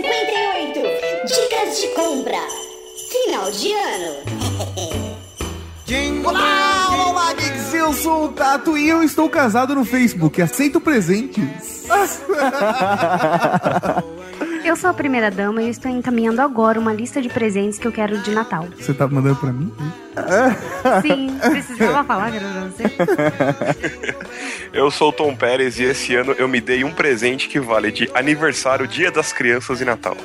58. Dicas de compra. Final de ano. Olá, olá, geeks! Eu sou o Tato e eu estou casado no Facebook. Aceito presentes. Eu sou a primeira dama e eu estou encaminhando agora uma lista de presentes que eu quero de Natal. Você tá mandando pra mim? Sim, precisava falar que era pra você. Eu sou o Tom Pérez e esse ano eu me dei um presente que vale de aniversário, Dia das Crianças e Natal.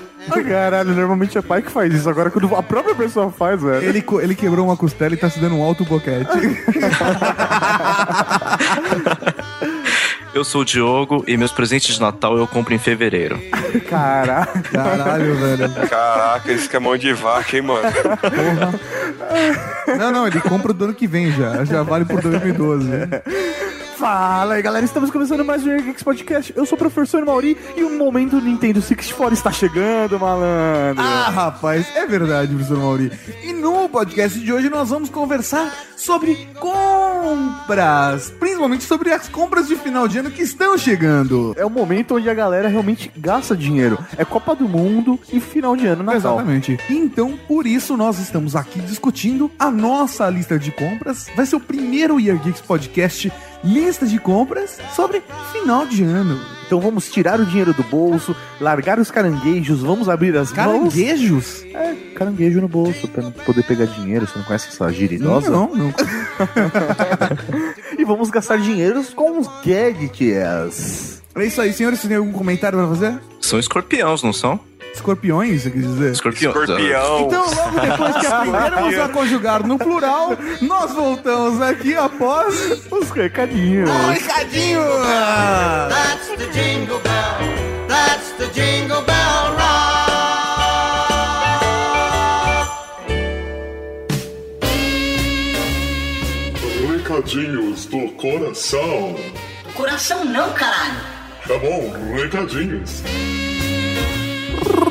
Caralho, normalmente é pai que faz isso. Agora quando a própria pessoa faz, velho. Ele, ele quebrou uma costela e tá se dando um alto boquete. Eu sou o Diogo e meus presentes de Natal eu compro em fevereiro. Caraca. Caralho, velho. Caraca, esse que é mão de vaca, hein, mano? Não, não, ele compra do ano que vem já. Já vale por 2012. Fala aí, galera. Estamos começando mais um Year Geeks Podcast. Eu sou o professor Mauri e o momento Nintendo 64 está chegando, malandro. Ah, rapaz, é verdade, professor Mauri. E no podcast de hoje nós vamos conversar sobre compras. Principalmente sobre as compras de final de ano que estão chegando. É o momento onde a galera realmente gasta dinheiro. É Copa do Mundo e final de ano, Natal. Exatamente. Então, por isso, nós estamos aqui discutindo a nossa lista de compras. Vai ser o primeiro Year Geeks Podcast lista de compras sobre final de ano. Então vamos tirar o dinheiro do bolso, largar os caranguejos, vamos abrir as mãos. Caranguejos? É, caranguejo no bolso, pra não poder pegar dinheiro. Você não conhece essa gíria idosa? Não, não. E vamos gastar dinheiros com os gadgets. É isso aí, senhores. Vocês têm algum comentário pra fazer? São escorpiões, não são? Escorpiões, você quer dizer? Escorpiões. Escorpião. Então, logo depois que aprendemos a conjugar no plural, nós voltamos aqui após Os recadinhos. um recadinho. That's the jingle bell. That's the jingle bell rock. Recadinhos do coração. Coração não, caralho. Tá bom, recadinhos.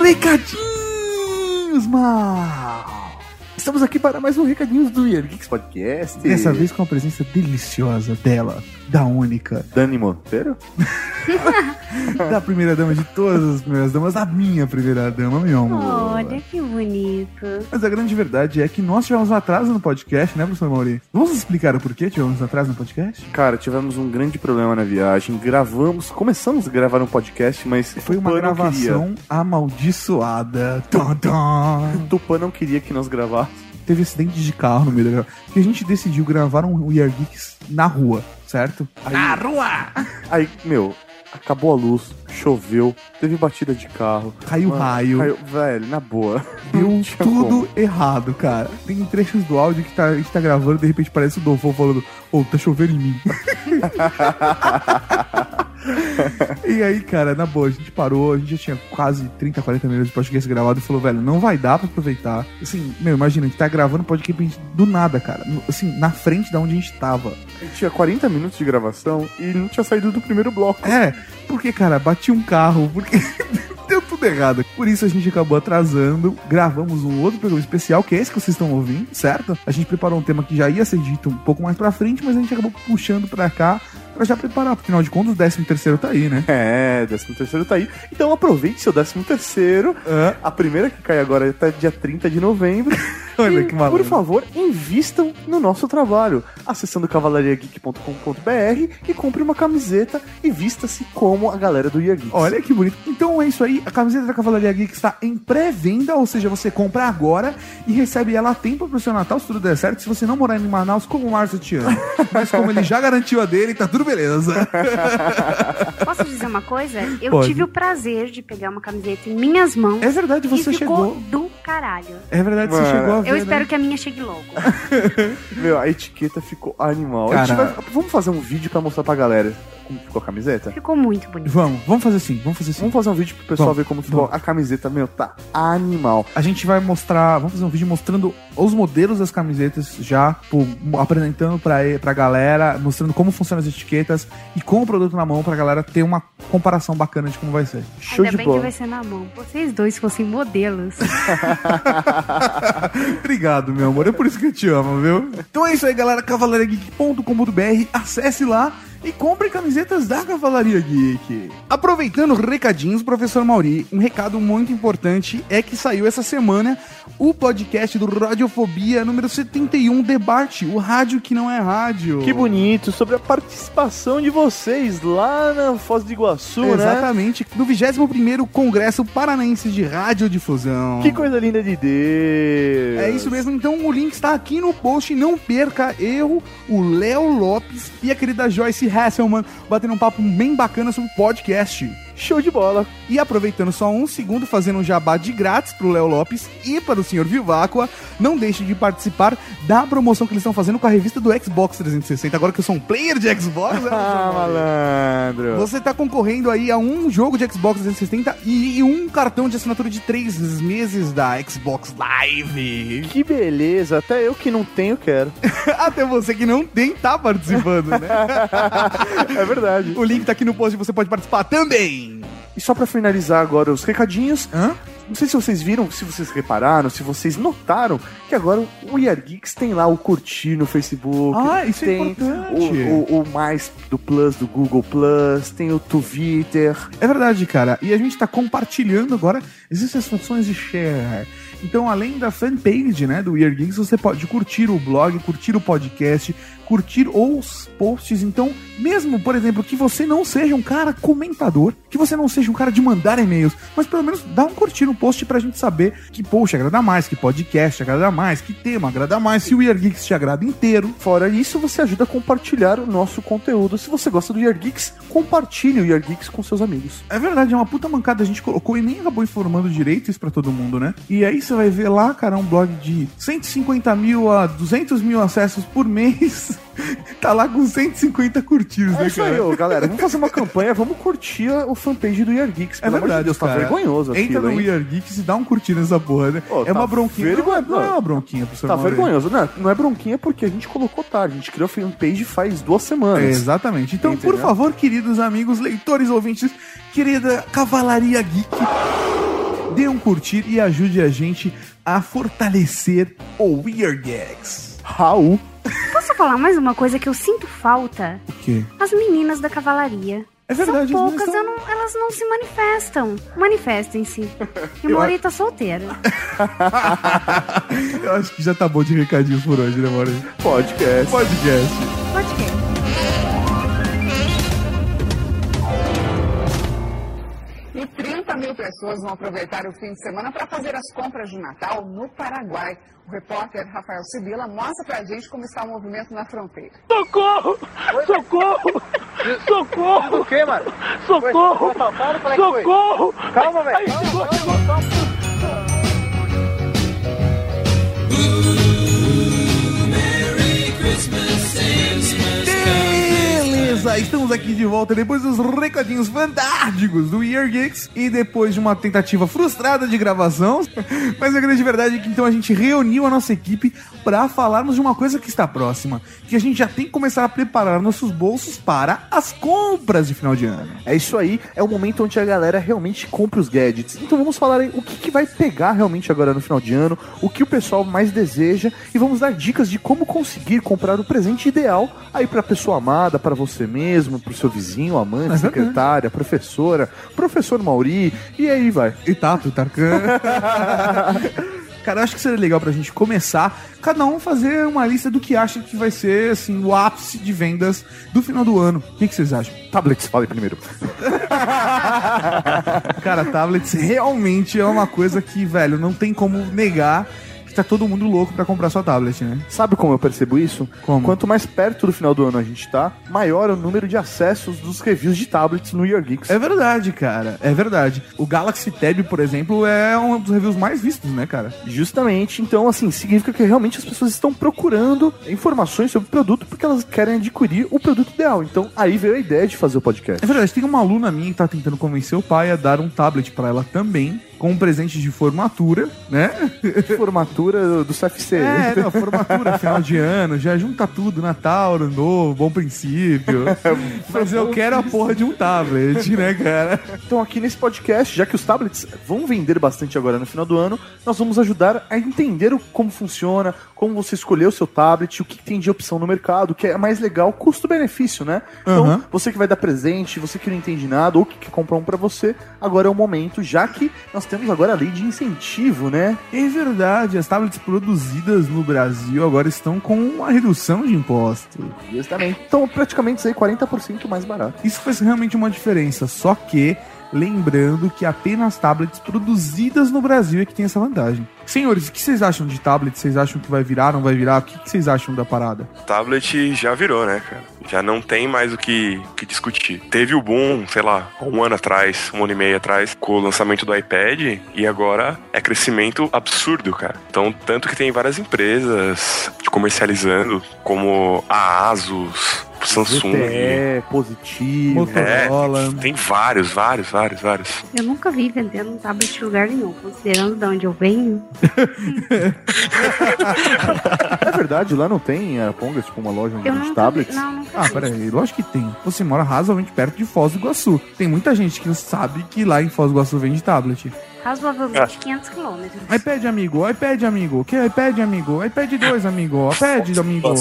Recadinhos, mal. Estamos aqui para mais um Recadinhos do Year Geeks Podcast. Dessa vez com a presença deliciosa dela, da única, Dani Monteiro. da primeira dama de todas as primeiras damas, da minha primeira dama, meu amor. Olha que bonito. Mas a grande verdade é que nós tivemos um atraso no podcast, né, professor Mauri? Vamos explicar o porquê tivemos um atraso no podcast? Cara, tivemos um grande problema na viagem. Gravamos, começamos a gravar um podcast, mas Foi uma Tupã gravação amaldiçoada. Queria. Tupã não queria que nós gravássemos. Teve acidente de carro no meio da gravação. Porque a gente decidiu gravar um We Are Geeks na rua, certo? Na rua! Aí, meu, acabou a luz, choveu, teve batida de carro. Caiu Mano, raio. Caiu, velho, na boa. Deu tudo como. errado, cara. Tem trechos do áudio que tá, a gente tá gravando de repente parece o Dolfo falando, ô, tá chovendo em mim. e aí, cara, na boa, a gente parou, a gente já tinha quase 30, 40 minutos de podcast gravado e falou, velho, não vai dar pra aproveitar. Assim, meu, imagina, a gente tá gravando podcast do nada, cara. Assim, na frente da onde a gente tava. A gente tinha 40 minutos de gravação e não tinha saído do primeiro bloco. É, porque, cara, bati um carro, porque deu tudo errado. Por isso a gente acabou atrasando, gravamos um outro programa especial, que é esse que vocês estão ouvindo, certo? A gente preparou um tema que já ia ser dito um pouco mais pra frente, mas a gente acabou puxando pra cá pra já preparar. Afinal de contas, o 13 terceiro tá aí, né? É, 13 terceiro tá aí. Então aproveite seu 13 terceiro. É. A primeira que cai agora é até dia 30 de novembro. Olha E, que maluco. Por favor, invistam no nosso trabalho, acessando cavalariageek.com.br e compre uma camiseta e vista-se como a galera do Geeks. Olha que bonito. Então é isso aí. A camiseta da Cavalaria Geek está em pré-venda, ou seja, você compra agora e recebe ela a tempo pro seu Natal, se tudo der certo. Se você não morar em Manaus, como o Márcio te ama. Mas como ele já garantiu a dele, tá tudo beleza. Posso dizer uma coisa? Eu Pode. tive o prazer de pegar uma camiseta em minhas mãos É verdade, e você ficou chegou. do caralho. É verdade, você Mano. chegou a ver. Eu né? espero que a minha chegue logo. Meu, a etiqueta ficou animal. A gente Cara. vai- vamos fazer um vídeo pra mostrar pra galera como ficou a camiseta? Ficou muito bonito. Vamos, vamos fazer assim, vamos fazer assim. Vamos fazer um vídeo pro pessoal Vamos, ver como ficou vamos. a camiseta, meu, tá animal. A gente vai mostrar, vamos fazer um vídeo mostrando os modelos das camisetas já, pô, apresentando pra, pra galera, mostrando como funcionam as etiquetas e com o produto na mão pra galera ter uma comparação bacana de como vai ser. Show Ainda de bem bola. que vai ser na mão. Vocês dois fossem modelos. Obrigado, meu amor. É por isso que eu te amo, viu? Então é isso aí, galera. cavalariageek.com.br. Acesse lá e compre camisetas da Cavalaria Geek. Aproveitando os recadinhos, professor Mauri, um recado muito importante é que saiu essa semana o podcast do Radiofobia número 71 Debate, o rádio que não é rádio. Que bonito, sobre a participação de vocês lá na Foz do Iguaçu, né? Exatamente, no 21º Congresso Paranaense de Radiodifusão. Que coisa linda de Deus. É isso mesmo, então o link está aqui no post. Não perca erro. O Léo Lopes e a querida Joyce Hasselman batendo um papo bem bacana sobre podcast. Show de bola. E aproveitando só um segundo, fazendo um jabá de grátis pro Léo Lopes e para o senhor Viváqua, não deixe de participar da promoção que eles estão fazendo com a revista do Xbox 360. Agora que eu sou um player de Xbox, né, Ah, malandro. você tá concorrendo aí a um jogo de Xbox 360 e, e um cartão de assinatura de três meses da Xbox Live. Que beleza, até eu que não tenho quero. Até você que não tem tá participando, né? É verdade. o link tá aqui no post e você pode participar também. E só pra finalizar agora os recadinhos, Hã? não sei se vocês viram, se vocês repararam, se vocês notaram que agora o We Are Geeks tem lá o curtir no Facebook. Ah, isso é tem importante. O, o, o mais do Plus do Google Plus, tem o Twitter. É verdade, cara. E a gente tá compartilhando agora. Existem as funções de share. Então, além da fanpage, né, do Weird Geeks, você pode curtir o blog, curtir o podcast, curtir os posts. Então, mesmo, por exemplo, que você não seja um cara comentador, que você não seja um cara de mandar e-mails, mas pelo menos dá um curtir no post pra gente saber que post agrada mais, que podcast agrada mais, que tema agrada mais, se o Weird Geeks te agrada inteiro. Fora isso, você ajuda a compartilhar o nosso conteúdo. Se você gosta do We Are Geeks, compartilhe o We Are Geeks com seus amigos. É verdade, é uma puta mancada. A gente colocou e nem acabou informando direito isso pra todo mundo, né? E aí você vai ver lá, cara, um blog de 150 mil a 200 mil acessos por mês. tá lá com 150 curtidos, É né, isso aí, galera. Vamos fazer uma campanha, vamos curtir o fanpage do We Are Geeks. É Pelo amor de verdade, Deus, tá cara. vergonhoso Entra aquilo, no hein? We Are Geeks e dá um curtir nessa porra, né? É tá uma bronquinha. Não, é- não é uma bronquinha, professor Tá Mauri. vergonhoso. Não, não é bronquinha porque a gente colocou tarde. A gente criou a fanpage faz duas semanas. É, exatamente. Então, por Entendeu? favor, queridos amigos, leitores, ouvintes, querida Cavalaria Geek, dê um curtir e ajude a gente a fortalecer o Weird Geeks. Raul. Posso falar mais uma coisa que eu sinto falta? O quê? As meninas da cavalaria. É verdade, São as poucas, eu não- elas não se manifestam. Manifestem-se. E o Mauri tá solteiro. Eu acho que já tá bom de recadinhos por hoje, né, Mauri? Podcast. Podcast. Pode pessoas vão aproveitar o fim de semana para fazer as compras de Natal no Paraguai. O repórter Rafael Sibila mostra pra gente como está o movimento na fronteira. Socorro! Socorro! Socorro! O que, mano? Socorro! é Socorro! Calma, velho. Ai, chegou, chegou, calma. Beleza, estamos aqui de volta depois dos recadinhos fantásticos do Year Geeks e depois de uma tentativa frustrada de gravação. Mas a grande verdade é que então a gente reuniu a nossa equipe para falarmos de uma coisa que está próxima, que a gente já tem que começar a preparar nossos bolsos para as compras de final de ano. É isso aí, é o momento onde a galera realmente compra os gadgets. Então vamos falar aí o que, que vai pegar realmente agora no final de ano, o que o pessoal mais deseja e vamos dar dicas de como conseguir comprar o presente ideal aí pra pessoa amada, para você mesmo, pro seu vizinho, amante, É secretária, professora, professor Mauri e aí vai. E Tato, Tarkan. Cara, eu acho que seria legal pra gente começar, cada um fazer uma lista do que acha que vai ser, assim, o ápice de vendas do final do ano. O que, que vocês acham? Tablets, fale primeiro. Cara, tablets realmente é uma coisa que, velho, não tem como negar que tá todo mundo louco pra comprar sua tablet, né? Sabe como eu percebo isso? Como? Quanto mais perto do final do ano a gente tá, maior é o número de acessos dos reviews de tablets no Year Geeks. É verdade, cara. É verdade. O Galaxy Tab, por exemplo, é um dos reviews mais vistos, né, cara? Justamente, então, assim, significa que realmente as pessoas estão procurando informações sobre o produto porque elas querem adquirir o produto ideal. Então, aí veio a ideia de fazer o podcast. É verdade, tem uma aluna minha que tá tentando convencer o pai a dar um tablet pra ela também. Com um presente de formatura, né? Formatura do CFC. É, não, formatura, final de ano, já junta tudo, Natal, Ano Novo, bom princípio. Mas eu quero a porra de um tablet, né, cara? Então, aqui nesse podcast, já que os tablets vão vender bastante agora no final do ano, nós vamos ajudar a entender como funciona, como você escolher o seu tablet, o que tem de opção no mercado, o que é mais legal, custo-benefício, né? Então, Aham. você que vai dar presente, você que não entende nada ou que quer comprar um pra você, agora é o momento, já que nós temos agora a lei de incentivo, né? É verdade, as tablets produzidas no Brasil agora estão com uma redução de impostos. Exatamente. Então, praticamente aí 40% mais barato. Isso faz realmente uma diferença, só que lembrando que apenas tablets produzidas no Brasil é que tem essa vantagem. Senhores, o que vocês acham de tablet? Vocês acham que vai virar, não vai virar? O que vocês acham da parada? Tablet já virou, né, cara? Já não tem mais o que, que discutir. Teve o boom, sei lá, um ano atrás, um ano e meio atrás, com o lançamento do iPad, e agora é crescimento absurdo, cara. Então, tanto que tem várias empresas comercializando, como a Asus, Samsung. ZTE, positivo. É, tem vários, vários, vários, vários. Eu nunca vi vendendo um tablet em lugar nenhum, considerando de onde eu venho. É verdade, lá não tem Arapongas, tipo uma loja onde Eu nunca tablets? vi. Não, nunca Ah, vi. peraí, lógico que tem. Você mora razoavelmente perto de Foz do Iguaçu. Tem muita gente que sabe que lá em Foz do Iguaçu vende tablet. Razoavelmente 500 quilômetros. iPad, amigo, iPad, amigo. Que iPad, amigo? iPad 2, amigo. iPad, amigo.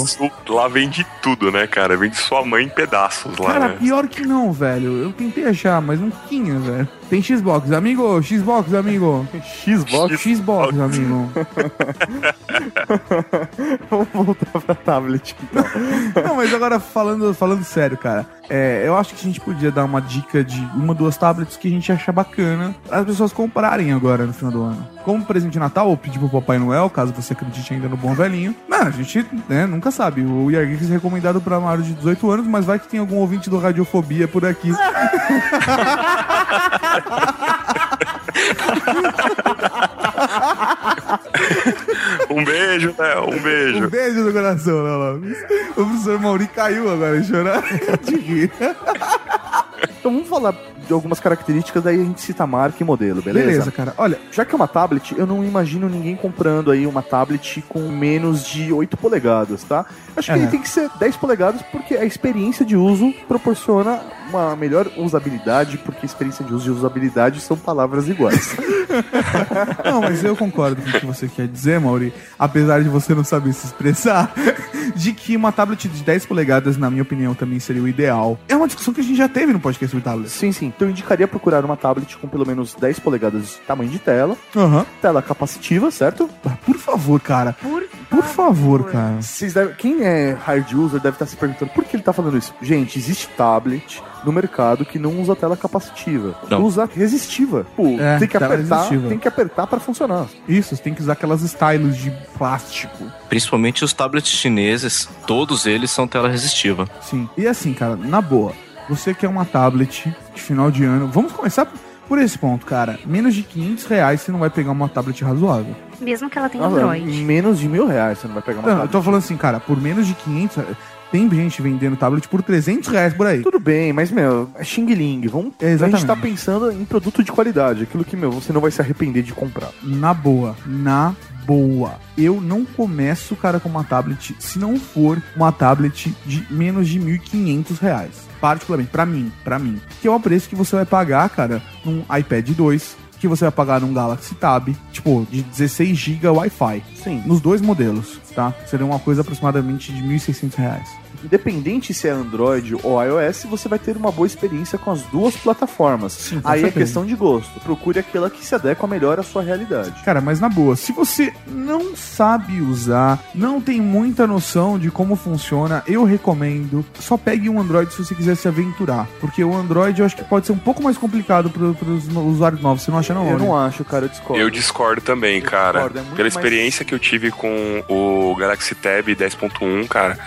Lá vende tudo, né, cara? Vende sua mãe em pedaços lá, Cara, né? pior que não, velho. Eu tentei achar, mas não tinha, velho. Tem Xbox, amigo. Xbox, amigo. Xbox? Xbox, amigo. Vamos voltar pra tablet, então. Não, mas agora falando, falando sério, cara. é, eu acho que a gente podia dar uma dica de uma, duas tablets que a gente acha bacana as pessoas comprarem agora no final do ano. Como presente de Natal, ou pedir pro Papai Noel, caso você acredite ainda no bom velhinho. Não, a gente né, nunca sabe. O Year Geeks é recomendado pra maiores de 18 anos, mas vai que tem algum ouvinte do Radiofobia por aqui. Um beijo, né? Um beijo. Um beijo no coração, Léo Lopes. O professor Mauri caiu agora chorar de rir. Então vamos falar de algumas características, daí a gente cita marca e modelo, beleza? Beleza, cara. Olha, Já que é uma tablet, eu não imagino ninguém comprando aí uma tablet com menos de 8 polegadas, tá? Acho que É. ele tem que ser 10 polegadas porque a experiência de uso proporciona uma melhor usabilidade, porque experiência de uso e usabilidade são palavras iguais. Não, mas eu concordo com o que você quer dizer, Mauri. Apesar de você não saber se expressar, de que uma tablet de 10 polegadas, na minha opinião, também seria o ideal. É uma discussão que a gente já teve no podcast sobre tablets. sim, sim. Então eu indicaria procurar uma tablet com pelo menos 10 polegadas de tamanho de tela, Aham. tela capacitiva, certo? Ah, Por favor, cara. Por, Por favor, cara. Vocês devem- quem é hard user deve estar se perguntando por que ele tá falando isso. Gente, existe tablet no mercado que não usa tela capacitiva, Não. usa resistiva. Pô, É, tem que apertar, resistiva. tem que apertar para funcionar. Isso, você tem que usar aquelas stylos de plástico. Principalmente os tablets chineses, todos eles são tela resistiva. Sim. E assim, cara, na boa, você quer uma tablet de final de ano. Vamos começar por esse ponto, cara. Menos de 500 reais você não vai pegar uma tablet razoável. mesmo que ela tenha Nossa, Android. menos de mil reais você não vai pegar uma Não, eu tablet. tô falando assim, cara, por menos de 500. Tem gente vendendo tablet por 300 reais por aí. Tudo bem, mas, meu, é Xing Ling. Vamos, É, a gente tá pensando em produto de qualidade, aquilo que, meu, você não vai se arrepender de comprar. Na boa, na boa. Eu não começo, cara, com uma tablet se não for uma tablet de menos de 1.500 reais. Particularmente, pra mim, pra mim. Que é o preço que você vai pagar, cara, num iPad 2, que você vai pagar num Galaxy Tab, tipo, de 16 GB Wi-Fi. Sim. Nos dois modelos, tá? Seria uma coisa aproximadamente de 1.600 reais. Independente se é Android ou iOS, você vai ter uma boa experiência com as duas plataformas. Sim, Aí é questão de gosto. Procure aquela que se adequa melhor à sua realidade. Cara, mas na boa, se você não sabe usar, não tem muita noção de como funciona, eu recomendo só pegue um Android se você quiser se aventurar. Porque o Android eu acho que pode ser um pouco mais complicado para os usuários novos. Você não acha, não? Eu não acho, cara, eu discordo. Eu discordo também, cara. discordo, é Pela mais- experiência que eu tive com o Galaxy Tab 10.1, cara,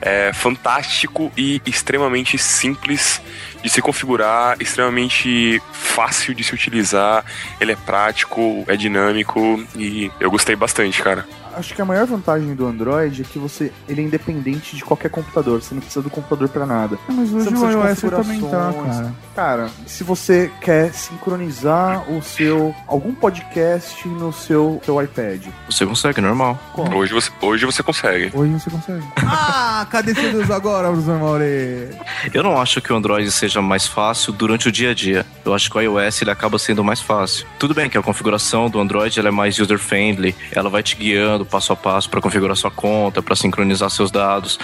é fantástico e extremamente simples de se configurar, extremamente fácil de se utilizar. Ele é prático, é dinâmico e eu gostei bastante, cara. Acho que a maior vantagem do Android é que você ele é independente de qualquer computador. Você não precisa do computador pra nada. Ah, Mas Você hoje não o iOS também tá, cara. Cara, se você quer sincronizar o seu algum podcast no seu, seu iPad, Você consegue, normal. Hoje você, hoje você consegue. Hoje você consegue. Ah, cadê seu Deus agora, professor Maure? Eu não acho que o Android seja mais fácil durante o dia a dia. Eu acho que o iOS ele acaba sendo mais fácil. Tudo bem que a configuração do Android ela é mais user-friendly, ela vai te guiando passo a passo para configurar sua conta, para sincronizar seus dados.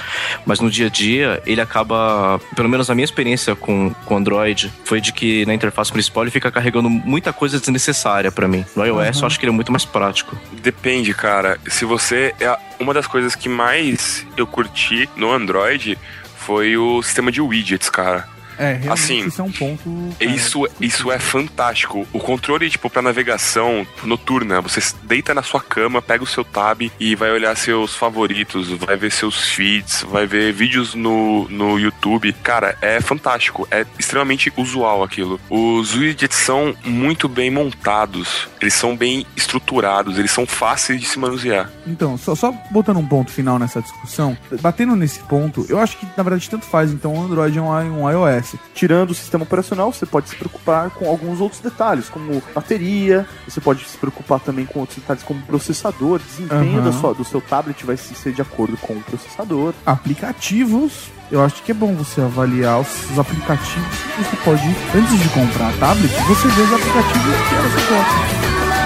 Mas no dia a dia, ele acaba, pelo menos a minha experiência com o Android, foi de que na interface principal ele fica carregando muita coisa desnecessária para mim. No iOS eu acho que ele é muito mais prático. Depende, cara. Se você. É uma das coisas que mais eu curti no Android foi o sistema de widgets, cara. É, realmente Assim, isso é um ponto. cara, Isso, isso é fantástico. O controle, tipo, pra navegação noturna, você deita na sua cama, pega o seu tab e vai olhar seus favoritos, vai ver seus feeds, vai ver vídeos no, no YouTube. Cara, é fantástico. É extremamente usual aquilo. Os widgets são muito bem montados, eles são bem estruturados, eles são fáceis de se manusear. Então, só, só botando um ponto final nessa discussão, batendo nesse ponto, eu acho que na verdade tanto faz, então, um Android é um, um iOS. Tirando o sistema operacional, você pode se preocupar com alguns outros detalhes, como bateria, você pode se preocupar também com outros detalhes como processador, desempenho Aham. da sua- do seu tablet vai se- ser de acordo com o processador. Aplicativos, eu acho que é bom você avaliar os, os aplicativos que você pode, antes de comprar a tablet, você vê os aplicativos que você gosta.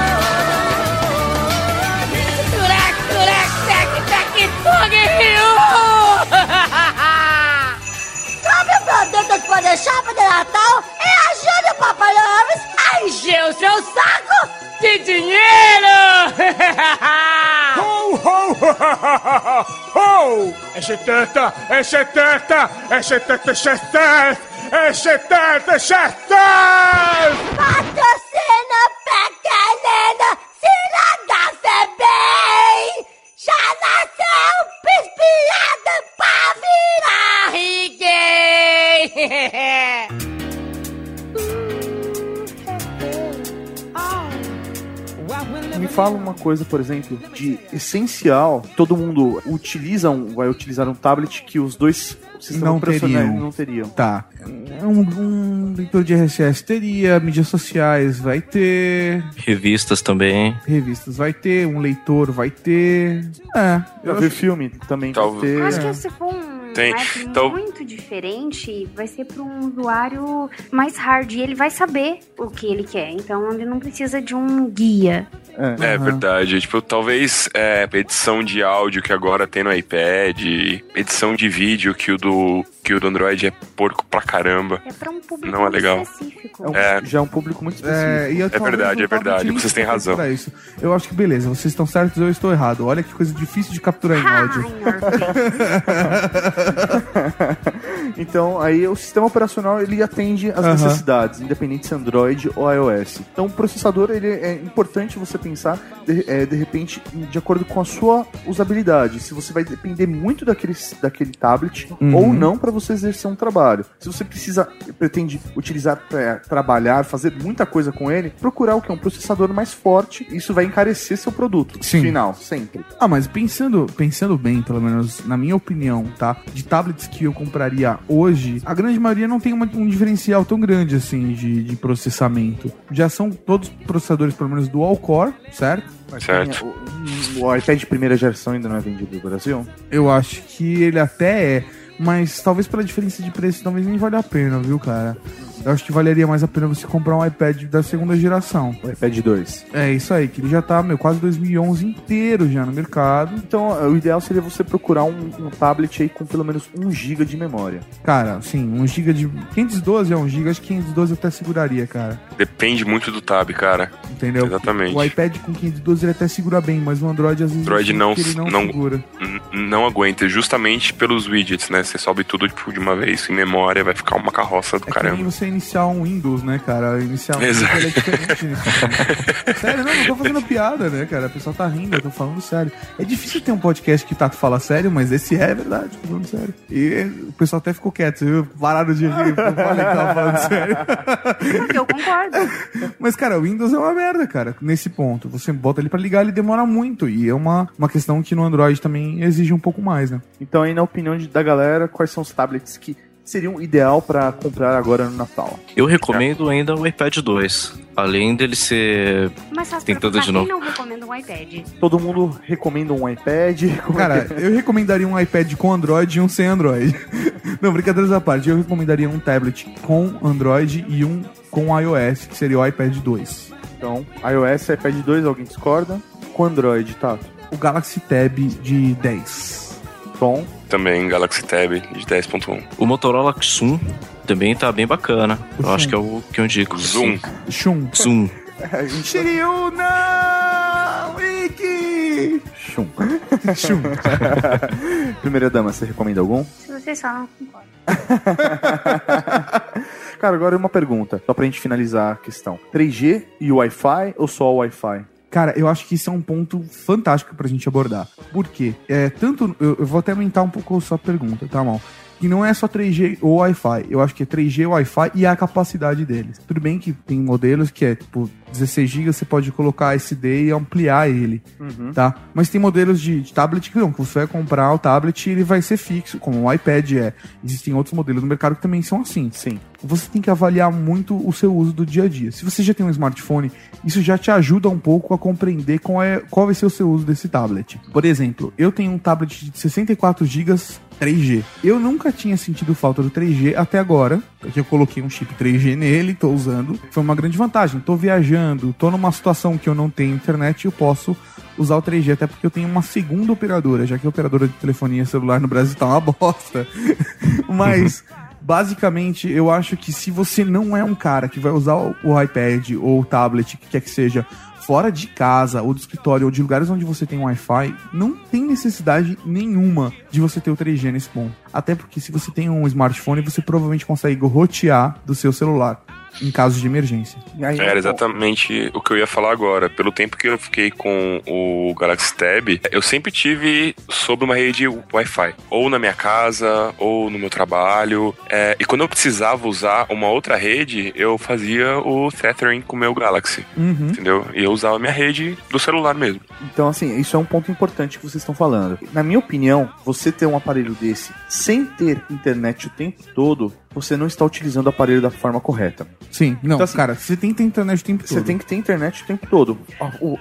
Produtos Poder Shop de Natal e ajude o Papai Nomes a encher o seu saco de dinheiro! Ho, ho, ho, ho! É 70, é 70, é 70, é 70, é 70, é 70! Patrocina pequenina, se nada bem! Já nasceu pispiada pra virar riguei! Me fala uma coisa, por exemplo, de essencial, todo mundo utiliza um, vai utilizar um tablet que os dois sistemas Não operacionais teriam. não teriam. Tá. Um, um leitor de RSS teria, mídias sociais vai ter, Revistas também. revistas vai ter, um leitor vai ter. É, Pra ver filme também Tal- vai ter. Acho que se for um Tem. app Então- muito diferente, vai ser para um usuário mais hard e ele vai saber o que ele quer. Então ele não precisa de um guia. É. É verdade. Tipo, talvez é, edição de áudio que agora tem no iPad, edição de vídeo que o do, que o do Android é porco pra caramba. É para um público Não é legal. específico. É um- É. Já é um público muito específico. É, e eu, talvez verdade, é verdade, tablet vocês têm razão. pra Isso. Eu acho que beleza, vocês estão certos, eu estou errado. Olha que coisa difícil de capturar em áudio. Então, aí o sistema operacional ele atende às necessidades, independente se é Android ou iOS. Então, o processador ele é importante você pensar de, é, de repente de acordo com a sua usabilidade. Se você vai depender muito daquele, daquele tablet Uhum. ou não para você exercer um trabalho. Se você precisa pretende utilizar para trabalhar, fazer muita coisa com ele, procurar o que é um processador mais forte. Isso vai encarecer seu produto Sim. final, sempre. Ah, mas pensando, pensando bem, pelo menos na minha opinião, tá? De tablets que eu compraria hoje, a grande maioria não tem uma- um diferencial tão grande assim de, de processamento. Já são todos processadores, pelo menos, dual core, certo? Certo. O, o iPad de primeira geração ainda não é vendido no Brasil? Eu acho que ele até é, mas talvez pela diferença de preço, talvez nem valha a pena, viu, cara? Eu acho que valeria mais a pena você comprar um iPad da segunda geração. O iPad 2. É isso aí, que ele já tá, meu, quase 2011 inteiro já no mercado. Então, o ideal seria você procurar um, um tablet aí com pelo menos 1 GB de memória. Cara, sim, 1 GB de. 512 é 1 GB, acho que 512 até seguraria, cara. Depende muito do tab, cara. Entendeu? Exatamente. O iPad com 512 ele até segura bem, mas o Android às vezes Android não- que ele não, não- segura. Não aguenta, justamente pelos widgets, né? Você sobe tudo tipo, de uma vez em memória, vai ficar uma carroça do É que nem caramba. você iniciar um Windows, né, cara? Iniciar um Exato. ele é diferente nisso. Sério, não, não tô fazendo piada, né, cara? A pessoa tá rindo, eu tô falando sério. É difícil ter um podcast que o Tato fala sério, mas esse é verdade, tô falando sério. E o pessoal até ficou quieto, você viu? Pararam de rir, eu falei que tava falando sério. Eu concordo. Mas, cara, o Windows é uma merda, cara, nesse ponto. Você bota ele pra ligar, ele demora muito. E é uma, uma questão que no Android também exige um pouco mais, né? Então, aí, na opinião de- da galera, quais são os tablets que seriam ideal pra comprar agora no Natal? Eu recomendo ainda o iPad 2. Além dele ser. Mas pra tudo de quem novo. não recomenda um iPad. Todo mundo recomenda um iPad? Como é Cara, é? eu recomendaria um iPad com Android e um sem Android. Não, brincadeiras à parte. Eu recomendaria um tablet com Android e um com iOS, que seria o iPad 2. Então, iOS, iPad 2, alguém discorda? Com Android, tá? O Galaxy Tab de 10. Também Galaxy Tab de 10.1. O Motorola Xum também tá bem bacana. O Eu acho que é o que eu indico. Zoom. Shun. Zoom. Shiryu, não! Shun. Primeira dama, você recomenda algum? Se vocês falam, eu concordo. Cara, agora uma pergunta, só pra gente finalizar a questão. 3G e Wi-Fi ou só o Wi-Fi? Cara, eu acho que isso é um ponto fantástico pra gente abordar. Por quê? É, tanto, eu, eu vou até aumentar um pouco a sua pergunta, tá, mal? Que não é só 3G ou Wi-Fi. Eu acho que é 3G, Wi-Fi e a capacidade deles. Tudo bem que tem modelos que é, tipo, 16 GB, você pode colocar SD e ampliar ele, tá? Mas tem modelos de, de tablet que não, que você vai comprar o tablet e ele vai ser fixo, como o iPad é. Existem outros modelos no mercado que também são assim. Sim. Você tem que avaliar muito o seu uso do dia a dia. Se você já tem um smartphone, isso já te ajuda um pouco a compreender qual, é, qual vai ser o seu uso desse tablet. Por exemplo, eu tenho um tablet de 64 GB 3G. Eu nunca tinha sentido falta do 3G até agora, porque eu coloquei um chip 3G nele, tô usando. Foi uma grande vantagem. Tô viajando, tô numa situação que eu não tenho internet eu posso usar o 3G, até porque eu tenho uma segunda operadora, já que a operadora de telefonia celular no Brasil tá uma bosta. Mas basicamente, eu acho que se você não é um cara que vai usar o iPad ou o tablet, que quer que seja, fora de casa, ou do escritório, ou de lugares onde você tem Wi-Fi, não tem necessidade nenhuma de você ter o 3G nesse ponto. Até porque se você tem um smartphone, você provavelmente consegue rotear do seu celular em caso de emergência. Aí, Era exatamente o que eu ia falar agora. Pelo tempo que eu fiquei com o Galaxy Tab, eu sempre tive sobre uma rede Wi-Fi. Ou na minha casa, ou no meu trabalho. É, e quando eu precisava usar uma outra rede, eu fazia o tethering com o meu Galaxy. Uhum. Entendeu? E eu usava a minha rede do celular mesmo. Então, assim, isso é um ponto importante que vocês estão falando. Na minha opinião, você ter um aparelho desse sem ter internet o tempo todo, você não está utilizando o aparelho da forma correta. Sim, não, Então, assim, cara, você tem que ter internet o tempo Você todo. tem que ter internet o tempo todo.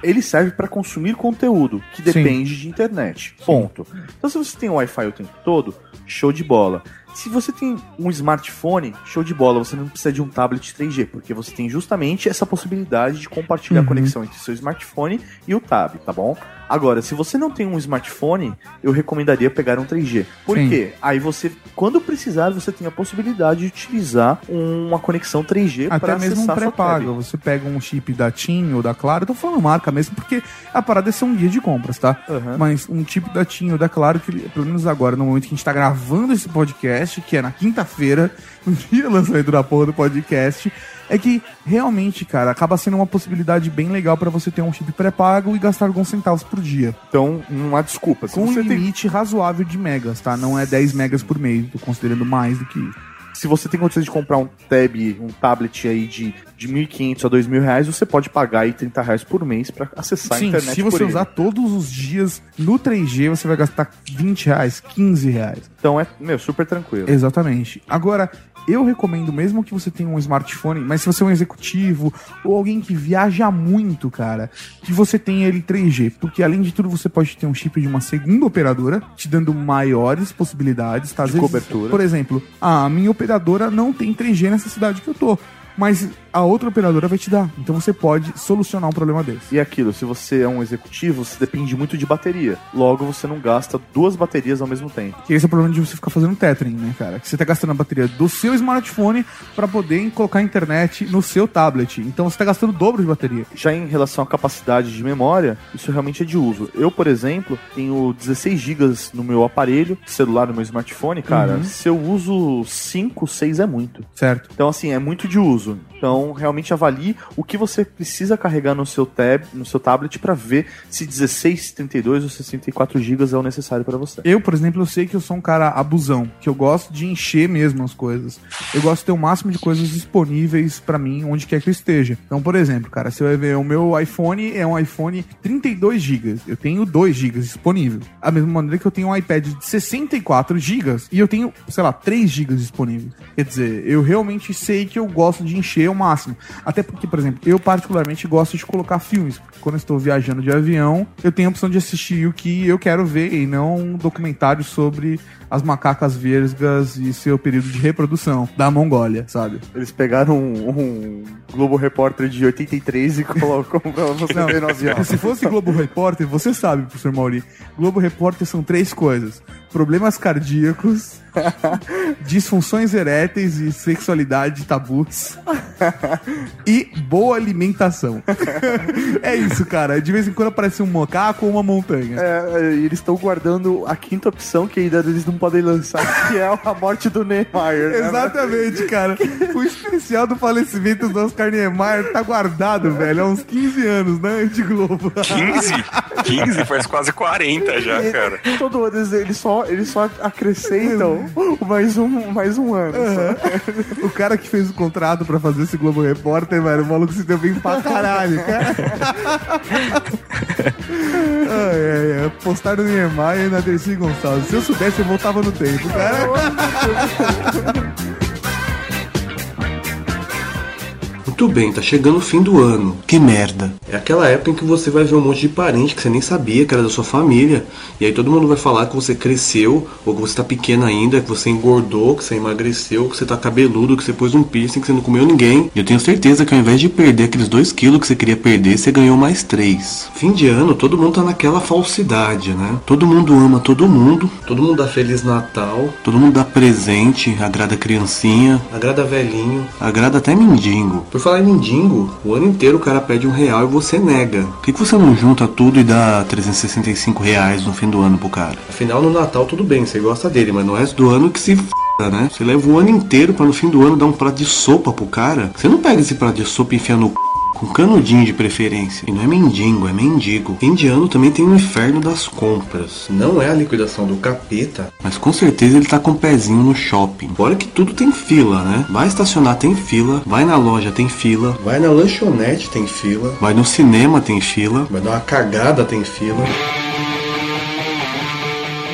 Ele serve para consumir conteúdo, que Sim. depende de internet. Ponto. Então, se você tem Wi-Fi o tempo todo, show de bola. Se você tem um smartphone, show de bola, você não precisa de um tablet 3G, porque você tem justamente essa possibilidade de compartilhar Uhum. a conexão entre seu smartphone e o tab, tá bom? Agora, se você não tem um smartphone, eu recomendaria pegar um 3G. Por Sim. quê? Aí você, quando precisar, você tem a possibilidade de utilizar uma conexão 3G Até mesmo um pré-pago. Você pega um chip da TIM ou da Claro, eu tô falando marca mesmo, porque a parada é ser um guia de compras, tá? Aham. Mas um chip da TIM ou da Claro, que pelo menos agora, no momento que a gente tá gravando esse podcast, que é na quinta-feira, no dia do lançamento da porra do podcast, é que realmente, cara, acaba sendo uma possibilidade bem legal pra você ter um chip pré-pago e gastar alguns centavos por dia. Então, não há desculpa. Se Com um você, tem, limite razoável de megas, tá? Não é 10 megas por mês, tô considerando mais do que isso. Se você tem condições de comprar um tab, um tablet aí de, de 1.500 a 2.000 reais, você pode pagar aí 30 reais por mês para acessar a Sim, internet se você ele. usar todos os dias no 3G, você vai gastar 20 reais, 15 reais. Então é, meu, super tranquilo. Exatamente. Agora, eu recomendo mesmo que você tenha um smartphone, mas se você é um executivo ou alguém que viaja muito, cara, que você tenha ele 3G, porque além de tudo você pode ter um chip de uma segunda operadora, te dando maiores possibilidades, tá? Às De vezes, cobertura. Por exemplo, a minha operadora não tem 3G nessa cidade que eu tô. Mas a outra operadora vai te dar. Então você pode solucionar um problema desse. E aquilo, se você é um executivo, você depende muito de bateria. Logo, você não gasta duas baterias ao mesmo tempo. Que esse é o problema de você ficar fazendo tethering, né, cara? Que você tá gastando a bateria do seu smartphone para poder colocar a internet no seu tablet. Então você tá gastando o dobro de bateria. Já em relação à capacidade de memória, isso realmente é de uso. Eu, por exemplo, tenho 16 GB no meu aparelho, celular, no meu smartphone, cara. Uhum. Se eu uso 5, 6 é muito. Certo. Então, assim, é muito de uso. uzun. Então, realmente avalie o que você precisa carregar no seu tab, no seu tablet para ver se 16, 32 ou 64 GB é o necessário para você. Eu, por exemplo, eu sei que eu sou um cara abusão, que eu gosto de encher mesmo as coisas. Eu gosto de ter o máximo de coisas disponíveis pra mim onde quer que eu esteja. Então, por exemplo, cara, você vai ver o meu iPhone é um iPhone 32 GB. Eu tenho 2 GB disponível. A mesma maneira que eu tenho um iPad de 64 GB e eu tenho, sei lá, 3 GB disponíveis. Quer dizer, eu realmente sei que eu gosto de encher o máximo. Até porque, por exemplo, eu particularmente gosto de colocar filmes. Quando eu estou viajando de avião, eu tenho a opção de assistir o que eu quero ver e não um documentário sobre as macacas vesgas e seu período de reprodução da Mongólia, sabe? Eles pegaram um, um Globo Repórter de 83 e colocam pra você Não, ver no avião. se fosse Globo Repórter, você sabe, professor Mauri. Globo Repórter são três coisas: problemas cardíacos, disfunções eréteis e sexualidade tabus e boa alimentação. é isso, cara. De vez em quando aparece um macaco ou uma montanha. É, é, e eles estão guardando a quinta opção que ainda eles não podem lançar, que é a morte do Neymar. né? Exatamente, cara. O especial do falecimento do Oscar Niemeyer tá guardado, velho, há uns 15 anos, né, de Globo. 15? 15? Faz quase 40 já, cara. Todo ano eles, eles só, eles só acrescentam mais um, mais um ano. só. O cara que fez o contrato pra fazer esse Globo Repórter, velho, o maluco se deu bem pra caralho, cara. ai, ai, ai. Postaram no Niemeyer e na Dercy Gonçalves. Se eu soubesse, eu voltava no tempo, cara. Muito bem, tá chegando o fim do ano. Que merda. É aquela época em que você vai ver um monte de parente que você nem sabia que era da sua família. E aí todo mundo vai falar que você cresceu, ou que você tá pequeno ainda, que você engordou, que você emagreceu, que você tá cabeludo, que você pôs um piercing, que você não comeu ninguém. E eu tenho certeza que ao invés de perder aqueles 2 quilos que você queria perder, você ganhou mais 3. Fim de ano, todo mundo tá naquela falsidade, né? Todo mundo ama todo mundo, todo mundo dá Feliz Natal, todo mundo dá presente, agrada criancinha, agrada velhinho, agrada até mendigo. Por falar em mendigo, o ano inteiro o cara pede um real e você nega. Por que, que você não junta tudo e dá 365 reais no fim do ano pro cara? Afinal, no Natal tudo bem, você gosta dele, mas no resto do ano que se f né? Você leva o ano inteiro pra no fim do ano dar um prato de sopa pro cara. Você não pega esse prato de sopa e enfia no c... Com canudinho de preferência. E não é mendigo, é mendigo. Fim de ano também tem o inferno das compras. Não é a liquidação do capeta, mas com certeza ele tá com o pezinho no shopping. Fora que tudo tem fila, né? Vai estacionar tem fila, vai na loja tem fila, vai na lanchonete tem fila, vai no cinema tem fila, vai dar uma cagada tem fila.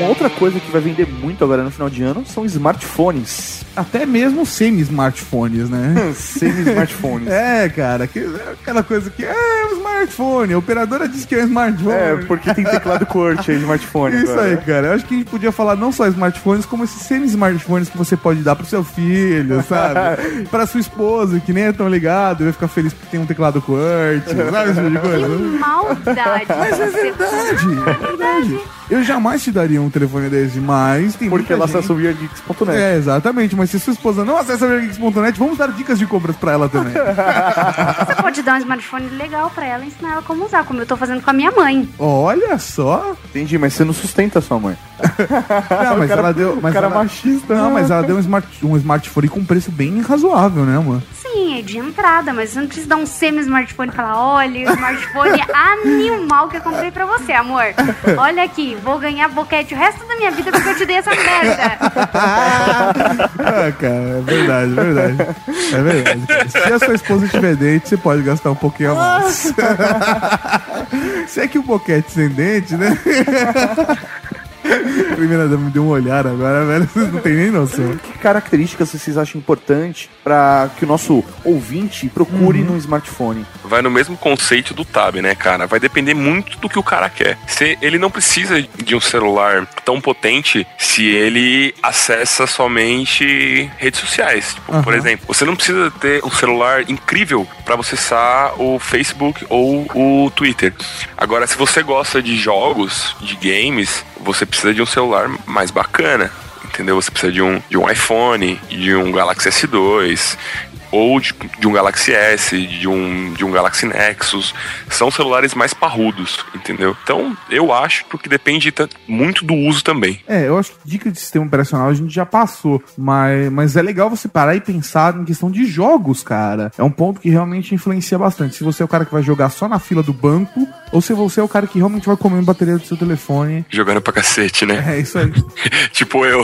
Uma outra coisa que vai vender muito agora no final de ano são smartphones. Até mesmo semi-smartphones, né? Semi-smartphones. É, cara, que, aquela coisa que é um smartphone. A operadora diz que é um smartphone. É, porque tem teclado QWERTY aí, smartphone. Isso agora. aí, cara. Eu acho que a gente podia falar não só smartphones, como esses semi-smartphones que você pode dar pro seu filho, sabe? pra sua esposa, que nem é tão ligado, vai ficar feliz porque tem um teclado QWERTY, sabe esse tipo de coisa? Que maldade. Mas é verdade, é verdade. Eu jamais te daria um telefone desse, mas tem Porque ela gente... acessa o VRGeeks.net. É, exatamente. Mas se sua esposa não acessa VRGeeks.net, vamos dar dicas de compras pra ela também. Você pode dar um smartphone legal pra ela e ensinar ela como usar, como eu tô fazendo com a minha mãe. Olha só. Entendi, mas você não sustenta a sua mãe. Não, mas O cara- ela deu. Mas o cara ela... machista. Não, mas ela deu um, smart... um smartphone com preço bem razoável, né, mano? Sim, é de entrada, mas você não precisa dar um semi-smartphone e falar: olha, o smartphone animal que eu comprei pra você, amor. Olha aqui, vou ganhar boquete o resto da minha vida porque eu te dei essa merda. ah, cara, é verdade, é verdade. É verdade. cara. Se a sua esposa tiver dente, você pode gastar um pouquinho a mais. Se é que o boquete sem dente, né? A primeira dama me deu um olhar agora, velho. Vocês não tem nem noção. Que características vocês acham importante para que o nosso ouvinte procure no smartphone? vai no mesmo conceito do Tab, né, cara? Vai depender muito do que o cara quer. Se ele não precisa de um celular tão potente se ele acessa somente redes sociais. Tipo, Por Aham. exemplo, você não precisa ter um celular incrível para você acessar o Facebook ou o Twitter. Agora, se você gosta de jogos, de games, você precisa de um celular mais bacana. Entendeu? Você precisa de um, de um iPhone, de um Galaxy S2, ou de, de um Galaxy S, de um, de um Galaxy Nexus. São celulares mais parrudos, entendeu? Então, eu acho que depende muito do uso também. É, eu acho que dica de sistema operacional a gente já passou, mas, mas é legal você parar e pensar em questão de jogos, cara. É um ponto que realmente influencia bastante. Se você é o cara que vai jogar só na fila do banco, ou se você é o cara que realmente vai comer bateria do seu telefone. Jogando pra cacete, né? É isso aí. tipo eu.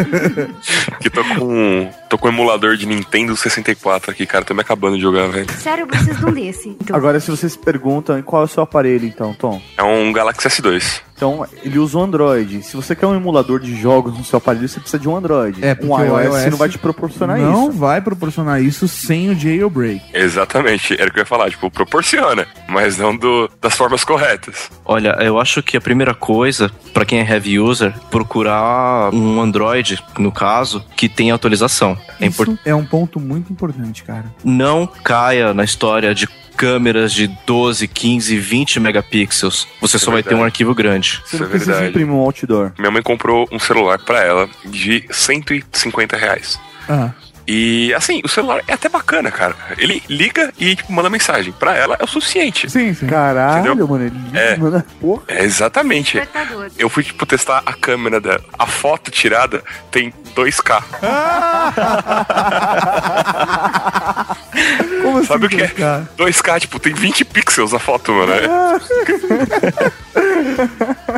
que tô com. tô com um emulador de Nintendo 64 aqui, cara. Tô me acabando de jogar, velho. Sério, eu preciso de um desse. Então, Agora, se vocês perguntam qual é o seu aparelho, então, Tom? É um Galaxy S2. Então, ele usa o Android. Se você quer um emulador de jogos no seu aparelho, você precisa de um Android. É, porque um o iOS, iOS não vai te proporcionar não isso. vai proporcionar isso sem o jailbreak. Exatamente, era o que eu ia falar. Tipo, proporciona, mas não do, das formas corretas. Olha, eu acho que a primeira coisa, pra quem é heavy user, procurar um Android, no caso, que tenha atualização. É Isso importante. é um ponto muito importante, cara. Não caia na história de câmeras de 12, 15, 20 megapixels. Você Isso só é vai ter um arquivo grande. Você Isso não é precisa verdade. imprimir um outdoor. Minha mãe comprou um celular pra ela de 150 reais. Ah, E assim, o celular é até bacana, cara. Ele liga e tipo, manda mensagem. Pra ela é o suficiente. sim, sim. Caralho, Entendeu? mano. Ele É. manda porra. É exatamente. Eu fui, tipo, testar a câmera dela. A foto tirada tem 2K. Como assim, Sabe o que é? cara? 2K, tipo, tem 20 pixels a foto, mano.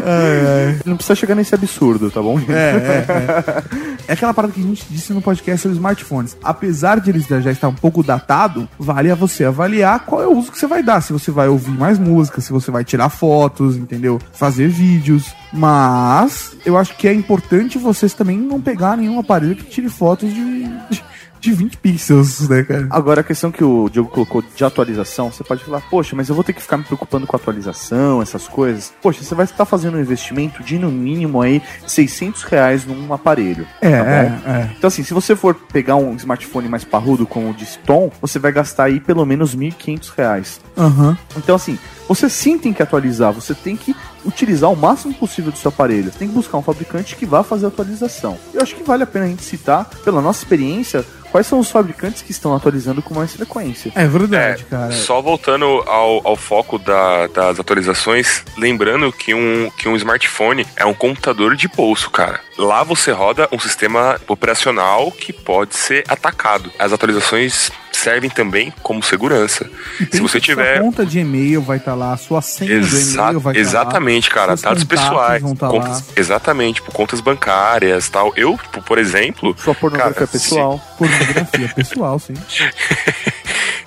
É- Não precisa chegar nesse absurdo, tá bom? gente? É, é, é. É aquela parada que a gente disse no podcast sobre smartphones. Apesar de eles já já estar um pouco datado, vale a você avaliar qual é o uso que você vai dar. Se você vai ouvir mais música, se você vai tirar fotos, entendeu? Fazer vídeos. Mas eu acho que é importante vocês também não pegar nenhum aparelho que tire fotos de, de, de 20 pixels, né, cara? Agora, a questão que o Diogo colocou de atualização, você pode falar, poxa, mas eu vou ter que ficar me preocupando com atualização, essas coisas. Poxa, você vai estar fazendo um investimento de, no mínimo, aí, 600 reais num aparelho. É, tá bom? é, é. Então, assim, se você for pegar um smartphone mais parrudo, como o de Tom, você vai gastar aí pelo menos 1.500 reais. Aham. Então, assim, você sim tem que atualizar, você tem que utilizar o máximo possível do seu aparelho. Você tem que buscar um fabricante que vá fazer a atualização. Eu acho que vale a pena a gente citar, pela nossa experiência, quais são os fabricantes que estão atualizando com mais frequência. É verdade, É, cara. Só voltando ao, ao foco da- das atualizações, lembrando que um, que um smartphone é um computador de bolso, cara. Lá você roda um sistema operacional que pode ser atacado. As atualizações servem também como segurança. Se você que tiver. Sua conta de e-mail vai estar lá, sua senha do Exa- e-mail vai estar lá. exatamente, cara. seus Dados contatos pessoais. vão tá contas- lá. exatamente, tipo, contas bancárias tal. Eu, tipo, por exemplo, Sua pornografia Cara, pessoal. Pornografia pessoal, sim.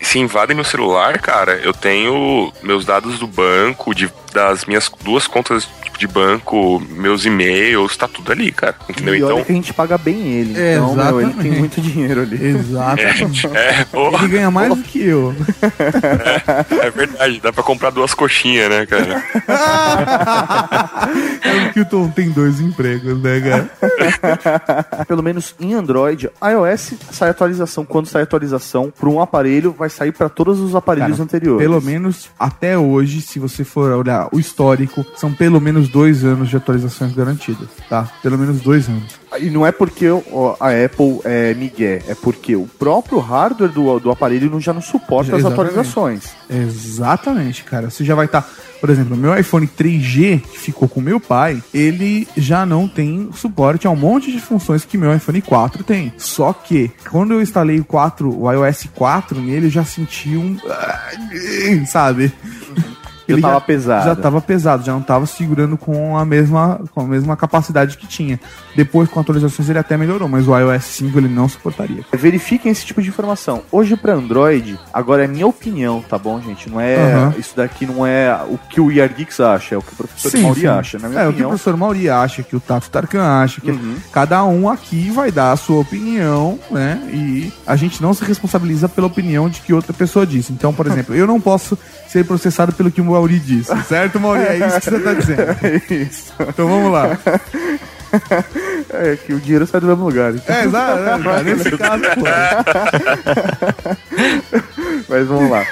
se invadem meu celular, cara, eu tenho meus dados do banco, de, das minhas duas contas de banco, meus e-mails, tá tudo ali, cara. Entendeu? E olha Então. que a gente paga bem ele. É, então, meu, ele tem muito dinheiro ali. Exatamente. É, pô, Ele ganha mais do que eu. é verdade, dá pra comprar duas coxinhas, né, cara? É que o Tom tem dois empregos, né, cara? Pelo menos em Android, iOS sai atualização. Quando sai atualização para um aparelho, vai sair para todos os aparelhos Cara, anteriores. Pelo menos até hoje, se você for olhar o histórico, são pelo menos dois anos de atualizações garantidas, tá? Pelo menos dois anos. E não é porque a Apple é migué, é porque o próprio hardware do, do aparelho não- já não suporta as Exatamente. atualizações. Exatamente, cara. Você já vai estar. Por exemplo, o meu iPhone 3G, que ficou com meu pai, ele já não tem suporte a um monte de funções que meu iPhone 4 tem. Só que, quando eu instalei o 4, o iOS 4 nele, eu já senti um. Sabe? Já tava pesado. Já tava pesado, já não tava segurando com a mesma, com a mesma capacidade que tinha. Depois, com atualizações, ele até melhorou, mas o iOS 5 ele não suportaria. Verifiquem esse tipo de informação. Hoje pra Android, agora é minha opinião, tá bom, gente? Não é Aham. isso daqui não é o que o Yar Geeks acha, é o que o professor Sim, Mauri sim. acha, na minha é, o que o opinião. professor Mauri acha, que o Tato Tarkan acha, que Uhum. cada um aqui vai dar a sua opinião, né? E a gente não se responsabiliza pela opinião de que outra pessoa disse. Então, por exemplo, eu não posso ser processado pelo que o Mauri disse, certo, Mauri? É isso que você tá dizendo. É isso. Então vamos lá. É que o dinheiro sai do mesmo lugar. então. É, exato. é, nesse caso, pô. Mas vamos lá.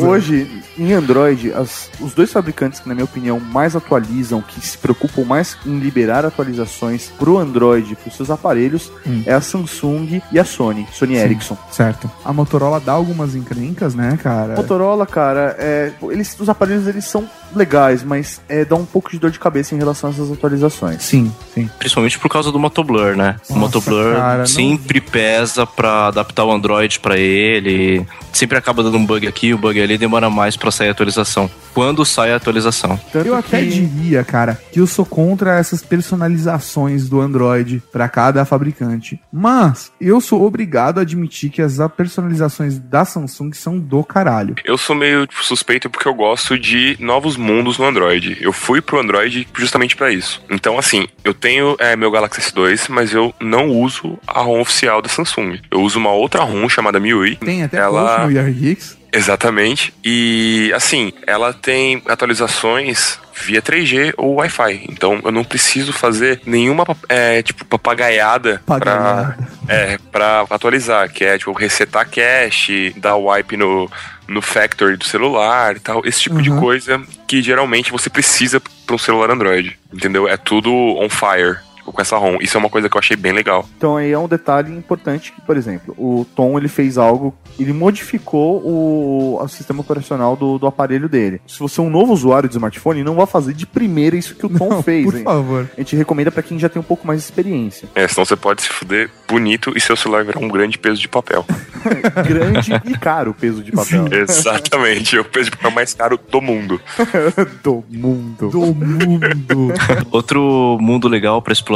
O- Hoje, em Android, as- os dois fabricantes que, na minha opinião, mais atualizam, que se preocupam mais em liberar atualizações pro Android, pros seus aparelhos, Hum. é a Samsung e a Sony, Sony Ericsson. Certo. A Motorola dá algumas encrencas, né, cara? Motorola, cara, é, eles, os aparelhos eles são legais, mas é, dá um pouco de dor de cabeça em relação a essas atualizações. Sim, sim. Principalmente por causa do Motoblur, né? o Nossa, Motoblur cara, não- sempre pesa pra adaptar o Android pra ele. Sempre acaba dando um bug aqui, um bug ali, demora mais pra sair a atualização. Quando sai a atualização? Tanto Eu até que- diria, cara, que eu sou contra essas personalizações do Android pra cada fabricante. Mas eu sou obrigado a admitir que as personalizações da Samsung são do caralho. Eu sou meio tipo, suspeito porque eu gosto de novos mundos no Android. Eu fui pro Android justamente pra isso. Então, assim, eu tenho é, meu Galaxy S2, mas eu não uso a ROM oficial da Samsung. Eu uso uma outra ROM chamada MIUI. Tem até Ela- post no Yar Geeks. Exatamente. E assim, ela tem atualizações via 3G ou Wi-Fi. Então eu não preciso fazer nenhuma é, tipo papagaiada pra, Papagaiada. é, pra atualizar, que é tipo resetar cache, dar wipe no, no factory do celular e tal. Esse tipo de Uhum. coisa que geralmente você precisa para um celular Android. Entendeu? É tudo on fire. Com essa ROM. Isso é uma coisa que eu achei bem legal. Então aí é um detalhe importante que, por exemplo, o Tom ele fez algo, ele modificou o, o sistema operacional do, do aparelho dele. Se você é um novo usuário de smartphone, não vai fazer de primeira isso que o Tom Não, fez. por hein? favor. A gente recomenda pra quem já tem um pouco mais de experiência. É, senão você pode se fuder bonito e seu celular virar um grande peso de papel. Grande e caro o peso de papel. Exatamente, é o peso de papel mais caro do mundo. do mundo. Do mundo. Outro mundo legal pra explorar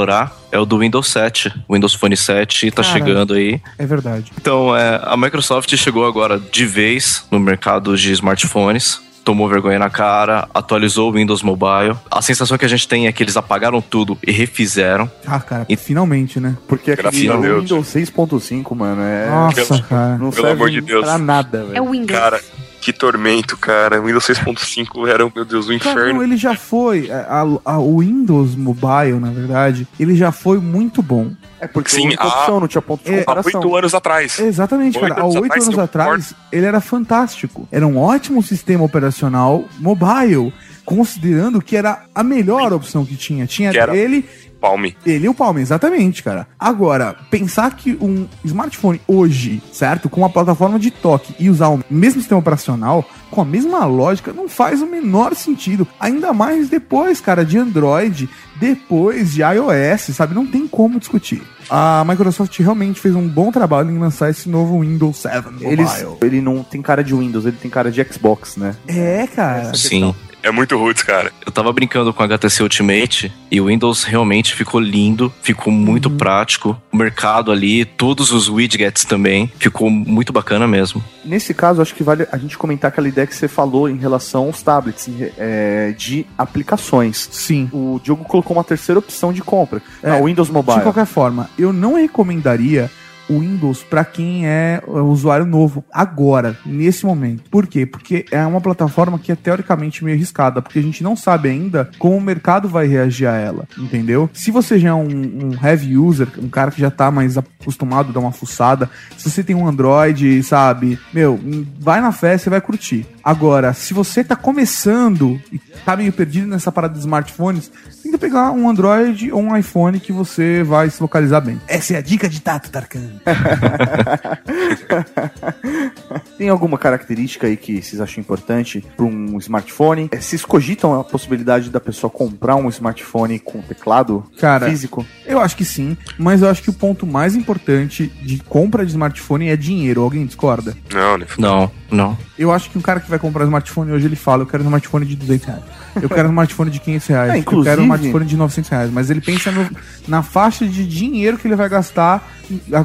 é o do Windows 7. O Windows Phone 7 tá Cara. chegando aí. É verdade. Então, é, a Microsoft chegou agora de vez no mercado de smartphones. Tomou vergonha na cara, atualizou o Windows Mobile. A sensação que a gente tem é que eles apagaram tudo e refizeram. Ah, cara, E- finalmente, né? Porque Graças aquele a Deus. Windows 6.5, mano, é. Nossa, pelo- cara. não pelo serve amor de Deus. pra nada, velho. É o Windows. Cara, que tormento, cara. O Windows 6.5 era, meu Deus, o não, inferno. ele já foi. A, a- o Windows Mobile, na verdade, ele já foi muito bom. É porque Sim, a opção, não tinha ponto de É, Há comparação. oito anos atrás. Exatamente, cara. Há oito anos atrás, ele era fantástico. Era um ótimo sistema operacional mobile, considerando que era a melhor opção que tinha. Tinha Que era- ele, Palme. ele e o Palm, exatamente, cara. Agora, pensar que um smartphone hoje, certo, com uma plataforma de toque e usar o mesmo sistema operacional, com a mesma lógica, não faz o menor sentido. Ainda mais depois, cara, de Android, depois de iOS, sabe? Não tem como discutir. A Microsoft realmente fez um bom trabalho em lançar esse novo Windows 7 Mobile. Eles, ele não tem cara de Windows, ele tem cara de Xbox, né? É, cara. Sim. É muito roots, cara. Eu tava brincando com o HTC Ultimate e o Windows realmente ficou lindo, ficou muito prático. O mercado ali, todos os widgets também, ficou muito bacana mesmo. Nesse caso, acho que vale a gente comentar aquela ideia que você falou em relação aos tablets é, de aplicações. Sim. O Diogo colocou uma terceira opção de compra. É, o Windows Mobile. De qualquer forma, eu não recomendaria Windows para quem é uh, usuário novo agora, nesse momento. Por quê? Porque é uma plataforma que é teoricamente meio arriscada, porque a gente não sabe ainda como o mercado vai reagir a ela, entendeu? Se você já é um, um heavy user, um cara que já tá mais acostumado a dar uma fuçada, se você tem um Android, sabe, meu, vai na fé, você vai curtir. Agora, se você tá começando e tá meio perdido nessa parada de smartphones, tenta pegar um Android ou um iPhone que você vai se localizar bem. Essa é a dica de Tato Tarkan. Tem alguma característica aí que vocês acham importante para um smartphone? É, Vocês cogitam a possibilidade da pessoa comprar um smartphone com teclado Cara, físico? eu acho que sim, mas eu acho que o ponto mais importante de compra de smartphone é dinheiro. Alguém discorda? Não, né? Não. Não. Eu acho que um cara que vai comprar um smartphone hoje, ele fala, eu quero um smartphone de 200 reais. Eu quero um smartphone de 500 reais. É, Eu inclusive- quero um smartphone de 900 reais. Mas ele pensa no- na faixa de dinheiro que ele vai gastar,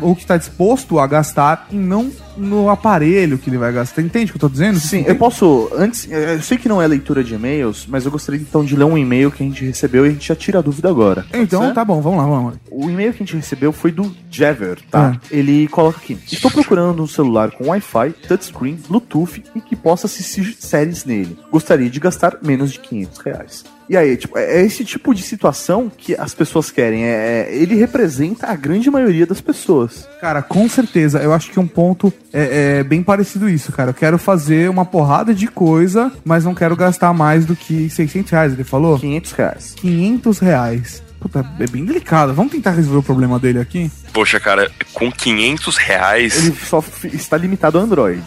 ou que está disposto a gastar, e não no aparelho que ele vai gastar. Entende o que eu tô dizendo? Sim, eu posso. Antes, eu sei que não é leitura de e-mails, mas eu gostaria então de ler um e-mail que a gente recebeu e a gente já tira a dúvida agora. Então tá bom, vamos lá, vamos lá. O e-mail que a gente recebeu foi do Jever, tá? Ah. Ele coloca aqui: Estou procurando um celular com Wi-Fi, touchscreen, Bluetooth e que possa assistir séries nele. Gostaria de gastar menos de 500 reais. E aí, tipo, é esse tipo de situação que as pessoas querem. É, é- ele representa a grande maioria das pessoas. Cara, com certeza. Eu acho que um ponto é, é bem parecido isso, cara. Eu quero fazer uma porrada de coisa, mas não quero gastar mais do que 600 reais, ele falou? 500 reais. 500 reais. Puta, é bem delicado. Vamos tentar resolver o problema dele aqui? Poxa, cara, com 500 reais. Ele só está limitado ao Android.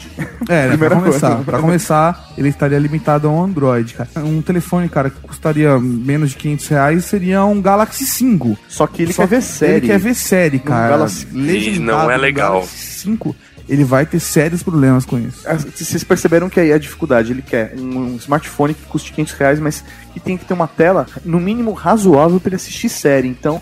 É, né, pra Primeira começar. coisa. Pra começar, ele estaria limitado ao Android, cara. Um telefone, cara, que custaria menos de 500 reais seria um Galaxy 5. Só que ele Só quer ver série. Ele quer ver série, cara. Galaxy- Legendado E não é legal. Galaxy 5, ele vai ter sérios problemas com isso. Vocês perceberam que aí a dificuldade. Ele quer um, um smartphone que custe 500 reais, mas que tem que ter uma tela, no mínimo, razoável para ele assistir série. Então,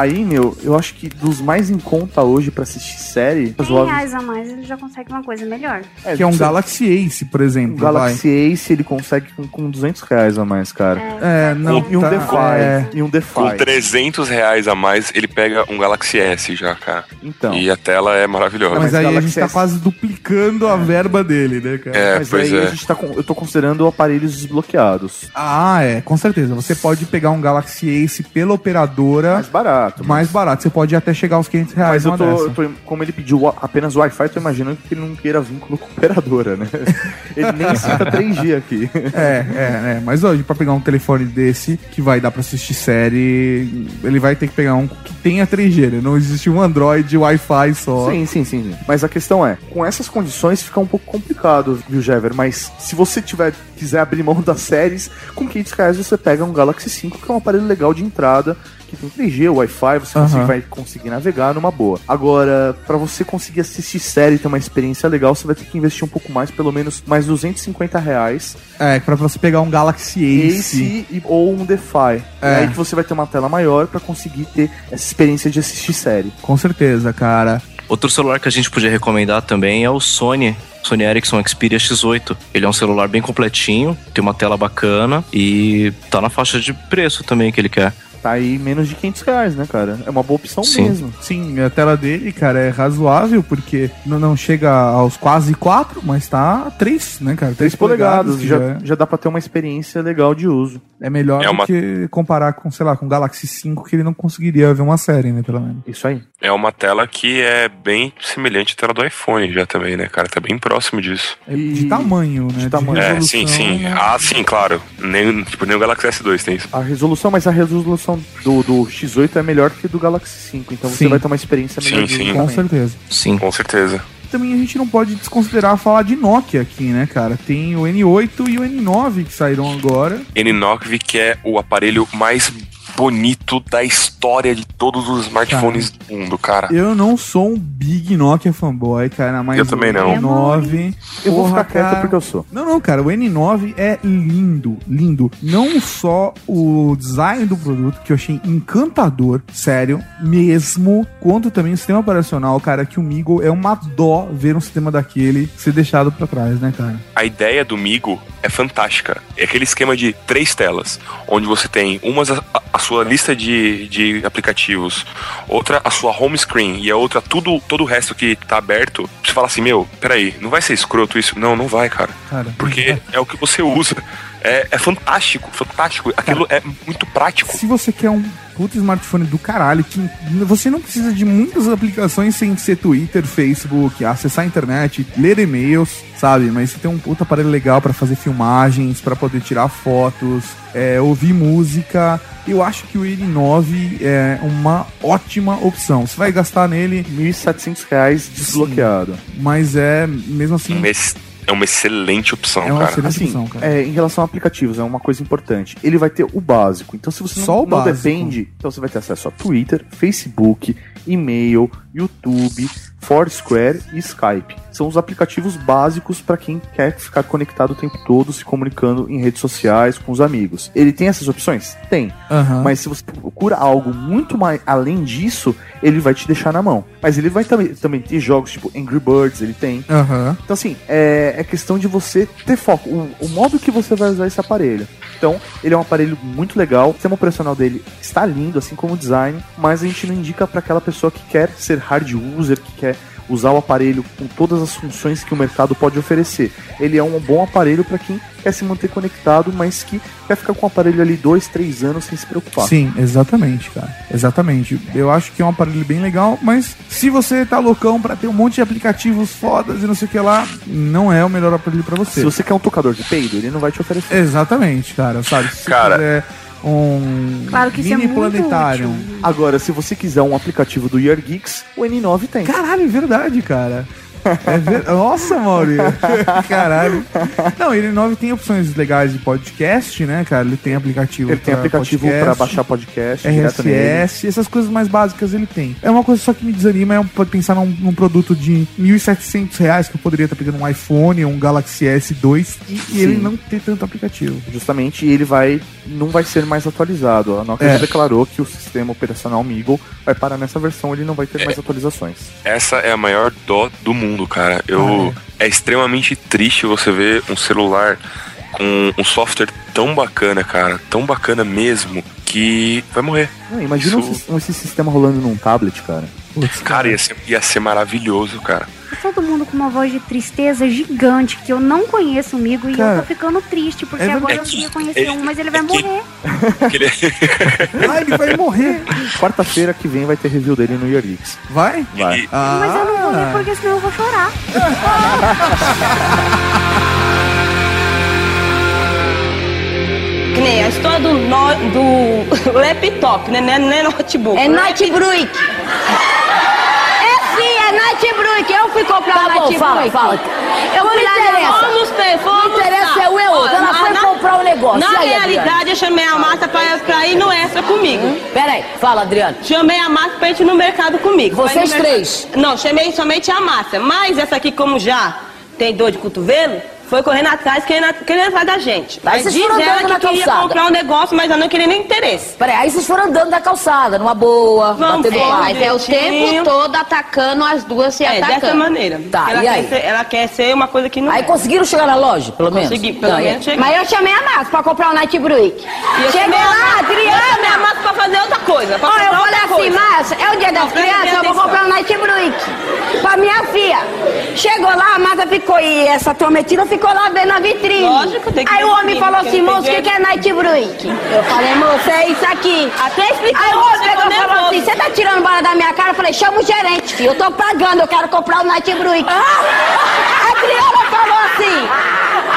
aí, meu, eu acho que dos mais em conta hoje para assistir série, 100 razoável. reais a mais ele já consegue uma coisa melhor. que é um você- Galaxy Ace, por exemplo. Um Galaxy Ace ele consegue com, com 200 reais a mais, cara. É, não. E um tá- DeFi. é. E um Com DeFi. 300 reais a mais, ele pega um Galaxy S já, cara. Então. E a tela é maravilhosa. Mas, Mas aí a Galaxy gente tá S- quase duplicando a verba dele, né, cara? É, Mas pois aí é. a gente tá com, eu tô considerando aparelhos desbloqueados. Ah, é, com certeza. Você pode pegar um Galaxy Ace pela operadora Mais barato. Mais barato. Você pode até chegar aos 500 reais Mas eu tô, eu tô- como ele pediu apenas Wi-Fi, eu tô imaginando que ele não queira vínculo com operadora, né? Ele nem cita 3G aqui. É, é, é. Mas hoje, pra pegar um telefone desse que vai dar pra assistir série, ele vai ter que pegar um que tenha 3G, né? Não existe um Android Wi-Fi só. Sim, sim, sim, sim. Mas a questão é, com essas condições fica um pouco complicado, viu, Jever? Mas se você tiver, quiser abrir mão das séries, com 500 reais você pega um Galaxy 5, que é um aparelho legal de entrada, que tem 3G, Wi-Fi, você consegue- vai conseguir navegar numa boa. Agora, pra você conseguir assistir série e ter uma experiência legal, você vai ter que investir um pouco mais, pelo menos mais 250 reais. É, pra você pegar um Galaxy Ace. Ace e- ou um DeFi. É. É. aí que você vai ter uma tela maior pra conseguir ter essa experiência de assistir série. Com certeza, cara. Outro celular que a gente podia recomendar também é o Sony. Sony Ericsson Xperia X8. Ele é um celular bem completinho, tem uma tela bacana e tá na faixa de preço também que ele quer. Tá aí menos de 500 reais, né, cara? É uma boa opção Sim. mesmo. Sim, a tela dele, cara, é razoável, porque não, não chega aos quase 4, mas tá a 3, né, cara? 3 polegadas, que já, é- já dá pra ter uma experiência legal de uso. É melhor É do uma- que comparar com, sei lá, com o Galaxy 5, que ele não conseguiria ver uma série, né, pelo menos. Isso aí. É uma tela que é bem semelhante à tela do iPhone já também, né, cara? Tá bem próximo disso. É de tamanho, né? De, tamanho. É, resolução, sim, sim. né? Ah, sim, claro. Nem, tipo, nem o Galaxy S2 tem isso. A resolução, mas a resolução do, do X8 é melhor que do Galaxy 5, então você Sim. vai ter uma experiência melhor Sim, sim. Com também. certeza. Sim. Com certeza. Também a gente não pode desconsiderar falar de Nokia aqui, né, cara? Tem o N8 e o N9 que saíram agora. N9 que é o aparelho mais bonito da história de todos os smartphones do mundo, cara. Eu não sou um big Nokia fanboy, cara, mas Eu também o não. N9... Eu vou ficar quieto cara, porque eu sou. Não, não, cara, o N9 é lindo, lindo. Não só o design do produto, que eu achei encantador, sério, mesmo, quanto também o sistema operacional, cara, que o Migo é uma dó ver um sistema daquele ser deixado pra trás, né, cara? A ideia do Migo é fantástica. É aquele esquema de três telas, onde você tem uma a, a sua lista de, de aplicativos, outra a sua home screen e a outra tudo todo o resto que tá aberto. Você fala assim, meu, peraí, não vai ser escroto isso? Não, não vai, cara. Cara, Porque é o que você usa. É, é fantástico, fantástico. Aquilo é muito prático. Se você quer um puta smartphone do caralho, que você não precisa de muitas aplicações sem ser Twitter, Facebook, acessar a internet, ler e-mails, sabe? Mas você tem um puta aparelho legal pra fazer filmagens, pra poder tirar fotos, é, ouvir música. Eu acho que o N9 é uma ótima opção. Você vai gastar nele, 1.700 reais desbloqueado. mas é mesmo assim. Ex- É uma excelente opção, É uma cara. excelente Assim, opção, cara. é, em relação a aplicativos, é uma coisa importante. Ele vai ter o básico. Então, se você Só não, o não básico. depende, então você vai ter acesso a Twitter, Facebook, e-mail, YouTube, Foursquare e Skype. São os aplicativos básicos para quem quer ficar conectado o tempo todo, se comunicando em redes sociais com os amigos. Ele tem essas opções? Tem. Aham. Mas se você procura algo muito mais além disso, ele vai te deixar na mão. Mas ele vai também, também ter jogos tipo Angry Birds, ele tem. Aham. Então, assim, é, é questão de você ter foco, o, o modo que você vai usar esse aparelho. Então, ele é um aparelho muito legal, o sistema operacional dele está lindo, assim como o design, mas a gente não indica para aquela pessoa que quer ser hard user, que quer usar o aparelho com todas as funções que o mercado pode oferecer. Ele é um bom aparelho para quem quer se manter conectado, mas que quer ficar com o aparelho ali dois, três anos sem se preocupar. Sim, exatamente, cara. Exatamente. Eu acho que é um aparelho bem legal, mas se você tá loucão pra ter um monte de aplicativos fodas e não sei o que lá, não é o melhor aparelho pra você. Se você quer um tocador de peido, ele não vai te oferecer. Exatamente, cara, sabe? Se Cara. quiser um Claro que é mini muito planetário. Agora, se você quiser um aplicativo do Year Geeks, o N9 tem. Caralho, é verdade, cara. É ver... Nossa, Mauri. Caralho. Não, ele 9 tem opções legais de podcast, né, cara? Ele tem aplicativo Ele tem pra aplicativo podcast, para baixar podcast direto nele. RSS, essas coisas mais básicas ele tem. É uma coisa só que me desanima é um, pensar num, num produto de 1.700 reais que eu poderia estar pegando um iPhone ou um Galaxy S2 e, e ele não ter tanto aplicativo. Justamente, e ele vai não vai ser mais atualizado. A Nokia É. já declarou que o sistema operacional Meagle vai parar nessa versão, ele não vai ter mais atualizações. Essa é a maior dó do mundo, cara. Eu é extremamente triste você ver um celular com um software tão bacana, cara, tão bacana mesmo que vai morrer. Não, imagina Isso- um, esse sistema rolando num tablet, cara. Putz, Cara, ia ser, ia ser maravilhoso, cara. Tá Todo mundo com uma voz de tristeza gigante que eu não conheço amigo e Cara, eu tô ficando triste porque é agora eu verdade. queria conhecer É- um, mas ele vai é que- morrer. Aquele- Ah, ele vai morrer. Quarta-feira que vem vai ter review dele no Geeks. Vai? Vai. E- Ah, Mas eu não vou ver porque senão eu vou chorar. Que nem a história do, no- do laptop, né? Não é, não é notebook. É Nightbreak. É sim, é Nightbreak. Eu fui comprar Tá o bom, Nightbreak. fala, fala. Eu Não fui lá interessa. nessa. Vamos ter, vamos Não interessa tá. é um é outro. Ela foi na- comprar um negócio. Na aí, realidade, eu chamei a Marta pra, pra ir no extra comigo. Peraí, fala, Adriano. Chamei a Márcia pra ir no mercado comigo. Vocês no mercado. três? Não, chamei somente a Márcia. Mas essa aqui, como já tem dor de cotovelo, foi correndo atrás, querendo, querendo atrás da gente. Aí vocês diz foram ela andando que na queria calçada. comprar um negócio, mas ela não queria nem interesse. Peraí, aí vocês foram andando da calçada, numa boa, Vamos, batendo é, papo. mas é o tempo todo atacando as duas se É, dessa maneira. Tá, ela e quer aí? Ser, ela quer ser uma coisa que não Aí é. conseguiram chegar na loja, pelo menos? Consegui, pelo Não, menos cheguei. Mas eu chamei a Márcia pra comprar o Nightbreak. E eu Chegou chamei a lá, Márcia- Eu chamei a. Márcia pra fazer outra coisa. Pra Olha, eu comprar falei outra assim, coisa. Márcia, é o dia das Não, presta crianças, eu vou atenção. comprar um Nightbreak pra minha filha. Chegou lá, a Márcia ficou, e essa prometida ficou lá vendo a vitrine. Lógico, tem que Aí o homem vitrine, falou assim, moço, o que, que é Nightbreak? Eu falei, moça, é isso aqui. Até explicar. Aí o homem pegou e falou assim, você tá tirando bola da minha cara? Eu falei, chama o gerente, filho, eu tô pagando, eu quero comprar o Nightbreak. A Adriana falou assim,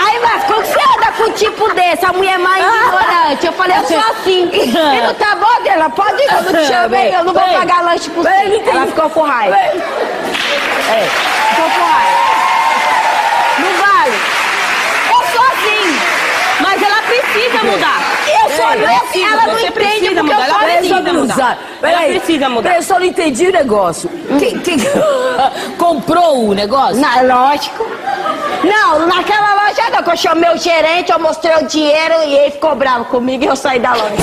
aí, mas como que você anda com um tipo desse? A mulher mais ignorante. Eu falei, eu sou assim. E não tá bom, Adriana? Pode ir, eu não te chamei, eu não vou pagar lanche por você. Ela ficou com raiva. É, ficou com raiva. Vale. Eu sou assim. Mas ela precisa mudar. Eu sou assim, precisa, ela não entende precisa porque mudar, eu ela sou precisa assim. mudar. Ela precisa mudar. Eu só não entendi o negócio. Quem, quem comprou o negócio? Na, lógico. Não, naquela loja não, que eu chamei o gerente, eu mostrei o dinheiro e ele ficou bravo comigo e eu saí da loja.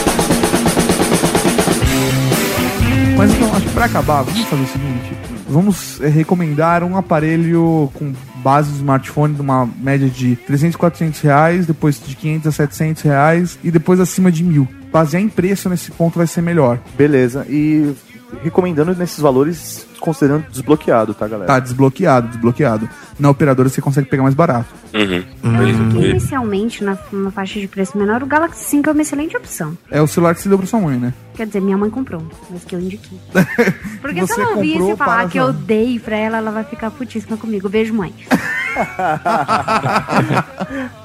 Mas então, acho que pra acabar, vamos fazer o seguinte: vamos eh, recomendar um aparelho com base de smartphone de uma média de 300, 400 reais, depois de 500 a 700 reais e depois acima de mil. Basear em preço nesse ponto vai ser melhor. Beleza. E recomendando nesses valores, considerando desbloqueado, tá, galera? Tá desbloqueado, desbloqueado. Na operadora você consegue pegar mais barato. Uhum. Porque inicialmente, na, na faixa de preço menor, o Galaxy 5 é uma excelente opção. É o celular que se deu pra sua mãe, né? Quer dizer, minha mãe comprou, mas que eu indiquei. Porque Você se ela ouvir comprou você falar para que eu dei pra ela, ela vai ficar putíssima comigo. Beijo, mãe.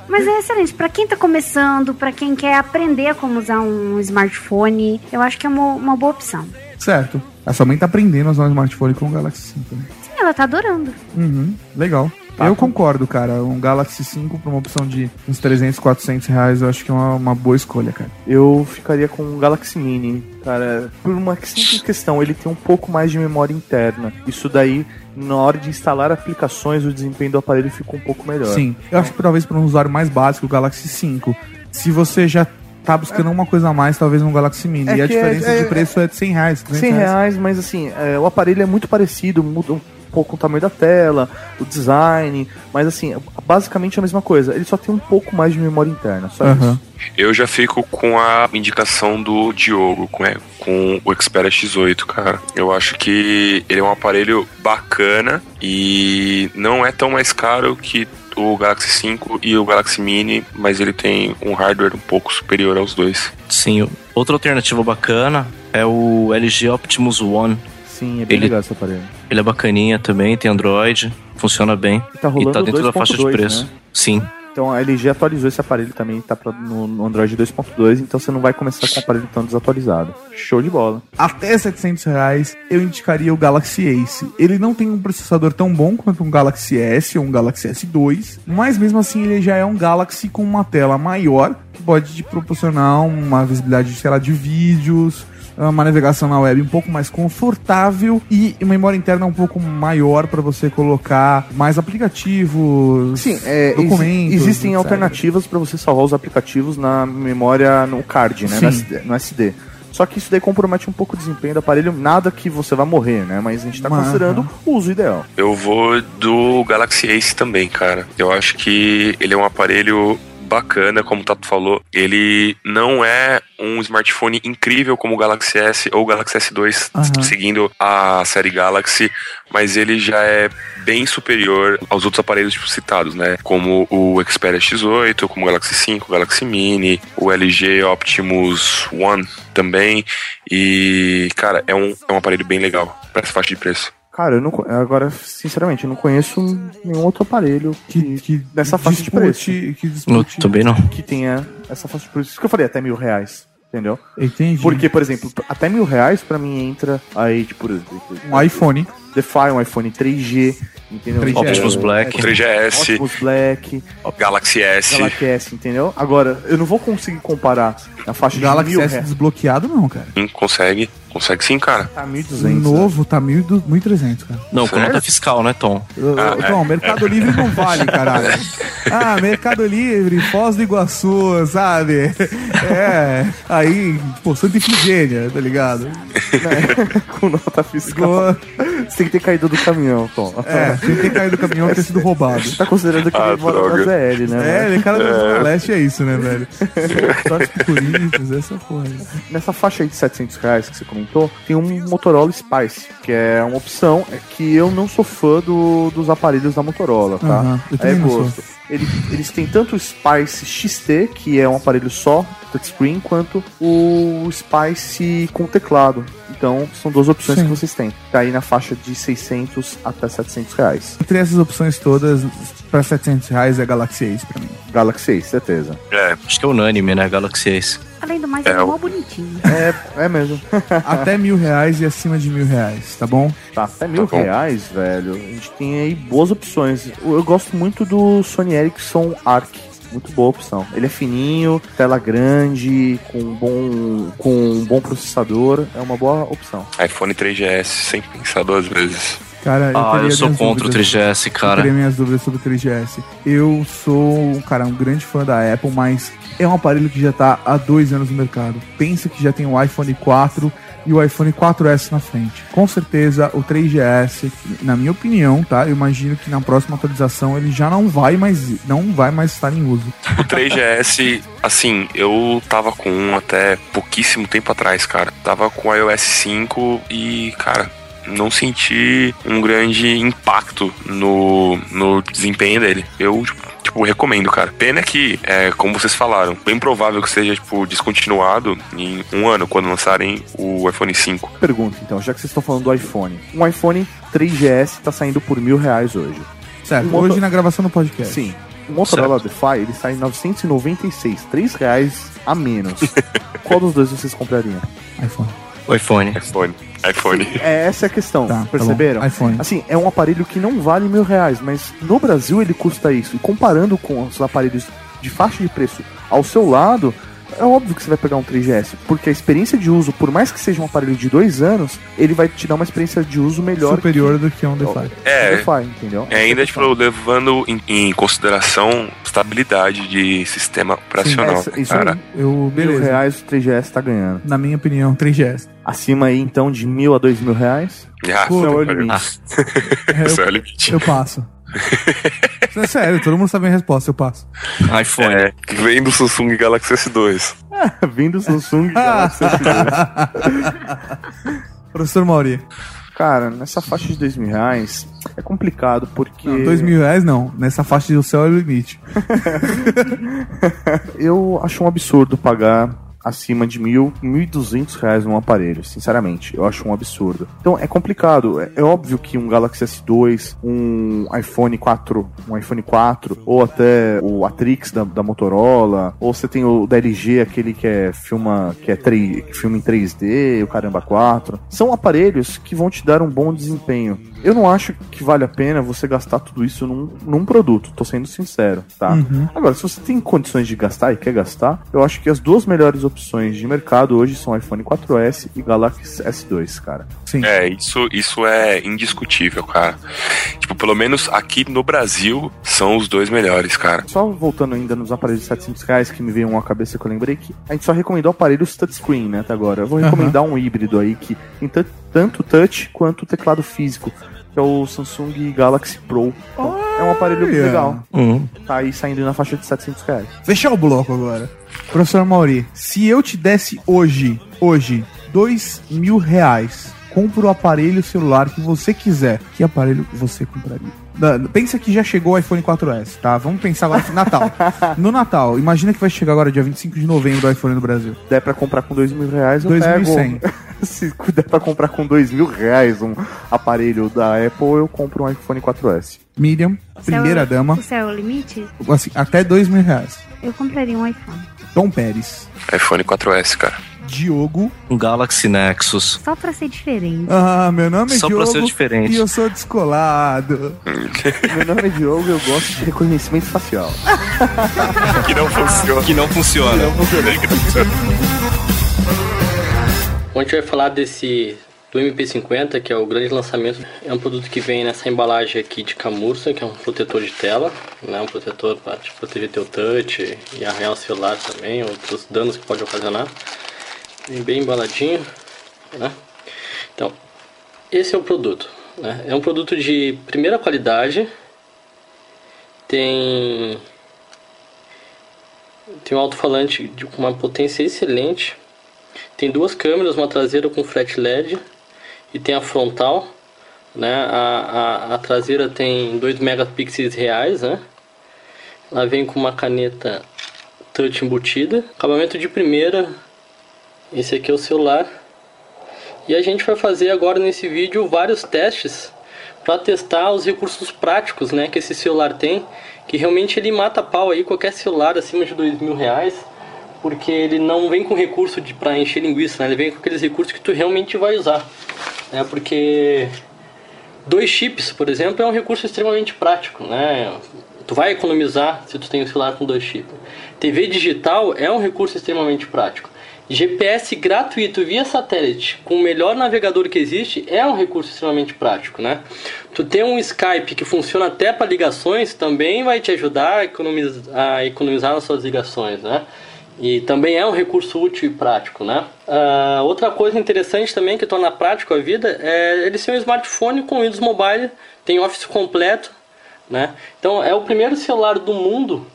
Mas é excelente. Pra quem tá começando, pra quem quer aprender como usar um smartphone, eu acho que é uma, uma boa opção. Certo. A sua mãe tá aprendendo a usar um smartphone com o Galaxy 5. Né? Sim, ela tá adorando. Uhum, legal. Eu concordo, cara. Um Galaxy 5 pra uma opção de uns 300, 400 reais, eu acho que é uma, uma boa escolha, cara. Eu ficaria com o Galaxy Mini, cara, por uma simples questão, ele tem um pouco mais de memória interna. Isso daí, na hora de instalar aplicações, o desempenho do aparelho fica um pouco melhor. Sim. Eu acho que talvez para um usuário mais básico, o Galaxy 5. Se você já tá buscando uma coisa a mais, talvez um Galaxy Mini. É e a é- diferença é- de preço é de 100 reais. 200 100 reais, mas assim, é, o aparelho é muito parecido, muda um pouco o tamanho da tela, o design, mas assim, basicamente é a mesma coisa. Ele só tem um pouco mais de memória interna, só Aham. isso. Eu já fico com a indicação do Diogo, com, é, com o Xperia X8, cara. Eu acho que ele é um aparelho bacana e não é tão mais caro que o Galaxy 5 e o Galaxy Mini, mas ele tem um hardware um pouco superior aos dois. Sim, outra alternativa bacana é o LG Optimus One. Sim, é bem Ele- legal esse aparelho. Ele é bacaninha também, tem Android, funciona bem. E tá rolando e tá dentro da faixa de 2.2, preço. né? Sim. Então a LG atualizou esse aparelho também, tá pra- no, no Android 2.2, então você não vai começar com o aparelho tão desatualizado. Show de bola. Até 700 reais, eu indicaria o Galaxy Ace. Ele não tem um processador tão bom quanto um Galaxy S ou um Galaxy S2, mas mesmo assim ele já é um Galaxy com uma tela maior, que pode te proporcionar uma visibilidade, sei lá, de vídeos, uma navegação na web um pouco mais confortável e uma memória interna um pouco maior para você colocar mais aplicativos, Sim, é, exi- documentos. existem etc. alternativas para você salvar os aplicativos na memória no card, né? No SD, no SD. Só que isso daí compromete um pouco o desempenho do aparelho, nada que você vai morrer, né? Mas a gente tá Mas- considerando o uso ideal. Eu vou do Galaxy Ace também, cara. Eu acho que ele é um aparelho bacana, como o Tato falou. Ele não é um smartphone incrível como o Galaxy S ou o Galaxy S2, Aham. seguindo a série Galaxy, mas ele já é bem superior aos outros aparelhos tipo, citados, né? Como o Xperia X8, como o Galaxy 5, o Galaxy Mini, o LG Optimus One também. E, cara, é um, é um aparelho bem legal para essa faixa de preço. Cara, eu não, agora, sinceramente, eu não conheço nenhum outro aparelho que, que nessa faixa de preço. que dispute também não. que tenha essa faixa de preço. Isso que eu falei, até mil reais. Entendeu? Entendi. Porque, por exemplo, até mil reais pra mim entra aí, tipo, Um iPhone. DeFi, um iPhone 3G, entendeu? 3GS. Optimus Black. O 3GS, Optimus Black, Galaxy S. Galaxy S, entendeu? Agora, eu não vou conseguir comparar na faixa Galaxy de mil S reais. desbloqueado não, cara. Sim, consegue. Consegue sim, cara. Tá O 1.200. novo tá 1.300, cara. Não, com nota fiscal, né, Tom? Ah, Tom, Mercado Livre não vale, caralho. Ah, Mercado Livre, Foz do Iguaçu, sabe? É, aí, pô, Santa Ifigênia, tá ligado? Com nota fiscal. Você tem que ter caído do caminhão, Tom. É, sem ter caído do caminhão e ter sido roubado. Você tá considerando que Ah, ele mora na. ZL, né? É, ele cara do Zona Leste é isso, né, velho? Torce pro Corinthians, essa porra. aí. Nessa faixa aí de 700 reais que você comentou, tem um Motorola Spice, que é uma opção é que eu não sou fã do- dos aparelhos da Motorola, tá? Aham, eu é gosto. Ele- eles têm tanto o Spice XT, que é um aparelho só, touchscreen, quanto o Spice com teclado. Então, são duas opções Sim. que vocês têm. Tá aí na faixa de 600 até 700 reais. Entre essas opções todas, pra 700 reais é Galaxy Ace pra mim. Galaxy 6, certeza. É, Acho que é unânime, né, Galaxy Ace. Além do mais, É, é mó bonitinho. É, é mesmo. Até mil reais e acima de mil reais, tá bom? Tá, até mil bom. reais, velho. A gente tem aí boas opções. Eu eu gosto muito do Sony Ericsson Arc. Muito boa opção. Ele é fininho, tela grande, com um bom, com um bom processador. É uma boa opção. iPhone 3GS, sem pensar duas vezes. Cara, eu Ah, teria eu sou contra o dúvidas. 3GS, Eu cara. teria minhas dúvidas sobre o 3GS. Eu sou, cara, um grande fã da Apple, mas é um aparelho que já tá há dois anos no mercado. Pensa que já tem o iPhone 4 e o iPhone 4S na frente. Com certeza, o 3GS, na minha opinião, tá? Eu imagino que na próxima atualização ele já não vai mais, não vai mais estar em uso. O 3GS, assim, eu tava com um até pouquíssimo tempo atrás, cara. Tava com o iOS 5 e, cara, não senti um grande impacto no, no desempenho dele. Eu, tipo, recomendo, cara. Pena que, é, como vocês falaram, bem provável que seja, tipo, descontinuado em um ano, quando lançarem o iPhone 5. Pergunta, então, já que vocês estão falando do iPhone. Um iPhone 3GS tá saindo por mil reais hoje. Certo, Um hoje na gravação do podcast. Sim. O Motorola DeFi, ele sai em 996, 3 reais a menos. Qual dos dois vocês comprariam? iPhone. O iPhone. iPhone. iPhone. É essa é a questão, Tá, tá perceberam? bom. iPhone. Assim, é um aparelho que não vale mil reais, mas no Brasil ele custa isso. E comparando com os aparelhos de faixa de preço ao seu lado, é óbvio que você vai pegar um 3GS, porque a experiência de uso, por mais que seja um aparelho de dois anos, ele vai te dar uma experiência de uso melhor Superior do que um DeFi. É, que DeFi, entendeu? É ainda, tipo, levando em, em consideração estabilidade de sistema operacional. Essa- isso cara. aí. Eu, Mil beleza. reais o 3GS tá ganhando. Na minha opinião, 3GS. Acima aí, então, de mil a dois mil reais. Ah, Esse é o que limite. É, Esse é o eu, limite. eu passo. É sério, todo mundo sabe a resposta, eu passo. iPhone. É, vem do Samsung Galaxy S2. Vindo Samsung Galaxy S2. Professor Mauri. Cara, nessa faixa de dois mil reais é complicado porque. Não, dois mil reais não. Nessa faixa do céu é o limite. Eu acho um absurdo pagar acima de mil, mil e duzentos reais num aparelho, sinceramente. Eu acho um absurdo. Então é complicado. É, é óbvio que um Galaxy S2, um iPhone 4, um iPhone 4, ou até o Atrix da, da Motorola, ou você tem o da LG, aquele que é filma, que é 3, que filma em 3D, o caramba 4. São aparelhos que vão te dar um bom desempenho. Eu não acho que vale a pena você gastar tudo isso num, num produto, tô sendo sincero, tá? Uhum. Agora, se você tem condições de gastar e quer gastar, eu acho que as duas melhores opções de mercado hoje são iPhone 4S e Galaxy S2, cara. Sim. É, isso, isso é indiscutível, cara. Tipo, pelo menos aqui no Brasil, são os dois melhores, cara. Só voltando ainda nos aparelhos de 700 reais, que me veio uma cabeça que eu lembrei que a gente só recomendou aparelhos touchscreen, né, até agora. Eu vou recomendar um híbrido aí que tem tan- tanto touch quanto teclado físico, que é o Samsung Galaxy Pro. Então, é um aparelho Olha. legal. Uhum. Tá aí saindo na faixa de 700 reais. Fechar o bloco agora. Professor Mauri, se eu te desse hoje, hoje, dois mil reais, compra o aparelho celular que você quiser, que aparelho você compraria? Pensa que já chegou o iPhone 4S, tá? Vamos pensar agora no Natal. No Natal, imagina que vai chegar agora dia 25 de novembro o iPhone no Brasil. der pra comprar com dois mil reais, eu 2.100. pego. Se der pra comprar com dois mil reais um aparelho da Apple, eu compro um iPhone 4S. Miriam, primeira Céu- dama, O céu é o limite? assim, até dois mil reais. Eu compraria um iPhone. Tom Pérez, iPhone 4S, cara. Diogo. Um Galaxy Nexus. Só pra ser diferente. Ah, meu nome é Só pra Diogo ser diferente. e eu sou descolado. Meu nome é Diogo e eu gosto de reconhecimento facial. Que não funciona. Que não funciona. Bom, a gente vai falar desse do MP50, que é o grande lançamento. É um produto que vem nessa embalagem aqui de camurça, que é um protetor de tela, né? um protetor para te proteger teu touch e arranhar o celular também, outros danos que pode ocasionar. Bem embaladinho, né? Então, esse é o produto. Né? É um produto de primeira qualidade, tem tem um alto-falante com uma potência excelente. Tem duas câmeras, uma traseira com flat LED e tem a frontal, né? A, a, a traseira tem 2 megapixels reais, né? Ela vem com uma caneta touch embutida, acabamento de primeira. Esse aqui é o celular. E a gente vai fazer agora nesse vídeo vários testes para testar os recursos práticos, né, que esse celular tem, que realmente ele mata pau aí qualquer celular acima de dois mil reais, porque ele não vem com recurso de para encher linguiça, né, ele vem com aqueles recursos que tu realmente vai usar, né, porque dois chips, por exemplo, é um recurso extremamente prático, né, tu vai economizar se tu tem um celular com dois chips. TV digital é um recurso extremamente prático. GPS gratuito via satélite com o melhor navegador que existe é um recurso extremamente prático, né? Tu ter um Skype que funciona até para ligações também vai te ajudar a economizar, a economizar nas suas ligações, né? E também é um recurso útil e prático, né? Ah, outra coisa interessante também que torna prático a vida é ele ser um smartphone com Windows Mobile, tem Office completo, né? Então é o primeiro celular do mundo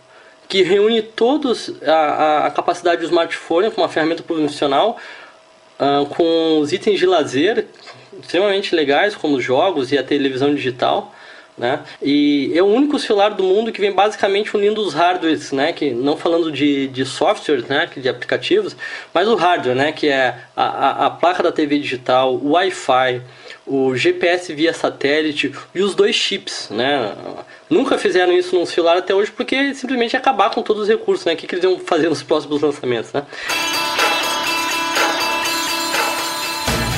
que reúne todos a, a, capacidade do smartphone com uma ferramenta profissional, ah, com os itens de lazer extremamente legais, como os jogos e a televisão digital. Né? E é o único celular do mundo que vem basicamente unindo os hardwares, né? que, não falando de, de softwares, né? que de aplicativos, mas o hardware, né? que é a, a, a placa da TV digital, o Wi-Fi, o GPS via satélite e os dois chips, né? Nunca fizeram isso num celular até hoje porque simplesmente acabar com todos os recursos, né? O que, que eles iam fazer nos próximos lançamentos, né?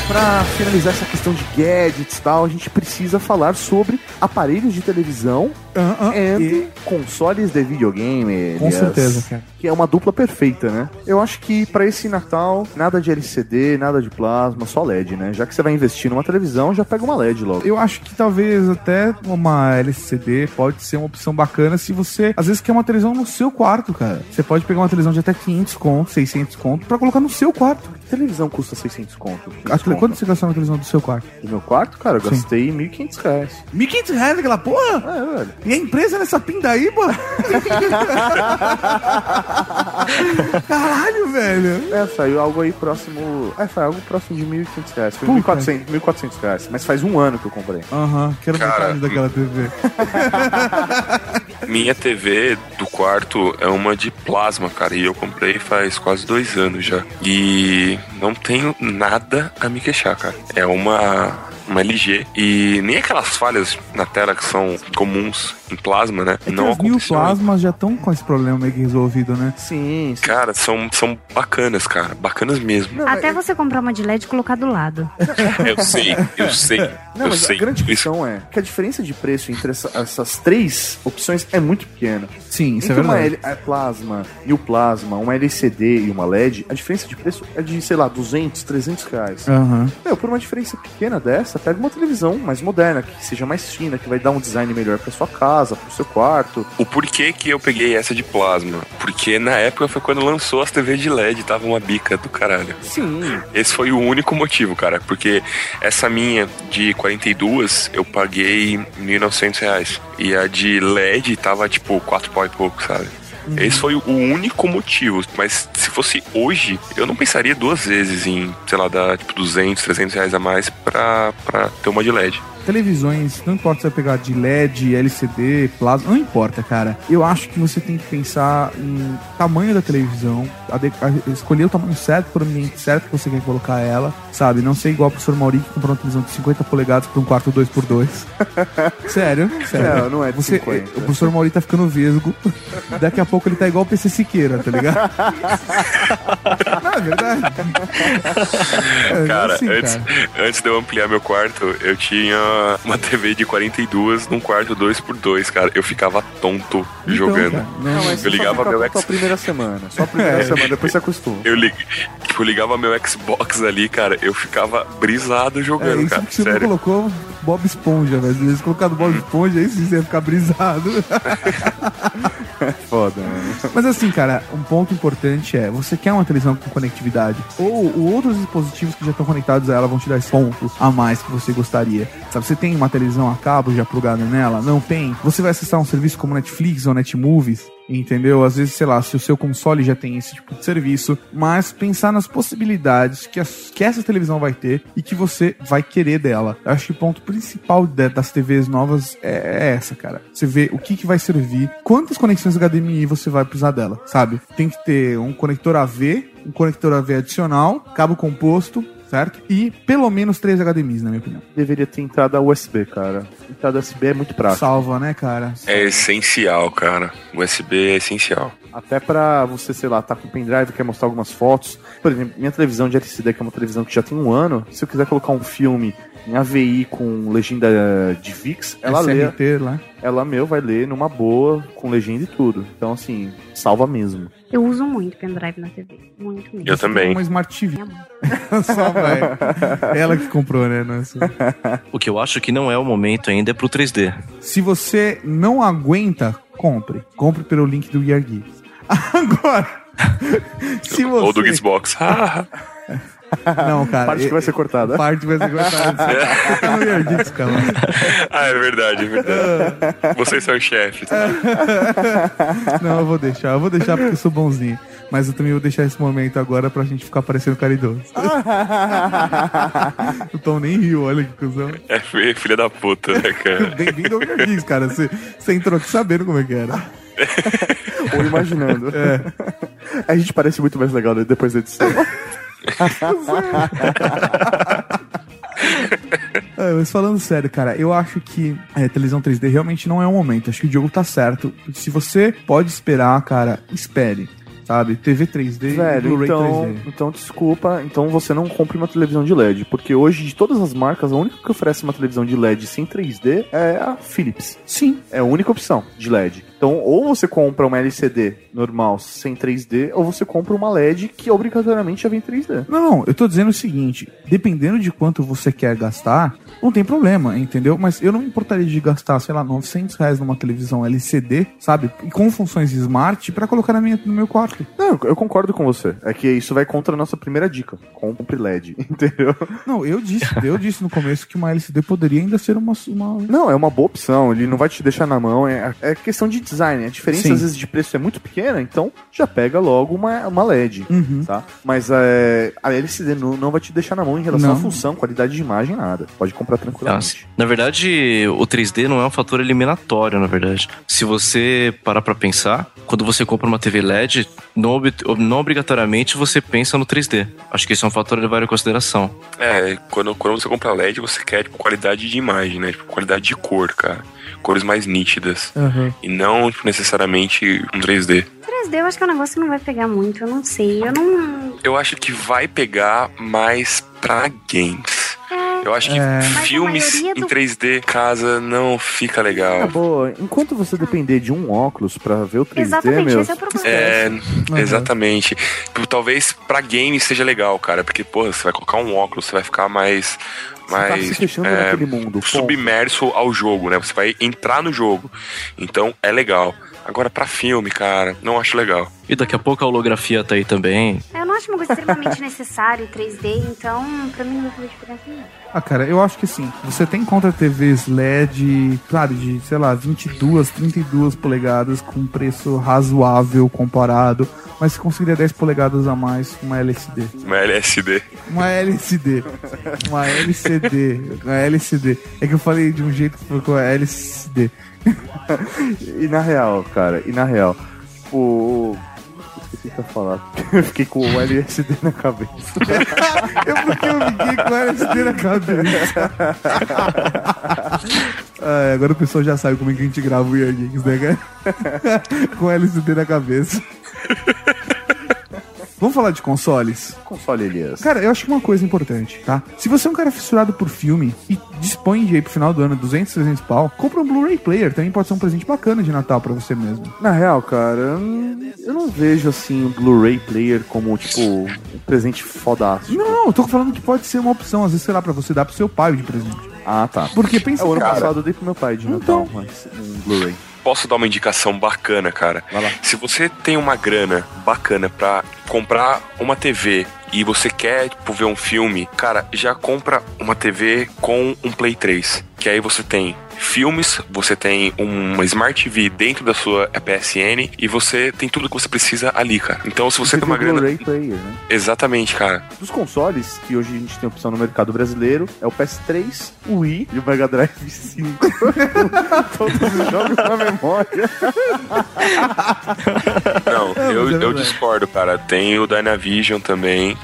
Pra finalizar essa questão de gadgets e tal, a gente precisa falar sobre aparelhos de televisão e consoles de videogame. Com aliás, certeza, cara. Que é uma dupla perfeita, né? Eu acho que pra esse Natal, nada de LCD, nada de plasma, só LED, né? Já que você vai investir numa televisão, já pega uma LED logo. Eu acho que talvez até uma LCD pode ser uma opção bacana se você, às vezes, quer uma televisão no seu quarto, cara. Você pode pegar uma televisão de até 500 conto, 600 conto, pra colocar no seu quarto. televisão custa 600 conto. Tele- Quanto você gastou na televisão do seu quarto? Do meu quarto, cara, eu Sim. gastei 1.500 reais. 1.500 reais aquela porra? É, velho. E a empresa nessa pindaíba? Caralho, velho. É, saiu algo aí próximo. É, foi algo próximo de 1.500 reais. Foi Puta. 1.400, 1.400 reais. Mas faz um ano que eu comprei. Aham, quero Cara, metade daquela TV. Minha TV do quarto é uma de plasma, cara. E eu comprei faz quase dois anos já. E não tenho nada a me queixar, cara. É uma. Uma LG. E nem aquelas falhas na tela que são comuns em plasma, né? É que não as mil aconteceu. plasmas já estão com esse problema meio que resolvido, né? Sim, Cara, são, são bacanas, cara. Bacanas mesmo. Até você comprar uma de LED e colocar do lado. Eu sei, eu sei. Não, eu mas sei. a grande questão é que a diferença de preço entre essa- essas três opções é muito pequena. Sim, isso é entre uma verdade. L- é plasma, New Plasma, uma LCD e uma LED, a diferença de preço é de, sei lá, 200, 300 reais. Aham. Meu, por uma diferença pequena dessa, pega uma televisão mais moderna, que seja mais fina, que vai dar um design melhor pra sua casa, pro seu quarto. O porquê que eu peguei essa de plasma? Porque na época foi quando lançou as TVs de LED, tava uma bica do caralho. Sim. Esse foi o único motivo, cara. Porque essa minha de 42 eu paguei 1.900 reais. E a de LED tava tipo 4 pau e pouco, sabe? Esse foi o único motivo. Mas se fosse hoje, eu não pensaria duas vezes em, sei lá, dar tipo 200, 300 reais a mais pra, pra ter uma de LED. Televisões, não importa se vai pegar de LED, LCD, plasma, não importa, cara. Eu acho que você tem que pensar em tamanho da televisão, escolher o tamanho certo para o ambiente certo que você quer colocar ela, sabe? Não ser igual o professor Mauri que comprou uma televisão de 50 polegadas para um quarto 2x2. sério, sério. Não, não é de você, 50. O professor Mauri tá ficando vesgo. Daqui a pouco ele tá igual o PC Siqueira, tá ligado? não, é verdade. É, Cara, assim, antes, cara. antes de eu ampliar meu quarto, eu tinha uma TV de 42 num quarto 2x2, cara. Eu ficava tonto jogando. cara, não, Não, mas eu só ligava meu tonto X... a primeira semana. Só a primeira É. semana, depois você acostuma. Eu, lig... tipo, eu ligava meu Xbox ali, cara, eu ficava brisado É jogando, isso cara. que você não Sério. colocou Bob Esponja, velho. Se colocado Bob Esponja, aí sim você ia ficar brisado. Foda, né? Mas assim, cara, um ponto importante é: você quer uma televisão com conectividade? Ou, ou outros dispositivos que já estão conectados a ela vão te dar esse ponto a mais que você gostaria? Sabe, você tem uma televisão a cabo já plugada nela? Não tem? Você vai acessar um serviço como Netflix ou Netmovies? Entendeu? Às vezes, sei lá, se o seu console já tem esse tipo de serviço, mas pensar nas possibilidades que, as- que essa televisão vai ter e que você vai querer dela. Eu acho que o ponto principal de- das TVs novas é, é essa, cara. Você vê o que, que vai servir, quantas conexões HDMI você vai precisar dela, sabe? Tem que ter um conector AV, um conector AV adicional, cabo composto, certo? E pelo menos três HDMIs, na minha opinião. Deveria ter entrada USB, cara. Entrada USB é muito prático. Salva, né, cara? É essencial, cara. USB é essencial. Até pra você, sei lá, tá com pendrive, quer mostrar algumas fotos. Por exemplo, minha televisão de LCD, que é uma televisão que já tem um ano, se eu quiser colocar um filme em AVI com legenda de VIX, ela lê. SRT lá. Ela, meu, vai ler numa boa, com legenda e tudo. Então, assim, salva mesmo. Eu uso muito pendrive na TV. Muito mesmo. Eu também. Uma Smart TV. Só vai. Ela que comprou, né? Nossa. O que eu acho que não é o momento ainda é pro 3D. Se você não aguenta, compre. Compre pelo link do Gear Geeks. Agora, se você... Ou do Xbox. Não, cara. Parte que vai ser cortada. Parte vai ser cortada. Fica no Gear Geeks, cara. ah, é verdade, é verdade. Vocês são chefes. Não, eu vou deixar. Eu vou deixar porque eu sou bonzinho. Mas eu também vou deixar esse momento agora pra gente ficar parecendo caridoso. o Tom nem riu, olha que cuzão. É fi- filha da puta, né, cara? Bem-vindo ao cara. Você, você entrou aqui sabendo como é que era. Ou imaginando. É. A gente parece muito mais legal né, depois da edição. É, mas falando sério, cara, eu acho que é, televisão 3D realmente não é o momento. Acho que o Diogo tá certo. Se você pode esperar, cara, espere. sabe? TV 3D e Velho, então, 3D. então desculpa, então você não compre uma televisão de LED, porque hoje de todas as marcas, a única que oferece uma televisão de LED sem 3D é a Philips. Sim. É a única opção de LED. Então, ou você compra uma LCD normal sem 3D, ou você compra uma LED que obrigatoriamente já vem 3D. Não, eu tô dizendo o seguinte: dependendo de quanto você quer gastar, não tem problema, entendeu? Mas eu não me importaria de gastar, sei lá, 900 reais numa televisão LCD, sabe? E com funções smart pra colocar na minha, no meu quarto. Não, eu concordo com você. É que isso vai contra a nossa primeira dica. Compre LED, entendeu? Não, eu disse, eu disse no começo que uma LCD poderia ainda ser uma. uma... Não, é uma boa opção. Ele não vai te deixar na mão. É, é questão de design. A diferença, Sim. às vezes, de preço é muito pequena, então já pega logo uma, uma LED, Uhum. tá? Mas é, a LCD não, não vai te deixar na mão em relação Não. à função, qualidade de imagem, nada. Pode comprar tranquilamente. Na verdade, o 3D não é um fator eliminatório, na verdade. Se você parar pra pensar, quando você compra uma TV LED, não, ob- não obrigatoriamente você pensa no 3D. Acho que isso é um fator levar em consideração. É, quando, quando você compra LED, você quer, tipo, qualidade de imagem, né? Tipo, qualidade de cor, cara. Cores mais nítidas. Uhum. E não, tipo, necessariamente um 3D. 3D eu acho que é um negócio que não vai pegar muito, eu não sei. Eu não. Eu acho que vai pegar mais pra games. Eu acho que É. filmes maioria em do- 3D casa não fica legal. É boa. Enquanto você depender de um óculos pra ver o 3D, Exatamente, meu. esse é o problema. É, Uhum. exatamente. Tipo, Talvez pra games seja legal, cara, porque, porra, você vai colocar um óculos, você vai ficar mais. Tá mais se fechando é, naquele mundo, ponto. submerso ao jogo, né? Você vai entrar no jogo. Então é legal. Agora, pra filme, cara, não acho legal. E daqui a pouco a holografia tá aí também. Eu não acho uma coisa extremamente necessária 3D, então pra mim não vai fazer diferença nenhuma. Ah, cara, eu acho que sim. Você tem contra TVs LED, claro, de, sei lá, 22, 32 polegadas com preço razoável comparado, mas você conseguiria 10 polegadas a mais com uma LCD. Uma LSD. Uma LCD. Uma LCD. Uma LCD. É que eu falei de um jeito que ficou LCD. E na real, cara, e na real, o. Esqueci o ia falar. Eu fiquei com o LSD na cabeça. eu porque eu fiquei com LSD na cabeça. Ah, agora o pessoal já sabe como é que a gente grava o Year né, cara? com LSD na cabeça. Vamos falar de consoles? Console, Elias. Cara, eu acho que uma coisa importante, tá? Se você é um cara fissurado por filme e dispõe de aí pro final do ano 200, 300 pau, compra um Blu-ray player. Também pode ser um presente bacana de Natal pra você mesmo. Na real, cara, eu não- vejo assim o Blu-ray player como, tipo, um presente fodástico. Não, eu tô falando que pode ser uma opção, às vezes, sei lá, pra você dar pro seu pai de presente. Ah, tá. Porque pensa É, o ano Cara. passado eu dei pro meu pai de Natal mas um Blu-ray. Posso dar uma indicação bacana, cara? Vai lá. Se você tem uma grana bacana pra comprar uma TV e você quer tipo, ver um filme, cara, já compra uma TV com um Play 3. Que aí você tem filmes, você tem uma Smart TV dentro da sua PSN e você tem tudo que você precisa ali, cara. Então, se você tem uma um grana. Blu-ray player, né? Exatamente, cara. Dos consoles, que hoje a gente tem opção no mercado brasileiro, é o PS3, o Wii e o Mega Drive 5. Todos os jogos na memória. Não, É, eu, é eu discordo, cara. Tem o Dynavision também.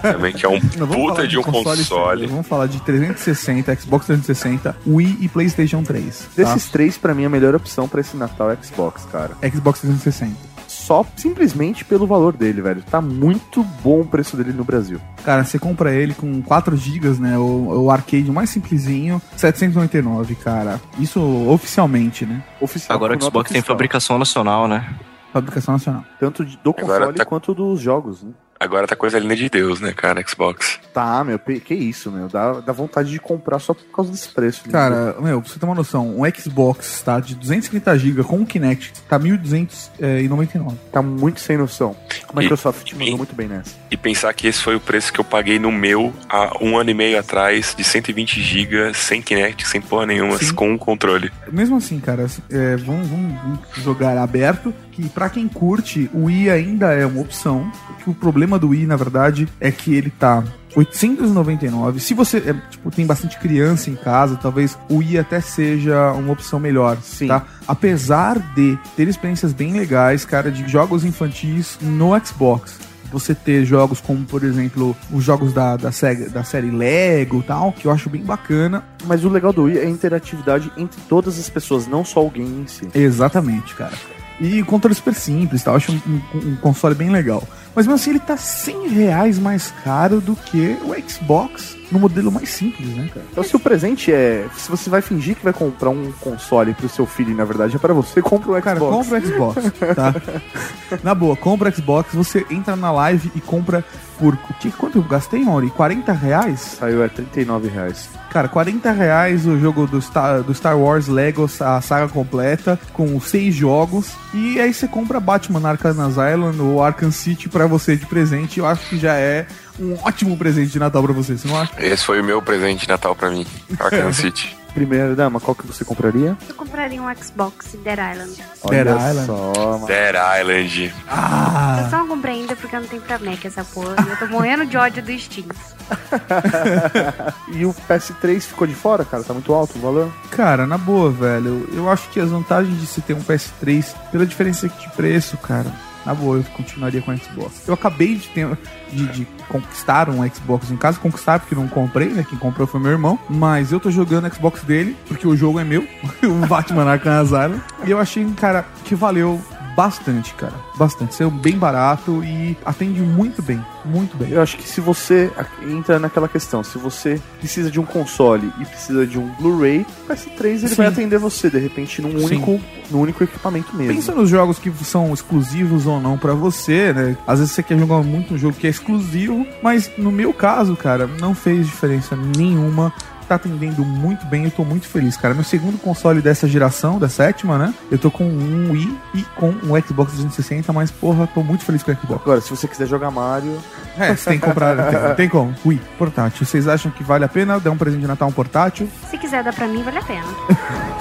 também, que é um puta de um console. Vamos falar de 360, Xbox 360, Wii e PlayStation 3. tá? Desses três, pra mim, a melhor opção pra esse Natal é Xbox, cara. Xbox 360. Só simplesmente pelo valor dele, velho. Tá muito bom o preço dele no Brasil. Cara, você compra ele com 4 GB, né? O, o arcade mais simplesinho, 799, cara. Isso oficialmente, né? Oficial. Agora o Xbox tem fabricação nacional, né? Fabricação nacional. Tanto do console tá- quanto dos jogos, né? Agora tá coisa linda de Deus, né, cara? Xbox. Tá, meu, que isso, meu. Dá, dá vontade de comprar só por causa desse preço. né? Cara, meu, pra você ter uma noção, um Xbox tá de 250 GB com o Kinect, tá 1.299. Tá muito sem noção. A E- Microsoft mandou e- muito bem nessa. E pensar que esse foi o preço que eu paguei no meu há um ano e meio atrás, de 120 GB, sem Kinect, sem porra nenhuma, Sim. com um controle. Mesmo assim, cara, é, vamos, vamos- vamos jogar aberto, que pra quem curte, o Wii ainda é uma opção, porque o problema do Wii, na verdade, é que ele tá 899. Se você é, tipo, tem bastante criança em casa, talvez o Wii até seja uma opção melhor, Sim. tá? Apesar de ter experiências bem legais, cara, de jogos infantis no Xbox. Você ter jogos como, por exemplo, os jogos da, da, série, da série Lego e tal, que eu acho bem bacana. Mas o legal do Wii é a interatividade entre todas as pessoas, não só o game em si. Exatamente, cara. E controle super simples, tá? Eu acho um, um- um console bem legal. Mas mesmo assim, ele tá 100 reais mais caro do que o Xbox no modelo mais simples, né, cara? Então, se o presente é. Se você vai fingir que vai comprar um console pro seu filho e na verdade é pra você, compra o Xbox. Cara, compra o Xbox, tá? Na boa, compra o Xbox, você entra na live e compra por. Que, quanto eu gastei, Mauri? 40 reais? Saiu é 39 reais. Cara, 40 reais o jogo do Star, do Star Wars Lego, a saga completa, com seis jogos. E aí você compra Batman Arkham Asylum ou Arkham City pra você de presente. Eu acho que já é um ótimo presente de Natal pra você, você não acha? Esse foi o meu presente de Natal pra mim. Arkham City. Primeira dama, qual que você compraria? Eu compraria um Xbox Dead Island. Olha Dead Island. só, mano. Dead Island. Ah. Eu só não comprei ainda porque eu não tenho pra Mac essa porra. Eu tô morrendo de ódio do Steam. E o PS3 ficou de fora, cara? Tá muito alto o valor? Cara, na boa, velho. Eu acho que as vantagens de se ter um PS3, pela diferença de preço, cara, na boa, eu continuaria com o Xbox. Eu acabei de ter de, de conquistar um Xbox em casa, conquistar porque não comprei, né? Quem comprou foi meu irmão. Mas eu tô jogando Xbox dele, porque o jogo é meu, o Batman Arkham Asylum. E eu achei, cara, que valeu bastante, cara. Bastante. Saiu bem barato e atende muito bem. Muito bem. Eu acho que se você entra naquela questão, se você precisa de um console e precisa de um Blu-ray, o PS3 ele Sim. vai atender você, de repente, num Sim. único, num único equipamento mesmo. Pensa nos jogos que são exclusivos ou não pra você, né? Às vezes você quer jogar muito um jogo que é exclusivo, mas no meu caso, cara, não fez diferença nenhuma. Tá atendendo muito bem, eu tô muito feliz, cara. Meu segundo console dessa geração, da sétima, né? Eu tô com um Wii e com um Xbox 360, mas porra, tô muito feliz com o Xbox. Agora, se você quiser jogar Mario, É, você tem que comprar, tem, tem como? Wii, portátil. Vocês acham que vale a pena dar um presente de Natal um portátil? Se quiser dar pra mim, vale a pena.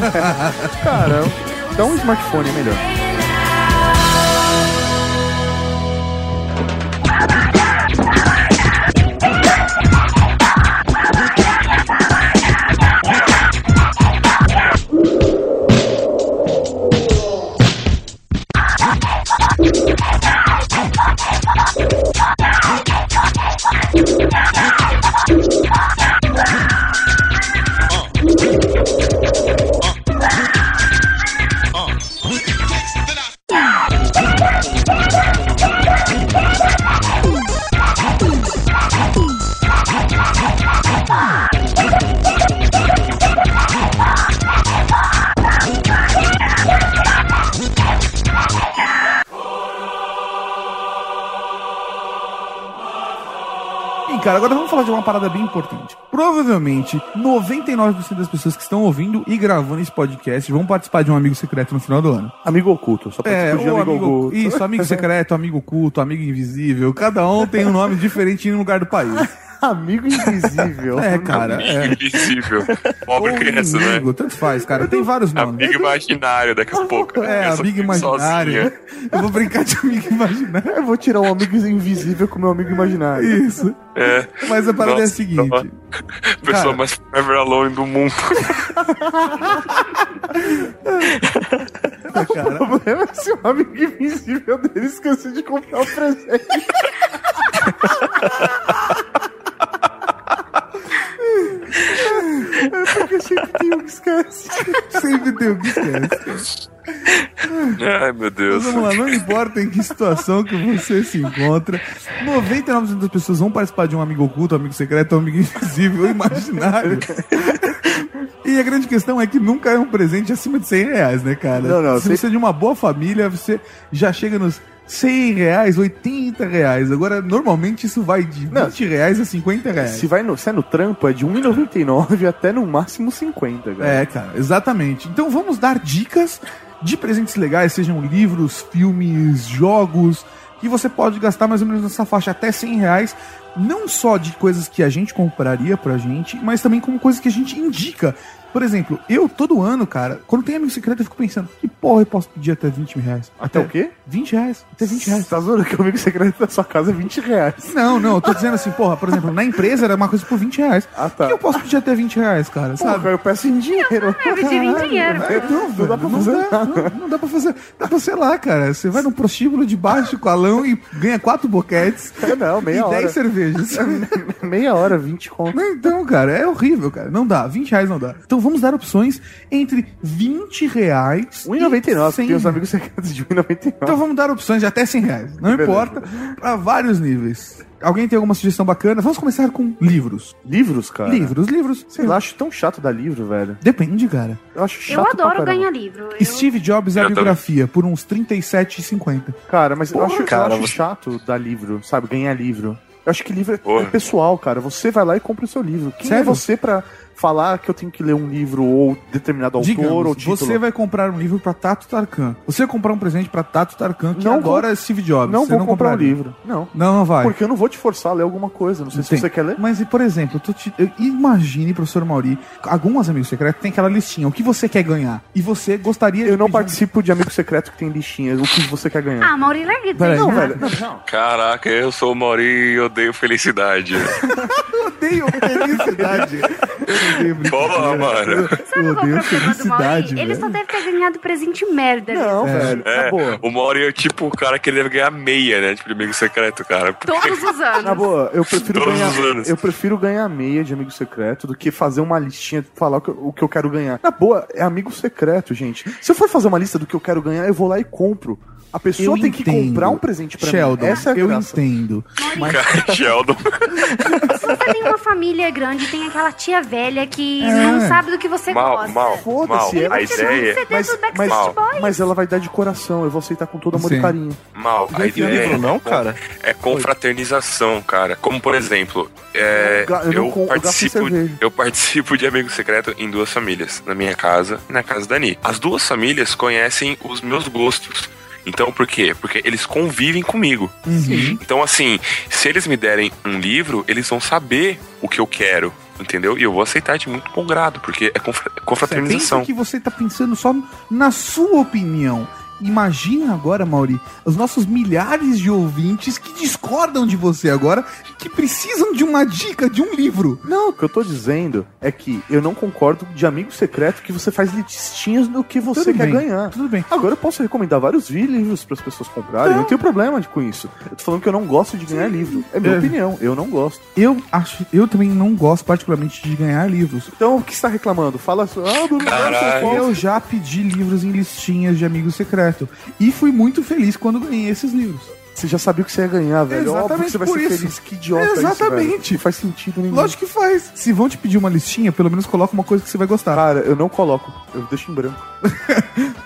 cara, dá um smartphone é melhor. Ah! Cara, agora vamos falar de uma parada bem importante. Provavelmente, 99% das pessoas que estão ouvindo e gravando esse podcast vão participar de um amigo secreto no final do ano. Amigo oculto, só É, participa de ou amigo, amigo, oculto. isso, amigo secreto, amigo culto, amigo invisível. Cada um tem um nome diferente em um lugar do país. amigo invisível. É, cara. É. Invisível. Pobre Ou criança, né? inimigo, tanto faz, cara. Tem vários nomes. Amigo imaginário daqui a pouco. É, Criança amigo imaginário. sozinha. Eu vou brincar de amigo imaginário. Eu vou tirar um amigo invisível com meu amigo imaginário. Isso. É. Mas a parada é a Nossa, seguinte. Pessoa Cara. mais forever alone do mundo. O problema é se o amigo invisível dele esqueceu de comprar o presente. É porque sempre tem um que esquece. Sempre tem um que esquece. Ai, meu Deus. Mas vamos lá, não importa em que situação que você se encontra, 99% das pessoas vão participar de um amigo oculto, um amigo secreto, um amigo invisível imaginário. E a grande questão é que nunca é um presente acima de 100 reais, né, cara? Não, não, Se você é de uma boa família, você já chega nos 100 reais, 80 reais. Agora, normalmente isso vai de 20 reais a 50 reais. Se, vai no, se é no trampo, é de 1,99 até no máximo 50, cara. É, cara, exatamente. Então vamos dar dicas de presentes legais, sejam livros, filmes, jogos, que você pode gastar mais ou menos nessa faixa até 100 reais. Não só de coisas que a gente compraria pra gente, mas também como coisas que a gente indica. Por exemplo, eu todo ano, cara, quando tem amigo secreto, eu fico pensando, que porra eu posso pedir até 20 reais? Até o quê? 20 reais. Até 20 reais. Tá zoando que o amigo secreto da sua casa é 20 reais. Não, não, eu tô dizendo assim, porra, por exemplo, na empresa era uma coisa por 20 reais. Ah, tá. que eu posso pedir até 20 reais, cara, sabe? Porra, eu peço em dinheiro. Eu pedi em dinheiro. Não, Não dá pra não fazer dá, não, não dá pra fazer. Dá pra, sei lá, cara. Você vai num prostíbulo de baixo com alão e ganha quatro boquetes É, não, meia e hora. 10 cervejas. Meia hora, 20 conto. Não, Então, cara, é horrível, cara. Não dá. 20 reais não dá. Então vamos dar opções entre 20 reais 1,99. e 100 Tem os amigos secretos de 1,99. Então vamos dar opções de até 100 reais. Não importa. Pra vários níveis. Alguém tem alguma sugestão bacana? Vamos começar com livros. Livros, cara? Livros, livros. Sei lá, acho tão chato dar livro, velho. Depende, cara. Eu acho chato Eu adoro ganhar livro. Eu- Steve Jobs e a Eu biografia por uns 37,50. Cara, mas eu Porra, acho, cara, eu acho você- chato dar livro, sabe? Ganhar livro. Eu acho que livro é, Porra. é pessoal, cara. Você vai lá e compra o seu livro. Quem Sério? é você pra falar que eu tenho que ler um livro ou determinado autor ou Digamos, título? você vai comprar um livro pra Tato Tarkan. Você vai comprar um presente pra Tato Tarkan, que Não agora vou- é Steve Jobs. Não Você vou comprar um livro. Não. Não, não vai. Porque eu não vou te forçar a ler alguma coisa. Não sei se Tem. você quer ler. Mas, e, por exemplo, eu tô te- eu- imagine, professor Mauri, alguns amigos secretos têm aquela listinha. O que você quer ganhar? E você gostaria de Eu não pedir um- participo de amigo secreto que tem listinhas. O que você quer ganhar? Ah, Mauri, larga Peraí, não, velho. Não, não. Caraca, eu sou o Mauri e odeio felicidade. Eu odeio felicidade. Odeio Porra, mano. Sabe Eu qual é o odeio felicidade, Ele velho. só deve ter ganhado presente merda. Não, É. velho. É, boa. o Mauri é tipo o cara que deve ganhar meia, né? Tipo, de amigo secreto, cara. Porque- Todos os anos. Na boa, eu prefiro Todos ganhar. os anos. Eu prefiro ganhar meia de amigo secreto do que fazer uma listinha falar o que, o que eu quero ganhar. Na boa, é amigo secreto, gente. Se eu for fazer uma lista do que eu quero ganhar, eu vou lá e compro. A pessoa Eu tem que entendo. comprar um presente pra Sheldon, mim. Essa é a eu graça. entendo. Mas Cara, Sheldon. Se você tem uma família grande, tem aquela tia velha que É. não sabe do que você Mal, gosta. mal, mal. Foda-se, ela A um ideia, Mas, mas, Boys. mas ela vai dar de coração, eu vou aceitar com todo amor Sim. e carinho. mal, a Já enfiou ideia Livro não, cara? é confraternização, cara. Como, por exemplo, é, Eu eu não eu, com- participo, eu participo de amigo secreto em duas famílias. Na minha casa e na casa da Ani. As duas famílias conhecem os meus gostos. Então, por quê? Porque eles convivem comigo. Uhum. Então, assim, se eles me derem um livro, eles vão saber o que eu quero, entendeu? E eu vou aceitar de muito bom grado, porque é confra- Pensa confraternização. que você tá pensando só na sua opinião. Imagina agora, Mauri, os nossos milhares de ouvintes que discordam de você agora, que precisam de uma dica de um livro. Não, o que eu tô dizendo é que eu não concordo de amigo secreto que você faz listinhas do que você Tudo quer bem, ganhar. Tudo bem. Agora eu posso recomendar vários livros para as pessoas comprarem. Eu não tenho problema com isso. Eu tô falando que eu não gosto de ganhar livro. É minha É. opinião. Eu não gosto. Eu acho, eu também não gosto particularmente de ganhar livros. Então, o que você tá reclamando? Fala assim, ah. Eu já pedi livros em listinhas de amigo secreto e fui muito feliz quando ganhei esses livros. Você já sabia o que você ia ganhar, velho. Óbvio Exatamente que você vai por ser isso. feliz. Que idiota isso, velho. Exatamente. Não faz sentido nenhum. Lógico que faz. Se vão te pedir uma listinha, pelo menos coloca uma coisa que você vai gostar. Cara, eu não coloco. Eu deixo em branco.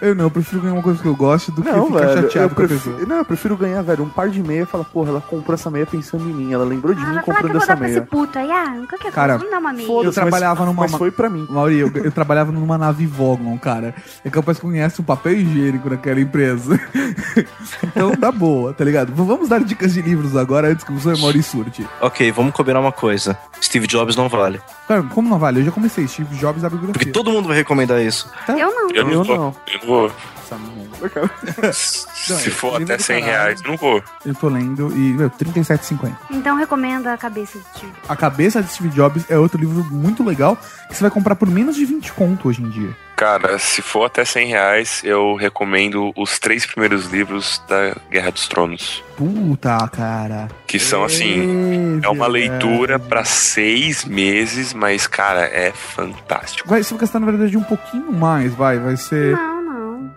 Eu não, eu prefiro ganhar uma coisa que eu gosto do Não, que ficar velho. chateado Eu com a prefiro, pessoa. não, eu prefiro ganhar, velho, um par de meia e falar, porra, ela comprou essa meia pensando em mim. Ela lembrou de Ah, mim comprando essa pra esse meia. puto aí. Ah, qualquer Cara, coisa, vamos dar uma meia. Eu Foda-se, trabalhava mas, numa. Mas foi pra mim. Mauri, eu, eu trabalhava numa nave Vogon, cara. É capaz que conhece um papel higiênico naquela empresa. então, tá boa, tá ligado? Vamos dar dicas de livros agora antes que o professor Mauri surte. Ok, vamos combinar uma coisa. Steve Jobs não vale. Cara, como não vale? Eu já comecei. Steve Jobs da Porque bibliografia. todo mundo vai recomendar isso. Eu não. Eu não Eu vou. não. Eu não vou. Essa merda, cara. Se for até do 100 caralho. reais, não vou. Eu tô lendo e, meu, 37,50. Então recomenda a cabeça do Steve. A Cabeça de Steve Jobs é outro livro muito legal que você vai comprar por menos de 20 conto hoje em dia. Cara, se for até 100 reais, eu recomendo os três primeiros livros da Guerra dos Tronos. Puta, cara. Que são assim. É uma leitura pra seis meses, mas, cara, é fantástico. Vai, você vai gastar, na verdade, um pouquinho mais, vai. Vai ser. Não, não.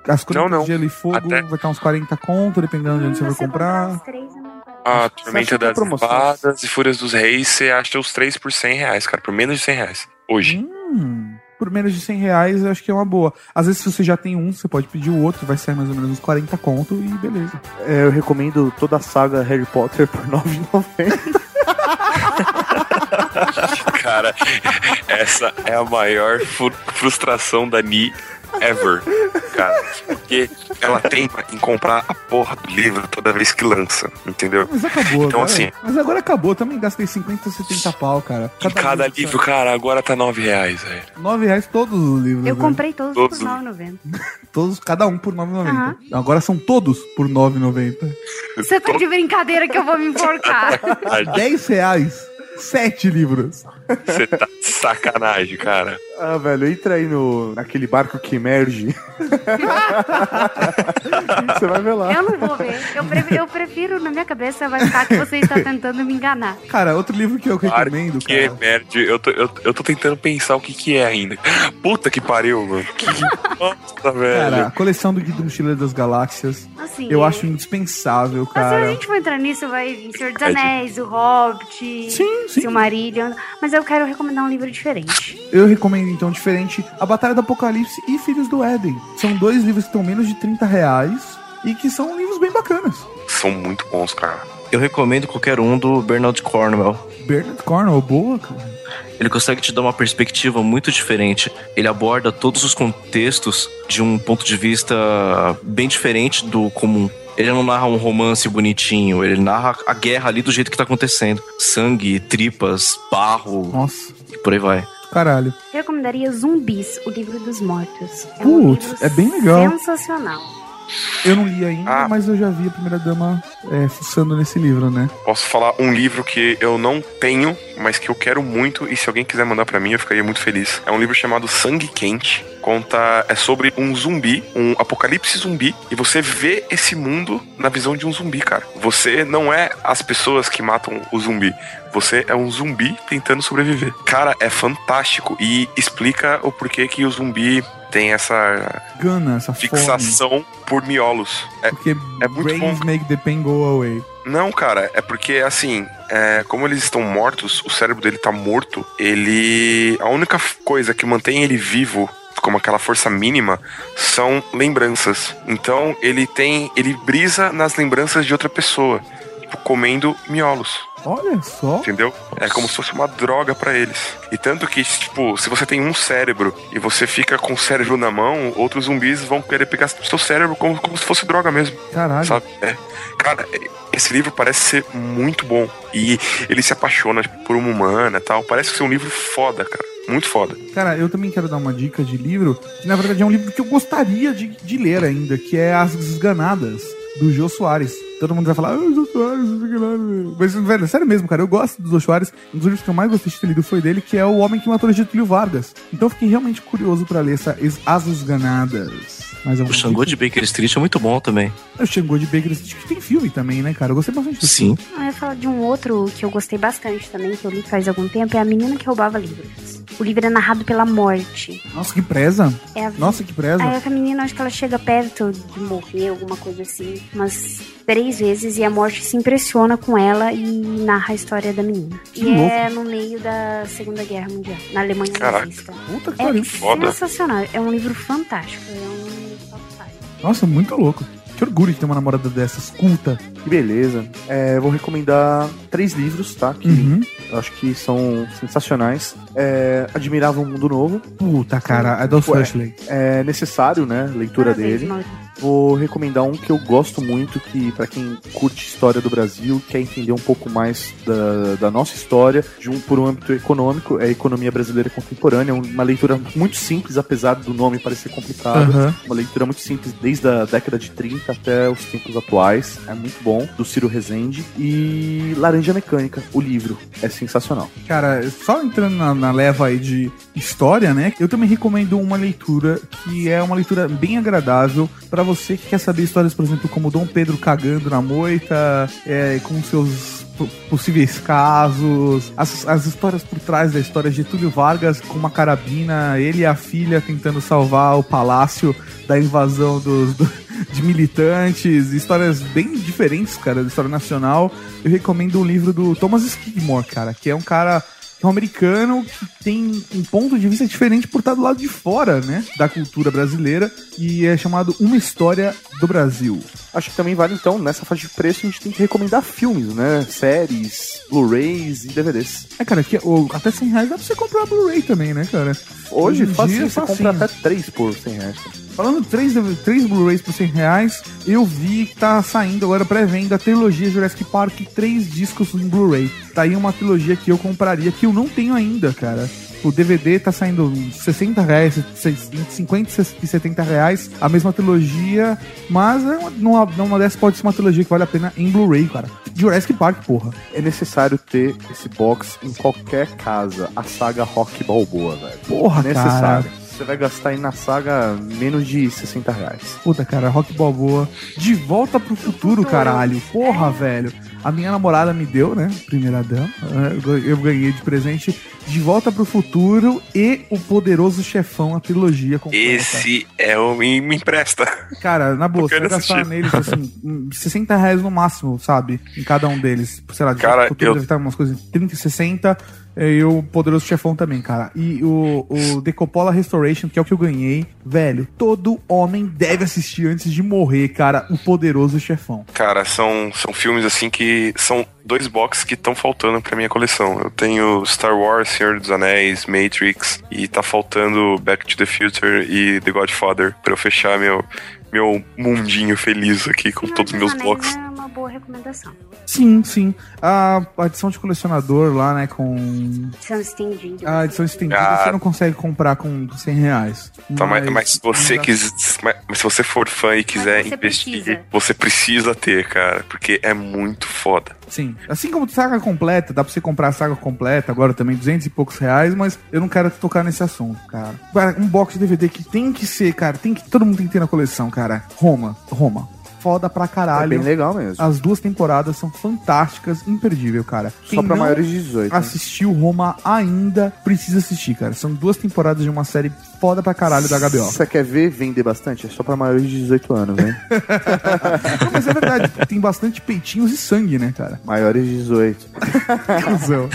As crônicas Não, não. de Gelo e Fogo Até- vai estar uns 40 conto, dependendo de onde você vai comprar. A acha Tormenta é das promoção? Espadas e Fúrias dos Reis, você acha os três por 100 reais, cara, por menos de 100 reais. Hoje. Hum, por menos de 100 reais, eu acho que é uma boa. Às vezes, se você já tem um, você pode pedir o outro, vai sair mais ou menos uns 40 conto e beleza. É, eu recomendo toda a saga Harry Potter por 9,90. Cara, essa é a maior frustração da Ni ever. Cara, porque ela tenta em comprar a porra do livro toda vez que lança, entendeu? Mas acabou, Então, agora. assim- Mas agora acabou, também gastei 50, 70 pau, cara. E cada livro, cara, agora tá 9 reais, velho. 9 reais todos os livros. Eu né? comprei todos Todos. por 9,90. Todos, cada um por 9,90. Aham. Agora são todos por 9,90. Você tá de brincadeira que eu vou me enforcar. 10 reais. Sete livros. Você tá de sacanagem, cara. Ah, velho, entra aí no, naquele barco que emerge. Você vai ver lá. Eu não vou ver. Eu prefiro, eu prefiro, na minha cabeça, vai ficar que você está tentando me enganar. Cara, outro livro que eu recomendo, Que emerge. Eu tô, eu, eu tô tentando pensar o que que é ainda. Puta que pariu, mano. Que bosta, velho. Cara, a coleção do Guia do Mochileiro das Galáxias. Assim, eu é- acho indispensável, Mas se a cara. gente for entrar nisso, vai vir Senhor dos É de- Anéis, O Hobbit, Sim, sim. Silmarillion. Mas eu quero recomendar um livro diferente. Eu recomendo então diferente A Batalha do Apocalipse e Filhos do Éden. São dois livros que estão menos de 30 reais e que são livros bem bacanas. São muito bons, cara. Eu recomendo qualquer um do Bernard Cornwell. Bernard Cornwell, boa, cara. Ele consegue te dar uma perspectiva muito diferente. Ele aborda todos os contextos de um ponto de vista bem diferente do comum. Ele não narra um romance bonitinho, ele narra a guerra ali do jeito que tá acontecendo. Sangue, tripas, barro. Nossa. E por aí vai. Caralho. Eu recomendaria Zumbis, o livro dos mortos. É um Putz, livro é bem legal. Sensacional. Eu não li ainda, Ah. mas eu já vi a primeira dama é, fuçando nesse livro, né? Posso falar um livro que eu não tenho, mas que eu quero muito, e se alguém quiser mandar pra mim, eu ficaria muito feliz. É um livro chamado Sangue Quente. Conta. É sobre um zumbi, um apocalipse zumbi, e você vê esse mundo na visão de um zumbi, cara. Você não é as pessoas que matam o zumbi. Você é um zumbi tentando sobreviver. Cara, é fantástico e explica o porquê que o zumbi tem essa Gana, essa fome. fixação por miolos. É, Porque é muito bom. make the pain go away. Não, cara, é porque assim, é, como eles estão mortos, o cérebro dele tá morto, ele. A única coisa que mantém ele vivo, como aquela força mínima, são lembranças. Então ele tem. ele brisa nas lembranças de outra pessoa. Tipo, comendo miolos. Olha só. Entendeu? É como se fosse uma droga pra eles. E tanto que, tipo, se você tem um cérebro e você fica com o cérebro na mão, outros zumbis vão querer pegar seu cérebro como, como se fosse droga mesmo. Caralho. Sabe? É. Cara, é- esse livro parece ser muito bom. E ele se apaixona tipo, por uma humana e tal. Parece ser um livro foda, cara. Muito foda. Cara, eu também quero dar uma dica de livro, que na verdade é um livro que eu gostaria de, de ler ainda, que é As Desganadas, do Jô Soares. Todo mundo vai falar, ah, Jô Soares, não sei o que lá. Mas, velho, sério mesmo, cara, eu gosto do Jô Soares. Um dos livros que eu mais gostei de ter lido foi dele, que é O Homem que Matou Getúlio Vargas. Então eu fiquei realmente curioso pra ler essa Es- As Desganadas. Mas é um O Xangô de Baker Street é muito bom também. O Xangô de Baker Street, que tem filme também, né, cara? Eu gostei bastante desse Sim. Eu ia falar de um outro que eu gostei bastante também, que eu li faz algum tempo, é A Menina que Roubava Livros. O livro é narrado pela morte. Nossa, que preza. É a- Nossa, que preza. Aí a menina, acho que ela chega perto de morrer, alguma coisa assim, umas três vezes, e a morte se impressiona com ela e narra a história da menina. Que e é louco. no meio da Segunda Guerra Mundial, na Alemanha Caraca. nazista. Puta que É pariu. sensacional, é um livro fantástico, é um five. Nossa, muito louco. Que orgulho de ter uma namorada dessas, culta. Que beleza. É, vou recomendar três livros, tá? Que Uhum. eu acho que são sensacionais. É, Admirável Mundo Novo. Puta, cara, é do Ué, Ashley. É necessário, né? Leitura Parabéns, dele. Maurício. Vou recomendar um que eu gosto muito, que pra quem curte história do Brasil, quer entender um pouco mais da, da nossa história, de um, por um âmbito econômico, é a Economia Brasileira Contemporânea, uma leitura muito simples, apesar do nome parecer complicado. Aham. Uma leitura muito simples, desde a década de 30 até os tempos atuais. É muito bom, do Ciro Rezende. E Laranja Mecânica, o livro, é sensacional. Cara, só entrando na, na leva aí de história, né? Eu também recomendo uma leitura que é uma leitura bem agradável pra você que quer saber histórias, por exemplo, como Dom Pedro cagando na moita, é, com seus po- possíveis casos, as, as histórias por trás da história de Getúlio Vargas com uma carabina, ele e a filha tentando salvar o palácio da invasão dos, do- de militantes, histórias bem diferentes, cara, da história nacional. Eu recomendo o livro do Thomas Skidmore, cara, que é um cara um americano que tem um ponto de vista diferente por estar do lado de fora, né, da cultura brasileira e é chamado Uma História do Brasil. Acho que também vale, então, nessa faixa de preço, a gente tem que recomendar filmes, né? Séries, Blu-rays e DVDs. É, cara, que, o- até 100 reais dá pra você comprar Blu-ray também, né, cara? Hoje, em fácil, dia, você facinho. compra até três por 100 reais. Falando três, três Blu-rays por 100 reais, eu vi que tá saindo agora pré-venda a trilogia Jurassic Park, três discos em Blu-ray. Tá aí uma trilogia que eu compraria, que eu não tenho ainda, cara. Tipo, o DVD tá saindo uns 60 reais, seis- entre 50 e 70 reais, a mesma trilogia, mas é uma, numa, numa dessas pode ser uma trilogia que vale a pena em Blu-ray, cara. Jurassic Park, porra. É necessário ter esse box em qualquer casa. A saga Rock Balboa, velho. Porra, necessário. cara. Você vai gastar aí na saga menos de 60 reais. Puta, cara, Rock Balboa. De volta pro futuro, caralho. Porra, velho. A minha namorada me deu, né? Primeira dama. É, Eu ganhei de presente De Volta pro Futuro e O Poderoso Chefão, a trilogia completa. Esse é o. Me, me empresta. Cara, na boa, você vai gastar assistir. neles, assim, hum, 60 reais no máximo, sabe? Em cada um deles. Sei lá, de Cara, Volta pro Futuro eu- deve estar umas coisas em 30 e 60. E o Poderoso Chefão também, cara. E o, o Decopola Restoration, que é o que eu ganhei. Velho, todo homem deve assistir antes de morrer, cara, o Poderoso Chefão. Cara, são, são filmes assim que são dois boxes que estão faltando pra minha coleção. Eu tenho Star Wars, Senhor dos Anéis, Matrix e tá faltando Back to the Future e The Godfather pra eu fechar meu, meu mundinho feliz aqui com todos os meus blocos. É uma boa recomendação. Sim, sim. A edição de colecionador lá, né, com Edição estendida. a edição estendida, Ah. você não consegue comprar com 100 reais. Tá, mas, mas se você quis, mas, mas se você for fã e quiser você investir, precisa. você precisa ter, cara, porque é muito foda. Sim. Assim como saga completa, dá pra você comprar a saga completa, agora também 200 e poucos reais, mas eu não quero tocar nesse assunto, cara. Cara, Um box de DVD que tem que ser, cara, tem que todo mundo tem que ter na coleção, cara. Roma, Roma. Foda pra caralho. É bem legal mesmo. As duas temporadas são fantásticas, imperdível, cara. Só pra maiores de 18, né? Assistiu Roma ainda, precisa assistir, cara. São duas temporadas de uma série foda pra caralho da HBO. Você quer ver vender bastante? É só pra maiores de 18 anos, hein? Não, mas é verdade, tem bastante peitinhos e sangue, né, cara? maiores de 18. Cusão.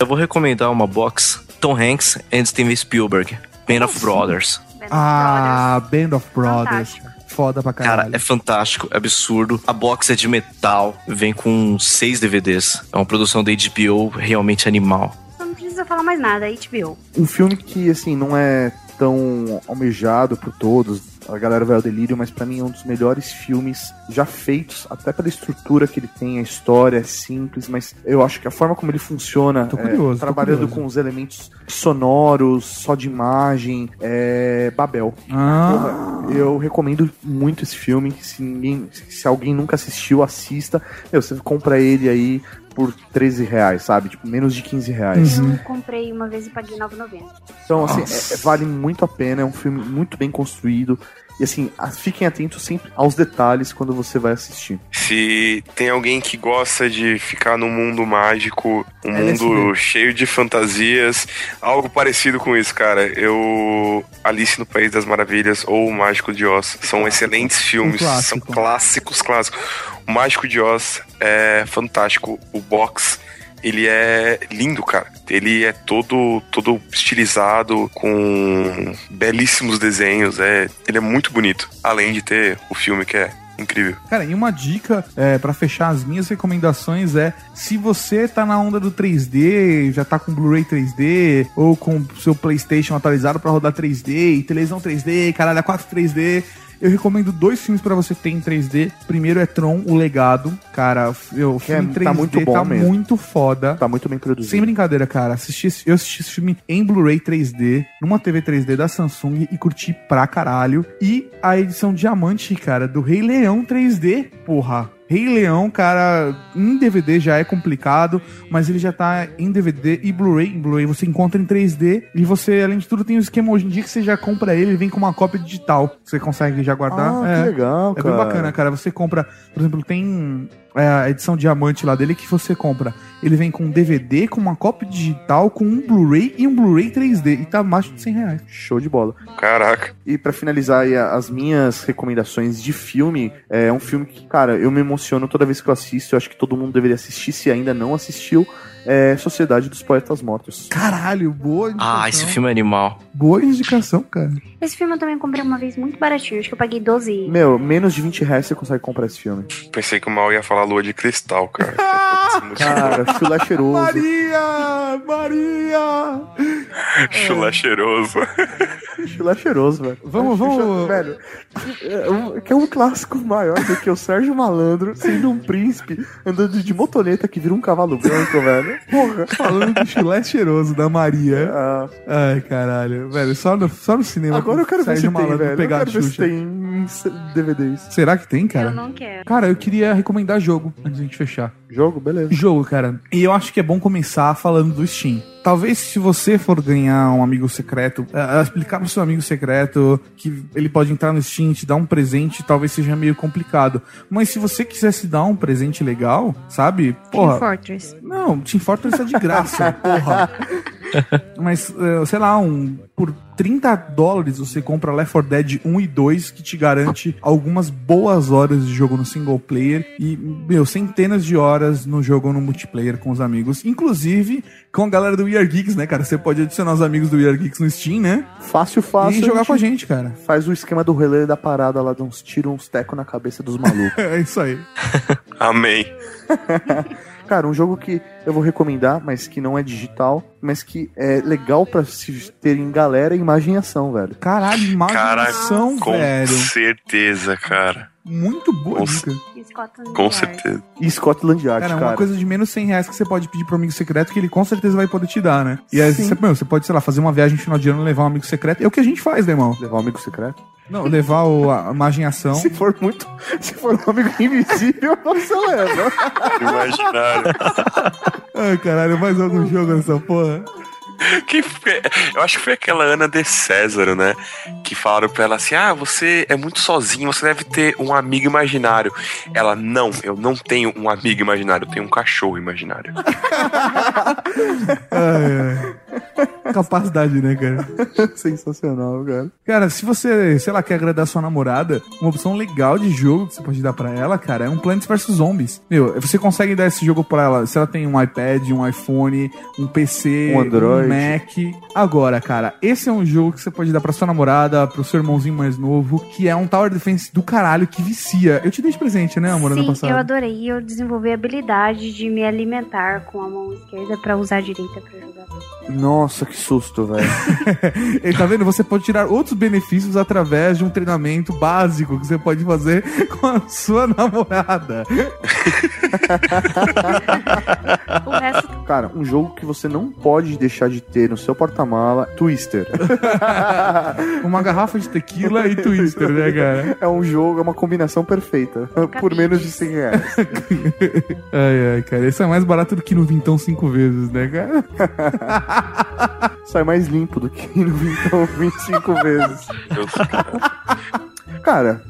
Eu vou recomendar uma box Tom Hanks and Steven Spielberg, Band of Brothers. Ah, Band of Brothers. Foda pra Cara, caralho. é fantástico, é absurdo. A box é de metal, vem com seis DVDs. É uma produção da HBO realmente animal. Então não precisa falar mais nada, HBO. Um filme que, assim, não é tão almejado por todos. A galera vai ao delírio, mas pra mim é um dos melhores filmes já feitos, até pela estrutura que ele tem, a história é simples, mas eu acho que a forma como ele funciona, Tô é, curioso, tô trabalhando curioso. com os elementos sonoros, só de imagem, é Babel. Ah. Porra, eu recomendo muito esse filme. Se, ninguém, se alguém nunca assistiu, assista. Meu, você compra ele aí por 13 reais, sabe? Tipo, menos de 15 reais. Uhum. Eu comprei uma vez e paguei 9,90. Então, assim, é- é- vale muito a pena. É um filme muito bem construído. E, assim, fiquem atentos sempre aos detalhes quando você vai assistir. Se tem alguém que gosta de ficar num mundo mágico, um LSD. mundo cheio de fantasias, algo parecido com isso, cara. Eu. Alice no País das Maravilhas ou O Mágico de Oz são excelentes filmes, Um são clássicos, clássicos. O Mágico de Oz é fantástico. O box. Ele é lindo, cara. Ele é todo todo estilizado, com belíssimos desenhos. É, ele é muito bonito. Além de ter o filme que é incrível. Cara, e uma dica é, para fechar as minhas recomendações é: se você tá na onda do 3D, já tá com Blu-ray 3D, ou com seu PlayStation atualizado pra rodar 3D, e televisão 3D, caralho, a 4 3D. Eu recomendo dois filmes pra você ter em 3D. Primeiro é Tron, O Legado. Cara, eu, o Que é- filme em 3D tá muito bom tá mesmo. muito foda. Tá muito bem produzido. Sem brincadeira, cara. Assisti esse- eu assisti esse filme em Blu-ray 3D, numa TV 3D da Samsung e curti pra caralho. E a edição diamante, cara, do Rei Leão 3D, porra. Rei Leão, cara, em DVD já é complicado, mas ele já tá em DVD e Blu-ray. Em Blu-ray você encontra em 3D e você, além de tudo, tem um esquema hoje em dia que você já compra ele, ele vem com uma cópia digital. Você consegue já guardar. Ah, é, que legal, É cara. bem bacana, cara. Você compra, por exemplo, tem é, a edição diamante lá dele que você compra. Ele vem com um DVD, com uma cópia digital, com um Blu-ray e um Blu-ray 3D. E tá abaixo de 100 reais. Show de bola. Caraca. E pra finalizar aí as minhas recomendações de filme, é um filme que, cara, eu me emociono toda vez que eu assisto. Eu acho que todo mundo deveria assistir, se ainda não assistiu. É Sociedade dos Poetas Mortos. Caralho, boa Ah, esse filme é animal. Boa indicação, cara. Esse filme eu também comprei uma vez muito baratinho. Acho que eu paguei 12. Meu, menos de 20 reais você consegue comprar esse filme. Pensei que o mal ia falar lua de cristal, cara. Cara, chulé cheiroso. Maria! Maria! Chulé cheiroso. Chulé cheiroso, velho. Vamos, vamos. Velho, é que é um clássico maior do que o Sérgio Malandro sendo um príncipe andando de motoneta que vira um cavalo branco, velho. Porra. Falando do chulé cheiroso da Maria. Ah, Ai, caralho. Velho, só no, só no cinema. agora eu quero ver se tem, velho. Eu pegar quero a ver se tem DVDs. Será que tem, cara? Eu não quero. Cara, eu queria recomendar jogo antes de a gente fechar. Jogo, beleza. Jogo, cara. E eu acho que é bom começar falando do Steam. Talvez se você for ganhar um amigo secreto, eh, explicar pro seu amigo secreto que ele pode entrar no Steam e te dar um presente, talvez seja meio complicado. Mas se você quiser se dar um presente legal, sabe? Porra. Team Fortress. Não, Team Fortress é de graça, porra. Mas, eh, sei lá, um, por 30 dólares você compra Left 4 Dead 1 e 2, que te garante algumas boas horas de jogo no single player e, meu, centenas de horas no jogo no multiplayer com os amigos, inclusive com a galera do We Are Geeks, né, cara? Você pode adicionar os amigos do We Are Geeks no Steam, né? Fácil, fácil. E jogar com a gente, cara. Faz o esquema do relé da parada lá, de uns tira uns tecos na cabeça dos malucos. É isso aí. Amém. Cara, um jogo que eu vou recomendar, mas que não é digital, mas que é legal pra se ter em galera, é imagem e ação, velho. Caralho, Cara, imaginação, com velho. certeza, cara. Muito boa Com, dica. Scotland com Yard. certeza. E Scotland Yard, Cara, cara. uma coisa de menos 100 reais que você pode pedir pro amigo secreto que ele com certeza vai poder te dar, né? E aí você, meu, você pode, sei lá, fazer uma viagem no final de ano, levar um amigo secreto. É o que a gente faz, né, irmão? Levar um amigo secreto? Não, levar o, a imagem em ação. Se for muito. Se for um amigo invisível, você leva. Imaginário. Ai, caralho, mais algum jogo nessa porra? Que foi- eu acho que foi aquela Ana de César, né? Que falaram pra ela assim: Ah, você é muito sozinho, você deve ter um amigo imaginário. Ela, não, eu não tenho um amigo imaginário, eu tenho um cachorro imaginário. Ai, ai. Capacidade, né, cara? Sensacional, cara. Cara, se você, sei lá, quer agradar sua namorada, uma opção legal de jogo que você pode dar pra ela, cara, é um Plants vs Zombies. Meu, você consegue dar esse jogo pra ela se ela tem um iPad, um iPhone, um PC, Um Android. Mac. Agora, cara, esse é um jogo que você pode dar pra sua namorada, pro seu irmãozinho mais novo, que é um Tower Defense do caralho que vicia. Eu te dei de presente, né, amor, ano Sim, passado? eu adorei. Eu desenvolvi a habilidade de me alimentar com a mão esquerda pra usar a direita pra jogar. Nossa, que susto, velho. E tá vendo? Você pode tirar outros benefícios através de um treinamento básico que você pode fazer com a sua namorada. O resto Cara, um jogo que você não pode deixar de ter no seu porta-mala, Twister. Uma garrafa de tequila e twister, né, cara? É um jogo, é uma combinação perfeita. Por menos de 100 reais. Ai, ai, cara. Esse é mais barato do que no Vintão cinco vezes, né, cara? Sai mais limpo do que no Vintão 25 vezes. Cara,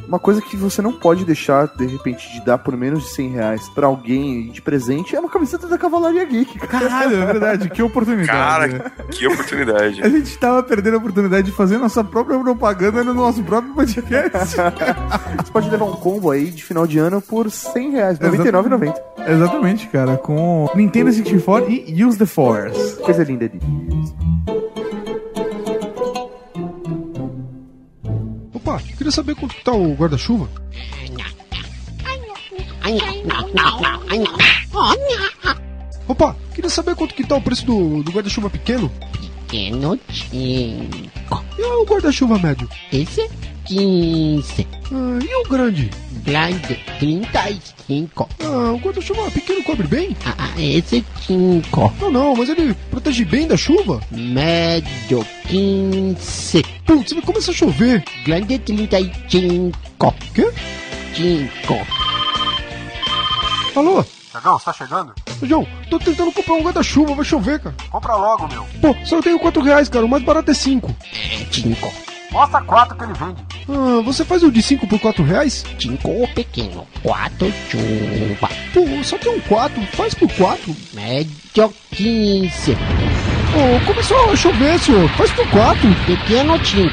uma coisa que você não pode deixar, de repente, de dar por menos de 100 reais pra alguém de presente é uma camiseta da Cavalaria Geek. Caralho, é verdade. Que oportunidade. Cara, que oportunidade. A gente tava perdendo a oportunidade de fazer nossa própria propaganda no nosso próprio podcast. Você pode levar um combo aí de final de ano por 100 reais, R$ 99,90. Exatamente, cara. Com Nintendo 64 e Use the Force. Coisa linda de. Opa, queria saber quanto que tá o guarda-chuva. Opa, queria saber quanto que tá o preço do, do guarda-chuva pequeno. Pequeno 5. E o guarda-chuva médio? Esse 15. Ah, e o grande? Grande 35. Ah, o guarda-chuva pequeno cobre bem? Ah, esse é 5. Não, não, mas ele protege bem da chuva? Médio 15. Putz, vai começar a chover. Grande 35. Quê? 5. Alô? Tiagão, você tá chegando? Ô, João, tô tentando comprar um guarda-chuva, vai chover, cara. Compra logo, meu. Pô, só eu tenho 4 reais, cara, o mais barato é 5. É 5. Mostra quatro que ele vende. Ah, você faz o de 5 por 4 reais? 5 pequeno. 4 chuva. Pô, só tem um 4, faz por 4. Médio 15. Ô, começou a chover, senhor, faz por 4. Pequeno 5.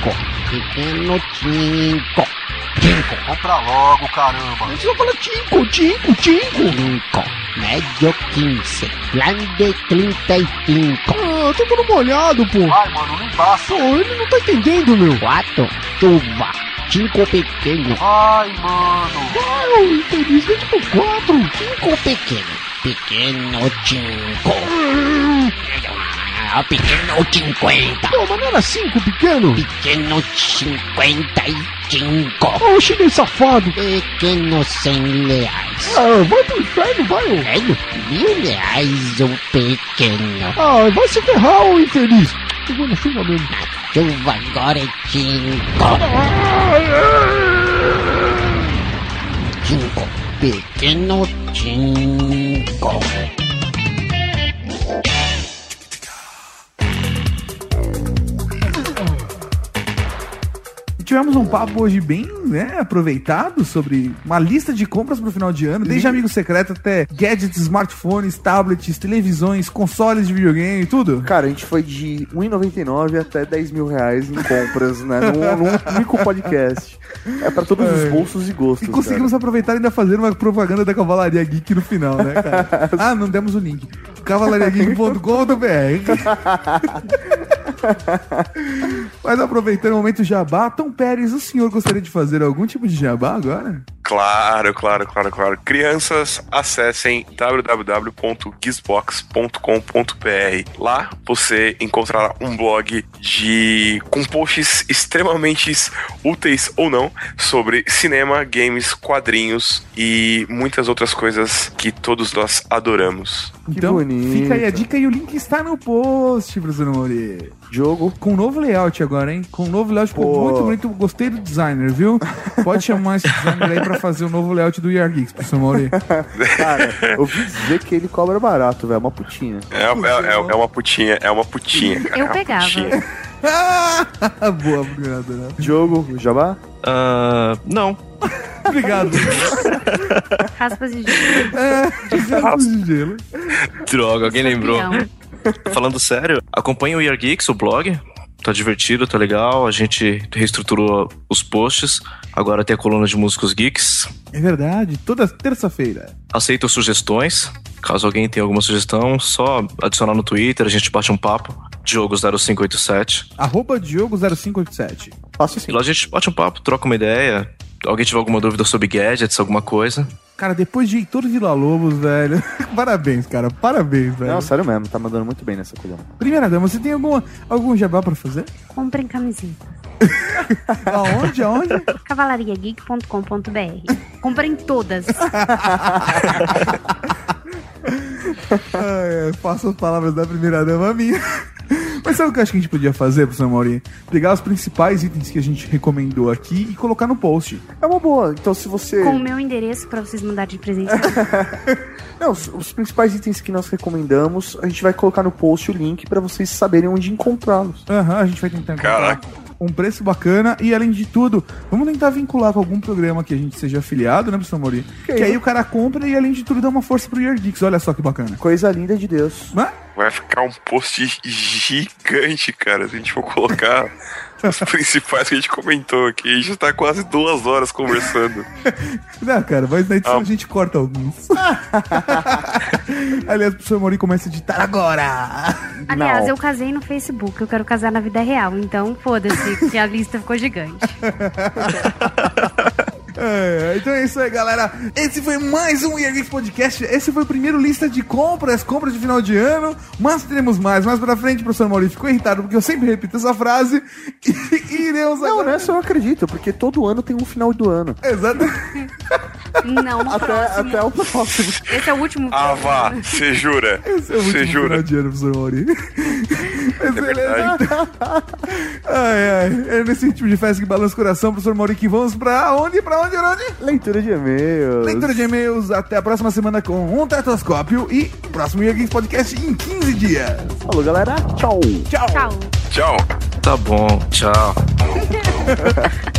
Pequeno 5. 5. Compra logo, caramba. Você vai falar 5, 5, 5. 5. Médio 15. Grande 35. Ah, tô todo molhado, pô. Vai, mano, não embaça. Pô, ele não tá entendendo, meu. 4. Chuva. 5 pequeno. Ai, mano. Ah, infeliz, vem por 4. 5 pequeno. Pequeno 5. Ah, pequeno 50. Pô, mas não era 5 pequeno? Pequeno 55. Ô, chinês safado. Pequeno 100 reais. Ah, vai pro inferno, vai, ô. Velho, mil reais o pequeno. Ah, vai se ferrar, ô infeliz. Vou na chuva mesmo. Chuva agora é 5. 5. Pequeno 5. Tivemos um papo hoje bem né, aproveitado sobre uma lista de compras pro final de ano, desde amigo secreto até gadgets, smartphones, tablets, televisões, consoles de videogame, tudo. Cara, a gente foi de 1,99 até 10 mil reais em compras, né? Num, num único podcast. É pra todos os bolsos e gostos. E conseguimos aproveitar e ainda fazer uma propaganda da Cavalaria Geek no final, né, cara? ah, não demos o link. cavalariageek.com.br Mas aproveitando o momento jabá, Tom Pérez, o senhor gostaria de fazer algum tipo de jabá agora? Claro, claro, claro, claro. Crianças, acessem www.gizbox.com.br. Lá você encontrará um blog de com posts extremamente úteis ou não sobre cinema, games, quadrinhos e muitas outras coisas que todos nós adoramos. então, bonito. fica aí a dica e o link está no post, professor Mori. Jogo. Com um novo layout agora, hein? Com um novo layout, ficou Pô. muito bonito. Gostei do designer, viu? Pode chamar esse designer aí pra fazer o novo layout do Year Geeks, professor Mori. Cara, eu ouvi dizer que ele cobra barato, velho. É uma putinha. É, é- é- é uma putinha, é uma putinha. cara, Eu é uma pegava. putinha. Boa, obrigado. Né? Jogo, Jabá? Ah, não. Obrigado. Raspas de gelo. Raspas de gelo. Droga, alguém lembrou. Falando sério, acompanha o Year Geeks, o blog. Tá divertido, tá legal. A gente reestruturou os posts. Agora tem a coluna de músicos geeks. É verdade, toda terça-feira. Aceito sugestões. Caso alguém tenha alguma sugestão, só adicionar no Twitter, a gente bate um papo. Diogo0587. Arroba Diogo0587. Faço assim. E lá a gente bate um papo, troca uma ideia. Alguém tiver alguma dúvida sobre gadgets, alguma coisa. Cara, depois de Heitor Villa-Lobos, velho. Parabéns, cara. Parabéns, velho. Não, sério mesmo, tá mandando muito bem nessa coluna. Primeira dama, você tem alguma, algum jabá pra fazer? Comprem camiseta. Aonde? Aonde? cavalariageek.com.br. Comprem todas. Ah, é, faço as palavras da primeira dama minha. Mas sabe o que eu acho que a gente podia fazer, professor Maurinho? Pegar os principais itens que a gente recomendou aqui e colocar no post. É uma boa. Então, se você. Com o meu endereço pra vocês mandarem de presente. Não, os, os principais itens que nós recomendamos, a gente vai colocar no post o link pra vocês saberem onde encontrá-los. Aham, a gente vai tentar encontrar Caraca. Um preço bacana e, além de tudo, vamos tentar vincular com algum programa que a gente seja afiliado, né, professor Maurinho? Que, isso? aí o cara compra e, além de tudo, dá uma força pro Year Geeks. Olha só que bacana. Coisa linda de Deus. Né? Vai ficar um post gigante, cara, se a gente for colocar os principais que a gente comentou aqui. A gente tá quase duas horas conversando. Não, cara, mas na edição Ah. a gente corta alguns. Aliás, o professor Maurinho começa a editar agora. Aliás, Não. eu casei no Facebook, eu quero casar na vida real. Então, foda-se, que a lista ficou gigante. É, então é isso aí, galera. Esse foi mais um Year Geeks Podcast. Esse foi o primeiro lista de compras, compras de final de ano. Mas teremos mais. Mais pra frente, o professor Maurício ficou irritado porque eu sempre repito essa frase. E iremos Não, agora. nessa eu acredito, porque todo ano tem um final do ano. Exato. Não, no Até, próximo. até o próximo. Esse é o último. Ah, vá, você jura? Esse é o último jura? final de ano, professor Maurício. É beleza. verdade. Ai, ai. É nesse ritmo de festa que balança o coração, professor Maurício, que vamos pra onde? Pra onde, Leitura de e-mails. Leitura de e-mails. Até a próxima semana com um tetoscópio e o próximo Yogi Podcast em 15 dias. Falou, galera. Tchau. Tchau. Tchau. Tchau. Tá bom. Tchau.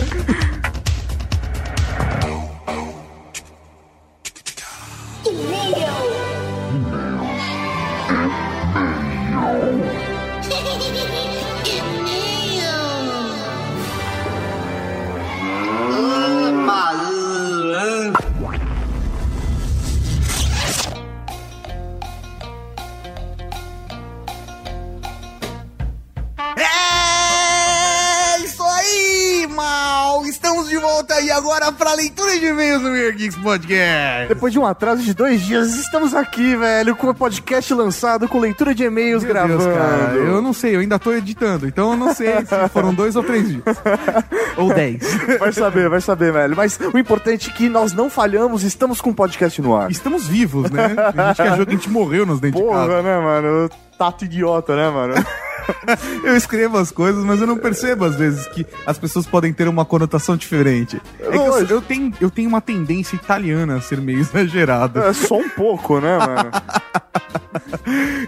e-mail. E-mail. Estamos de volta e agora pra leitura de e-mails no Weird Geeks Podcast. Depois de um atraso de dois dias, estamos aqui, velho, com o podcast lançado, com leitura de e-mails Meu gravando. Deus, cara, eu não sei, eu ainda tô editando, então eu não sei se foram dois ou três dias. ou dez. Vai saber, vai saber, velho. Mas o importante é que nós não falhamos, estamos com o podcast no ar. Estamos vivos, né? A gente que achou que a gente morreu nos dentes de Porra, né, mano? Tato idiota, né, mano? Eu escrevo as coisas, mas eu não percebo às vezes que as pessoas podem ter uma conotação diferente. É que eu, eu tenho, eu tenho uma tendência italiana a ser meio exagerado. É só um pouco, né, mano?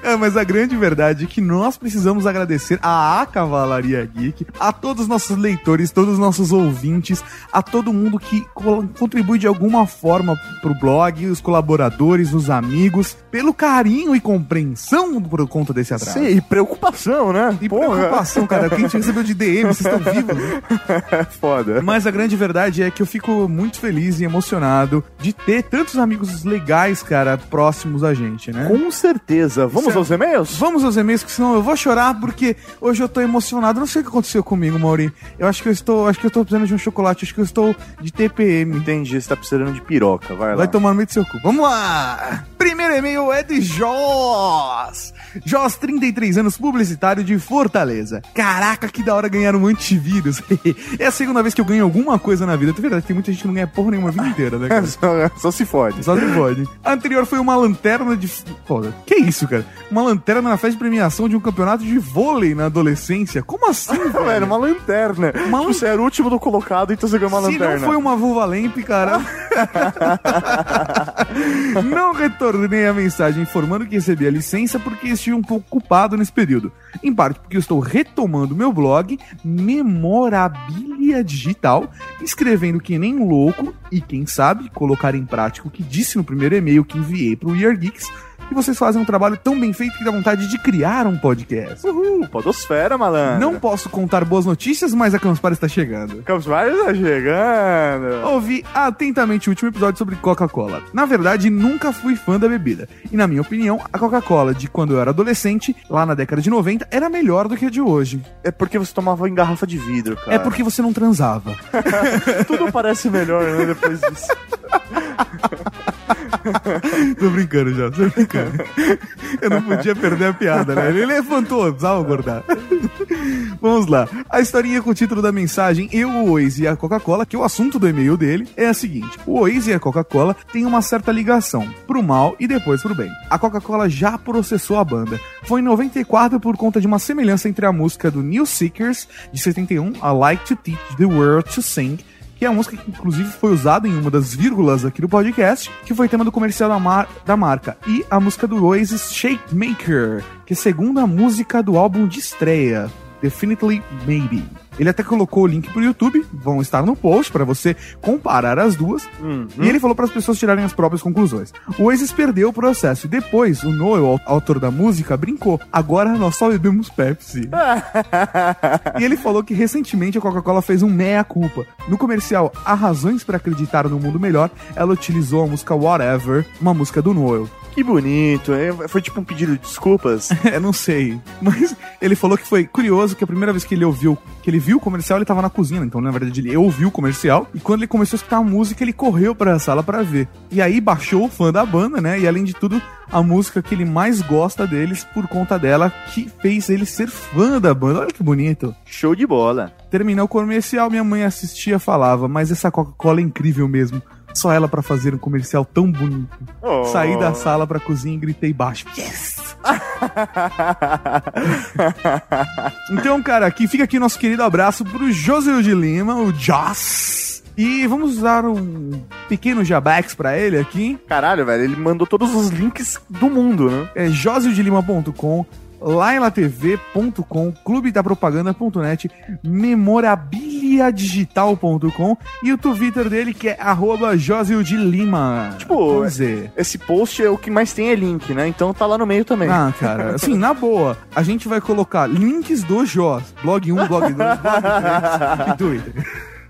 É, mas a grande verdade é que nós precisamos agradecer à Cavalaria Geek, a todos os nossos leitores, todos os nossos ouvintes, a todo mundo que co- contribui de alguma forma pro blog, os colaboradores, os amigos, pelo carinho e compreensão por conta desse atraso. Sim, e preocupação, né? E preocupação, cara, que a gente recebeu de DM, vocês estão vivos, né? Foda. Mas a grande verdade é que eu fico muito feliz e emocionado de ter tantos amigos legais, cara, próximos a gente, né? Com certeza. Vamos Certo. aos e-mails? Vamos aos e-mails, que senão eu vou chorar porque hoje eu tô emocionado. Não sei o que aconteceu comigo, Mauri. Eu acho que eu estou, acho que eu tô precisando de um chocolate, acho que eu estou de TPM. Entendi, você tá precisando de piroca, vai lá. Vai tomar no meio do seu cu. Vamos lá! Primeiro e-mail é de Joss. Joss, 33 anos, publicitário de Fortaleza. Caraca, que da hora ganhar um antivírus. é a segunda vez que eu ganho alguma coisa na vida. É verdade, tem muita gente que não ganha porra nenhuma a vida inteira, né, cara? só, só se fode. Só se pode. A anterior foi uma lanterna de. Pô, que isso, cara? Uma lanterna na festa de premiação de um campeonato de vôlei na adolescência. Como assim, velho? Velho, uma lanterna. Uma Tipo, Você era o último do colocado, então você ganhou uma Se lanterna. não foi uma vulva lamp, cara. não retornei a mensagem informando que recebi a licença porque estive um pouco ocupado nesse período. Em parte porque eu estou retomando meu blog Memorabilia Digital, escrevendo que nem louco e, quem sabe, colocar em prática o que disse no primeiro e-mail que enviei pro Year Geeks. E vocês fazem um trabalho tão bem feito que dá vontade de criar um podcast. Uhul, podosfera, malandro. Não posso contar boas notícias, mas a Campus Party está chegando. Campos Party tá chegando. Ouvi atentamente o último episódio sobre Coca-Cola. Na verdade, nunca fui fã da bebida. E na minha opinião, a Coca-Cola de quando eu era adolescente, lá na década de 90, era melhor do que a de hoje. É porque você tomava em garrafa de vidro, cara. É porque você não transava. Tudo parece melhor, né, depois disso. tô brincando já, tô brincando. Eu não podia perder a piada, né? Ele levantou, precisava acordar. Vamos lá. A historinha com o título da mensagem Eu, o Waze e a Coca-Cola, que o assunto do e-mail dele é a seguinte: o Waze e a Coca-Cola têm uma certa ligação, pro mal e depois pro bem. A Coca-Cola já processou a banda. Foi em 94 por conta de uma semelhança entre a música do New Seekers, de 71, I Like to Teach the World to Sing, que é a música que inclusive foi usada em uma das vírgulas aqui do podcast, que foi tema do comercial da, mar- da marca, e a música do Oasis Shake Maker, que é a segunda música do álbum de estreia, Definitely Maybe. Ele até colocou o link pro YouTube, vão estar no post para você comparar as duas. E ele falou para as pessoas tirarem as próprias conclusões. O Oasis perdeu o processo e depois o Noel, au- autor da música, brincou. Agora nós só bebemos Pepsi. E ele falou que recentemente a Coca-Cola fez um meia-culpa. No comercial Há Razões para Acreditar no Mundo Melhor, ela utilizou a música Whatever, uma música do Noel. Que bonito? Foi tipo um pedido de desculpas. É, não sei. Mas ele falou que foi curioso que a primeira vez que ele ouviu, que ele viu o comercial, ele tava na cozinha. Então, na verdade, ele ouviu o comercial. E quando ele começou a escutar a música, ele correu pra sala pra ver. E aí baixou o fã da banda, né? E além de tudo, a música que ele mais gosta deles por conta dela, que fez ele ser fã da banda. Olha que bonito. Show de bola. Terminou o comercial, minha mãe assistia e falava, mas essa Coca-Cola é incrível mesmo. Só ela pra fazer um comercial tão bonito. Oh. Saí da sala pra cozinha e gritei baixo. Yes! Então, cara, aqui fica aqui nosso querido abraço pro José de Lima, o Joss. E vamos usar um pequeno jabex pra ele aqui. Caralho, velho, ele mandou todos os links do mundo, né? É joseodelima.com, lailatv.com, clubedapropaganda.net, memorabiliadigital.com e o Twitter dele que é arroba Josio de Lima. Tipo, esse post é o que mais tem é link, né? Então tá lá no meio também. Ah, cara, assim, na boa, a gente vai colocar links do Jos, blog 1, blog 2, blog 3 e Twitter.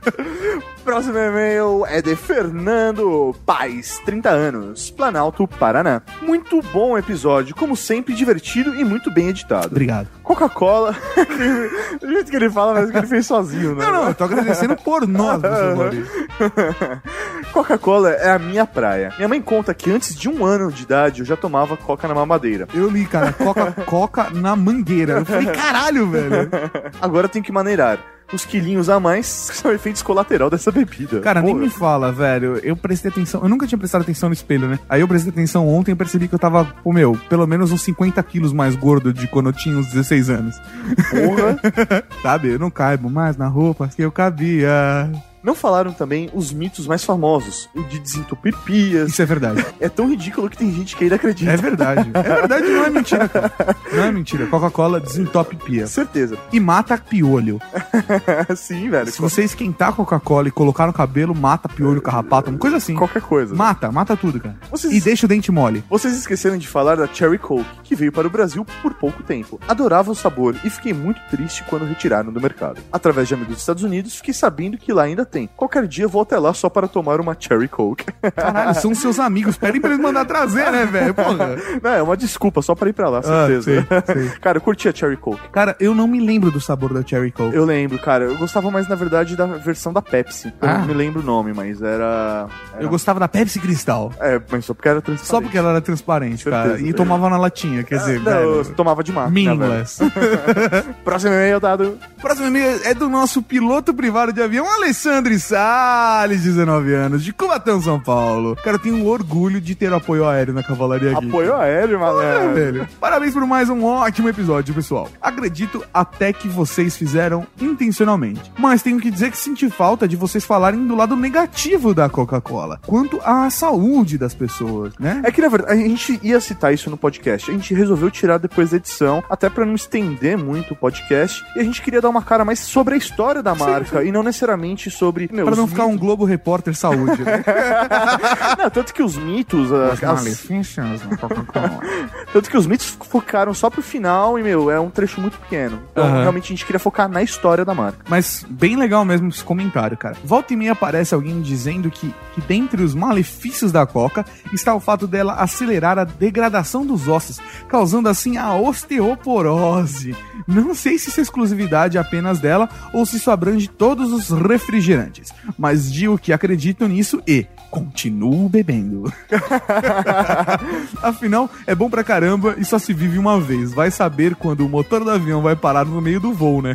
Próximo e-mail é de Fernando Paz, 30 anos, Planalto, Paraná. Muito bom episódio, como sempre, divertido e muito bem editado. Obrigado. Coca-Cola, do jeito que ele fala, mas que ele fez sozinho, né? Não, não, eu tô agradecendo por nós. Coca-Cola é a minha praia. Minha mãe conta que antes de um ano de idade eu já tomava coca na mamadeira. Eu li, cara, coca, coca na mangueira. Eu falei, caralho, velho. Agora tem que maneirar. Os quilinhos a mais são efeitos colateral dessa bebida. Cara, nem me fala, velho. Eu prestei atenção. Eu nunca tinha prestado atenção no espelho, né? Aí eu prestei atenção ontem e percebi que eu tava, pô, meu, pelo menos uns 50 quilos mais gordo de quando eu tinha uns 16 anos. Porra. Sabe? Eu não caibo mais na roupa que eu cabia. Não falaram também os mitos mais famosos, o de desentupir pias. Isso é verdade. É tão ridículo que tem gente que ainda acredita. É verdade. É verdade, não é mentira, cara. Não é mentira. Coca-Cola desentope pia. Certeza. E mata piolho. Sim, velho. Se você esquentar Coca-Cola e colocar no cabelo, mata piolho, carrapato, uma coisa assim. Qualquer coisa. Mata, mata tudo, cara. Vocês- E deixa o dente mole. Vocês esqueceram de falar da Cherry Coke, que veio para o Brasil por pouco tempo. Adorava o sabor e fiquei muito triste quando retiraram do mercado. Através de amigos dos Estados Unidos, fiquei sabendo que lá ainda tem. Qualquer dia vou até lá só para tomar uma Cherry Coke. Caralho, são seus amigos. Pedem pra eles mandar trazer, né, velho? Não, é uma desculpa só para ir pra lá, Ah, certeza. sei, sei. cara, eu curti a Cherry Coke. Cara, eu não me lembro do sabor da Cherry Coke. Eu lembro, cara. Eu gostava mais, na verdade, da versão da Pepsi. Eu Ah. não me lembro o nome, mas era. era- Eu gostava da Pepsi Cristal. É, mas só porque era transparente. Só porque ela era transparente, cara. Certeza. E tomava na latinha, quer dizer, Não, eu velho. tomava de marca. Mingless. Próximo e-mail dado. Próximo e-mail é do nosso piloto privado de avião, Alessandro Salles, 19 anos, de Cubatão, São Paulo. Cara, eu tenho um orgulho de ter apoio aéreo na cavalaria aqui. Apoio aéreo, É, malandro. velho. Parabéns por mais um ótimo episódio, pessoal. Acredito até que vocês fizeram intencionalmente. Mas tenho que dizer que senti falta de vocês falarem do lado negativo da Coca-Cola. Quanto à saúde das pessoas, né? É que, na verdade, a gente ia citar isso no podcast. A gente resolveu tirar depois da edição, até pra não estender muito o podcast. E a gente queria dar uma cara mais sobre a história da marca e não necessariamente sobre. Meu, Pra não ficar um mitos. Globo Repórter Saúde, né? Não, tanto que os mitos. as- malefícios da Coca-Cola. Tanto que os mitos focaram só pro final e, meu, é um trecho muito pequeno. Então, realmente, a gente queria focar na história da marca. Mas bem legal mesmo esse comentário, cara. Volta e meia aparece alguém dizendo que, que dentre os malefícios da Coca está o fato dela acelerar a degradação dos ossos, causando assim a osteoporose. Não sei se isso é exclusividade apenas dela ou se isso abrange todos os refrigerantes, mas digo que acredito nisso e continuo bebendo. Afinal, é bom pra caramba e só se vive uma vez. Vai saber quando o motor do avião vai parar no meio do voo, né?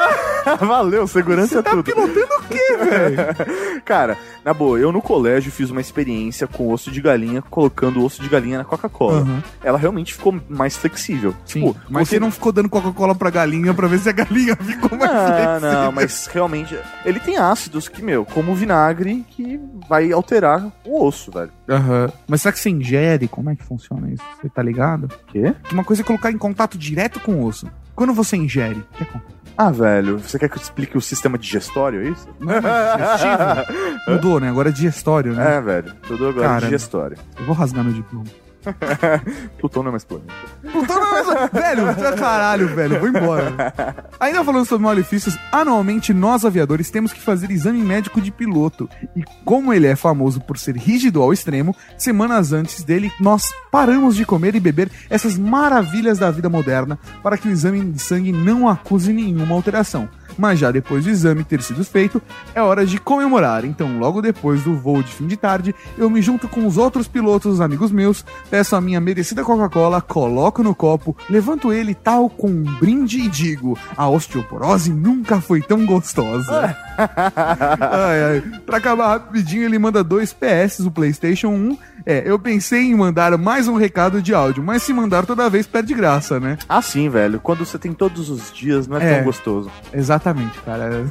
Valeu, segurança é tudo. Pilotando quê, velho? Cara, na boa, eu no colégio fiz uma experiência com osso de galinha, colocando osso de galinha na Coca-Cola. Aham. Ela realmente ficou mais flexível. Sim, Tipo, mas você não ficou dando Coca-Cola pra galinha pra ver se a galinha ficou mais Não, flexível. não, mas realmente ele tem ácidos que, meu, como o vinagre, que vai alterar o osso, velho. Aham. Mas será que você ingere? Como é que funciona isso? Você tá ligado? Quê? Que uma coisa é colocar em contato direto com o osso. Quando você ingere, o que acontece? Ah, velho, você quer que eu te explique o sistema digestório, é isso? Não, digestivo. Mudou, né? Agora é digestório, né? É, velho, tudo agora Cara, digestório. Eu vou rasgar meu diploma. Plutão não é mais planeta. Plutão não é mais... velho, caralho, velho, vou embora. Ainda falando sobre malefícios, anualmente nós aviadores temos que fazer exame médico de piloto. E como ele é famoso por ser rígido ao extremo, semanas antes dele nós paramos de comer e beber essas maravilhas da vida moderna para que o exame de sangue não acuse nenhuma alteração. Mas já depois do exame ter sido feito, é hora de comemorar. Então, logo depois do voo de fim de tarde, eu me junto com os outros pilotos amigos meus, peço a minha merecida Coca-Cola, coloco no copo, levanto ele tal com um brinde e digo: a osteoporose nunca foi tão gostosa. ai, ai. Pra acabar rapidinho, ele manda dois PS do PlayStation 1. É, eu pensei em mandar mais um recado de áudio, mas se mandar toda vez perde graça, né? Ah, sim, velho. Quando você tem todos os dias, não é, É. tão gostoso. Exatamente, cara.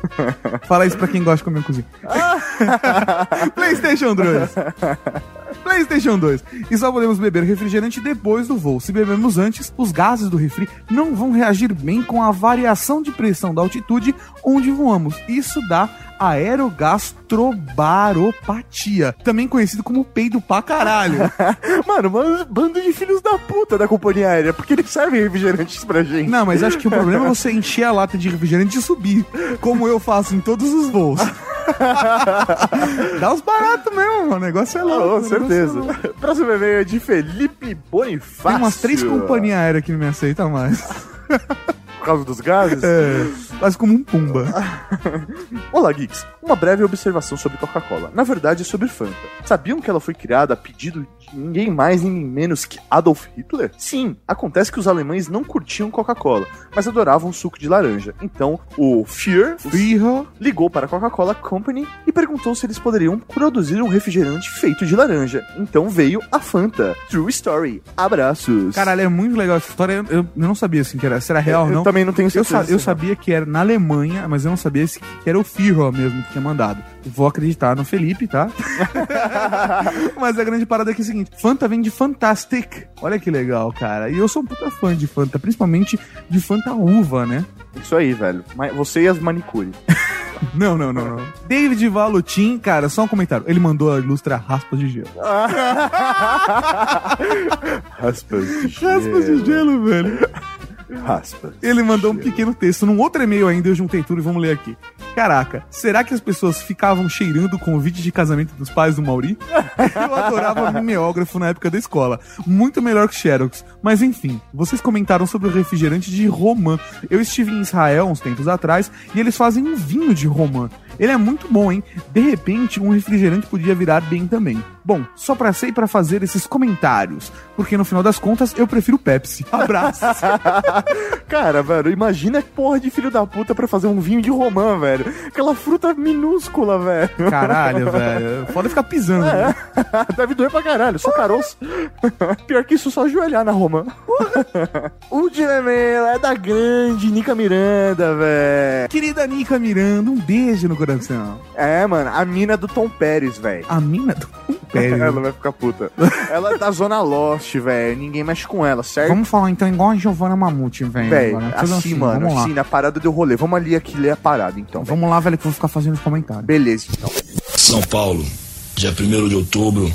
Fala isso pra quem gosta de comer cozinha. PlayStation 2. PlayStation 2. E só podemos beber refrigerante depois do voo. Se bebermos antes, os gases do refri não vão reagir bem com a variação de pressão da altitude onde voamos. Isso dá aerogastrobaropatia, também conhecido como peido pra caralho. Mano, bando de filhos da puta da companhia aérea, porque eles servem refrigerantes pra gente. Não, mas acho que o problema é você encher a lata de refrigerante e subir, como eu faço em todos os voos. Dá uns baratos mesmo, mano. O negócio é louco. Com o negócio certeza. é. Próximo e-mail é de Felipe Bonifácio. Tem umas três companhias aéreas que não me aceitam mais. Por causa dos gases? É, quase como um pumba. Olá, Geeks. Uma breve observação sobre Coca-Cola. Na verdade, é sobre Fanta. Sabiam que ela foi criada a pedido ninguém mais, ninguém menos que Adolf Hitler? Sim, acontece que os alemães não curtiam Coca-Cola, mas adoravam suco de laranja. Então, o Führer ligou para a Coca-Cola Company e perguntou se eles poderiam produzir um refrigerante feito de laranja. Então veio a Fanta. True Story. Abraços. Caralho, é muito legal essa história. Eu, eu não sabia assim que era, se era real ou Eu não. também não tenho eu, certeza. sa- eu sabia que era na Alemanha, mas eu não sabia se que era o Führer mesmo que tinha mandado. Vou acreditar no Felipe, tá? mas a grande parada é que é o seguinte: Fanta vem de Fantastic. Olha que legal, cara. E eu sou um puta fã de Fanta, principalmente de Fanta uva, né? Isso aí, velho. Mas Você e as manicure. Não, não, não, não. David Valutin, cara, só um comentário. Ele mandou a ilustra raspas de gelo. Raspas de gelo. Raspas de gelo, velho. Ele mandou um pequeno texto num outro e-mail ainda, eu juntei tudo e vamos ler aqui. Caraca, será que as pessoas ficavam cheirando o convite de casamento dos pais do Mauri? Eu adorava mimeógrafo na época da escola. Muito melhor que Xerox. Mas enfim, vocês comentaram sobre o refrigerante de romã. Eu estive em Israel uns tempos atrás e eles fazem um vinho de romã. Ele é muito bom, hein? De repente, um refrigerante podia virar bem também. Bom, só pra ser e pra fazer esses comentários, porque no final das contas eu prefiro Pepsi. Abraço. Cara, velho, imagina que porra de filho da puta pra fazer um vinho de romã, velho. Aquela fruta minúscula, velho. Caralho, velho. Foda ficar pisando. né? É. Deve doer pra caralho, só caroço. Pior que isso, só ajoelhar na romã. Último e-mail é da grande Nica Miranda, velho. Querida Nica Miranda, um beijo no coração. É, mano, a mina do Tom Pérez, velho. A mina do Tom Pérez. ela vai ficar puta. Ela é da Zona Lost, velho. Ninguém mexe com ela, certo? Vamos falar então igual a Giovanna Mamute, velho. Velho, agora. Tudo assim, mano, vamos lá. assim, na parada do rolê. Vamos ali aqui ler a parada, então. Vamos lá, velho, que eu vou ficar fazendo os comentários. Beleza, então. São Paulo, dia 1 de outubro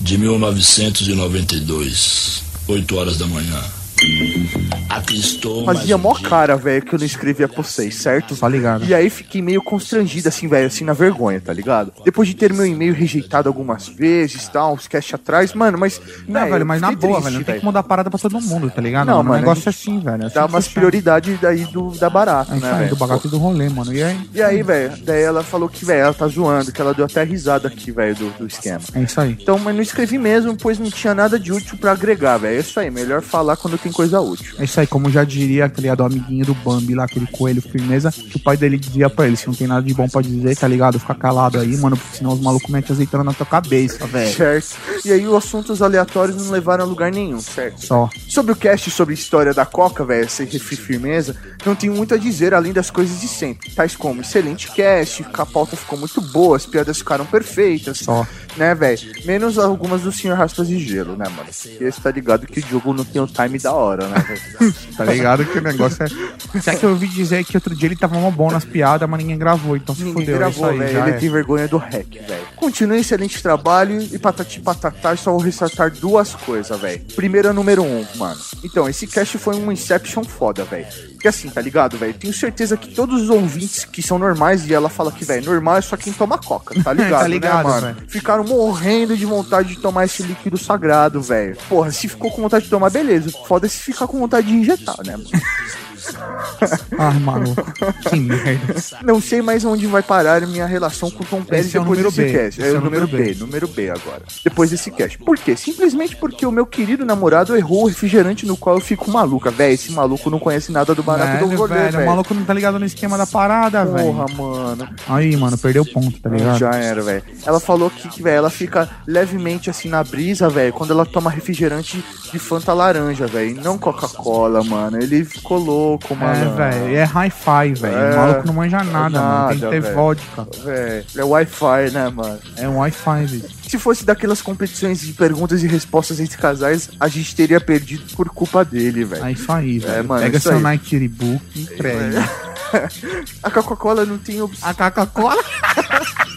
de 1992, 8 horas da manhã. Mais Fazia mó cara, velho, que eu não escrevia pra vocês, certo? Tá ligado. E aí fiquei meio constrangido, assim, velho, assim, na vergonha, tá ligado? Depois de ter meu e-mail rejeitado algumas vezes, tal, uns cash atrás, mano, mas. Não, velho, mas eu na boa, triste, velho. Não tem que mudar a parada pra todo mundo, tá ligado? Não, mano, mano, o negócio é assim, velho. É Dá assim umas que prioridades daí do, da barata, É né, aí, do bagaço do rolê, mano. E aí? E aí, velho, daí ela falou que, velho, ela tá zoando, que ela deu até risada aqui, velho, do, do esquema. É isso aí. Então, mas não escrevi mesmo, pois não tinha nada de útil pra agregar, velho. É isso aí, melhor falar quando tem coisa útil. É isso aí, como já diria aquele do amiguinho do Bambi lá, aquele coelho firmeza, que o pai dele dizia pra ele, se não tem nada de bom pra dizer, tá ligado? Fica calado aí, mano, porque senão os malucos metem azeitona na tua cabeça, velho. Certo. E aí, os assuntos aleatórios não levaram a lugar nenhum, certo? Só. Sobre o cast sobre a história da Coca, velho, essa firmeza, não tenho muito a dizer além das coisas de sempre, tais como excelente cast, a pauta ficou muito boa, as piadas ficaram perfeitas. Só. Né, velho? Menos algumas do Senhor Raspas de Gelo, né, mano? Porque você tá ligado que o jogo não tem o time da hora, né, velho? Tá ligado que o negócio é. Será que eu ouvi dizer que outro dia ele tava mó bom nas piadas, mas ninguém gravou, então se Ninguém fudeu. gravou, é isso aí, velho. já Ele é. tem vergonha do rec, velho. Continue excelente trabalho e patati patatá, só vou ressaltar duas coisas, velho. Primeiro é número um, mano. Então, esse cast foi um Inception foda, velho. Porque assim, tá ligado, velho? Tenho certeza que todos os ouvintes que são normais, e ela fala que, velho, normal é só quem toma coca, tá ligado, Tá ligado, né, mano? velho. Ficaram morrendo de vontade de tomar esse líquido sagrado, velho. Porra, se ficou com vontade de tomar, beleza. Foda se ficar com vontade de injetar, né, mano? Ah, maluco. Que merda. Não sei mais onde vai parar minha relação com o Tom Pérez é depois número desse B. cast. Esse É, o número B. número B agora. Depois desse cast. Por quê? Simplesmente porque o meu querido namorado errou o refrigerante no qual eu fico maluca. Véi, esse maluco não conhece nada do barato do rolê, velho, o maluco não tá ligado no esquema da parada, velho. Porra, mano. Aí, mano, perdeu o ponto, tá ligado? Já era, velho. Ela falou que, que velho, ela fica levemente assim na brisa, velho, quando ela toma refrigerante de Fanta laranja, velho. Não Coca-Cola, mano. Ele ficou louco, mano. É, velho, é hi-fi, velho. É, o maluco não manja nada, mano. Tem que ter velho. vodka. Velho, é Wi-Fi, né, mano? É um Wi-Fi, velho. Se fosse daquelas competições de perguntas e respostas entre casais, a gente teria perdido por culpa dele, velho. É isso aí, velho. É, mano, Pega isso seu. Nike Book e entrega. A Coca-Cola não tem opção. A Coca-Cola?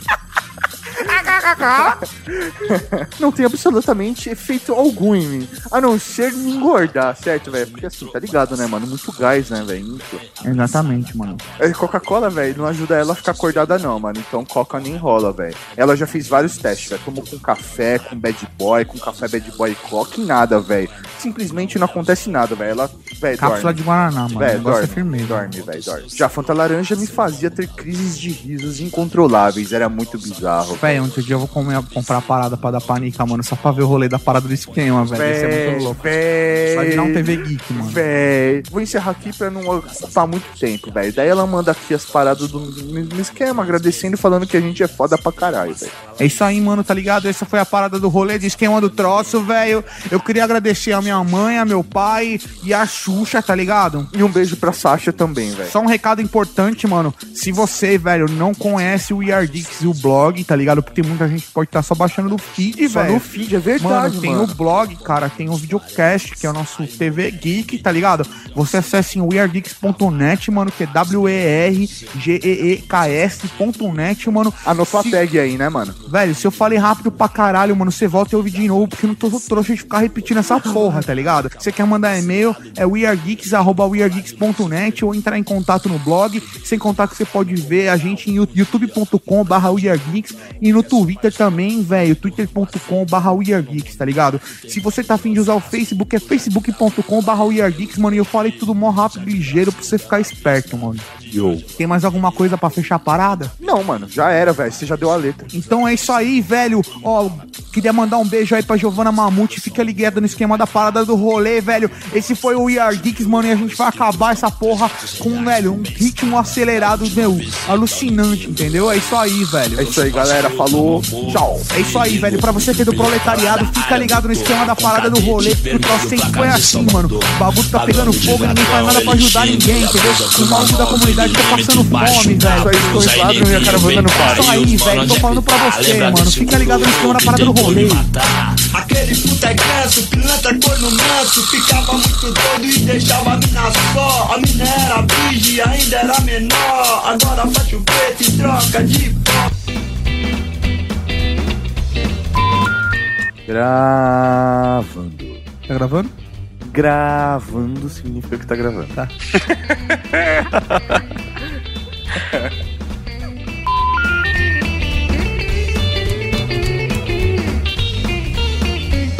não tem absolutamente efeito algum em mim. A não ser me engordar, certo, velho? Porque assim, tá ligado, né, mano? Muito gás, né, velho? Muito. Exatamente, mano. É, Coca-Cola, velho, não ajuda ela a ficar acordada, não, mano. Então Coca nem rola, velho. Ela já fez vários testes, velho. Tomou com café, com bad boy, com café bad boy Coca e nada, velho. Simplesmente não acontece nada, velho. Ela, velho, Cápsula dorme. de Guaraná, mano. Velho, O negócio dorme, é firmeza. dorme, velho, dorme. Já a Fanta Laranja me fazia ter crises de risos incontroláveis. Era muito bizarro. Velho, outro dia eu vou comer, comprar a parada pra dar panica, mano, só pra ver o rolê da parada do esquema, velho. Isso é muito louco. Véi, Vai virar um TV Geek, mano. Véi. Vou encerrar aqui pra não ocupar muito tempo, velho. Daí ela manda aqui as paradas do esquema, agradecendo e falando que a gente é foda pra caralho, velho. É isso aí, mano, tá ligado? Essa foi a parada do rolê de esquema do troço, velho. Eu queria agradecer a minha mãe, a meu pai e a Xuxa, tá ligado? E um beijo pra Sasha também, velho. Só um recado importante, mano. Se você, velho, não conhece o We Are e o blog, tá ligado? Porque tem muita gente pode estar só baixando no feed, Só velho. no feed, é verdade, Mano, tem mano. o blog, cara, tem o videocast, que é o nosso TV Geek, tá ligado? Você acessa em weargeeks.net, mano, que é W-E-R-G-E-E-K-S.net, mano. Anotou a Se- tag aí, né, mano? Velho, se eu falei rápido pra caralho, mano, você volta e ouve de novo, porque eu não tô trouxa de ficar repetindo essa porra, tá ligado? Você quer mandar e-mail, é weargeeks.weargeeks.net ou entrar em contato no blog. Sem contar que você pode ver a gente em youtube.com barra weargeeks e no Twitter também, velho, twitter.com barra weargeeks, tá ligado? Se você tá afim de usar o Facebook, é facebook.com barra weargeeks, mano, e eu falei tudo mó rápido e ligeiro pra você ficar esperto, mano. Yo. Tem mais alguma coisa pra fechar a parada? Não, mano, já era, velho. Você já deu a letra. Então é isso aí, velho. Ó, queria mandar um beijo aí pra Giovana Mamute. Fica ligado no esquema da parada do rolê, velho. Esse foi o We Are Geeks, mano. E a gente vai acabar essa porra com, velho, um ritmo acelerado, meu, alucinante, entendeu? É isso aí, velho. É isso aí, galera. Falou. Tchau. É isso aí, velho. Pra você é do proletariado, fica ligado no esquema da parada do rolê. Porque o troço sempre foi assim, mano. O bagulho tá pegando fogo e ninguém faz nada pra ajudar ninguém, entendeu? O maluco da comunidade tá passando fome, velho. Aí, ficou esquadro e a caravana no par. Isso aí, velho. Tô falando pra você, mano. Fica ligado no esquema da parada do rolê. Aquele puta ganso, pilantra corno manso Ficava muito doido e deixava a mina só A mina era virgem, ainda era menor Agora faz o preto e troca de pó Gravando. Tá gravando? Gravando significa que tá gravando. Tá.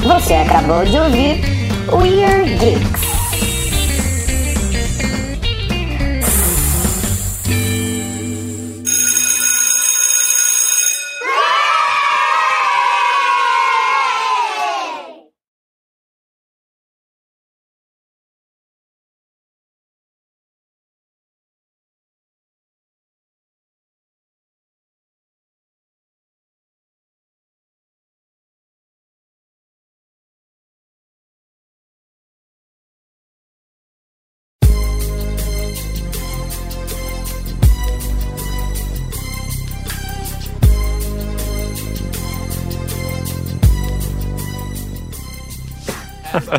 Você acabou de ouvir Weird Geeks.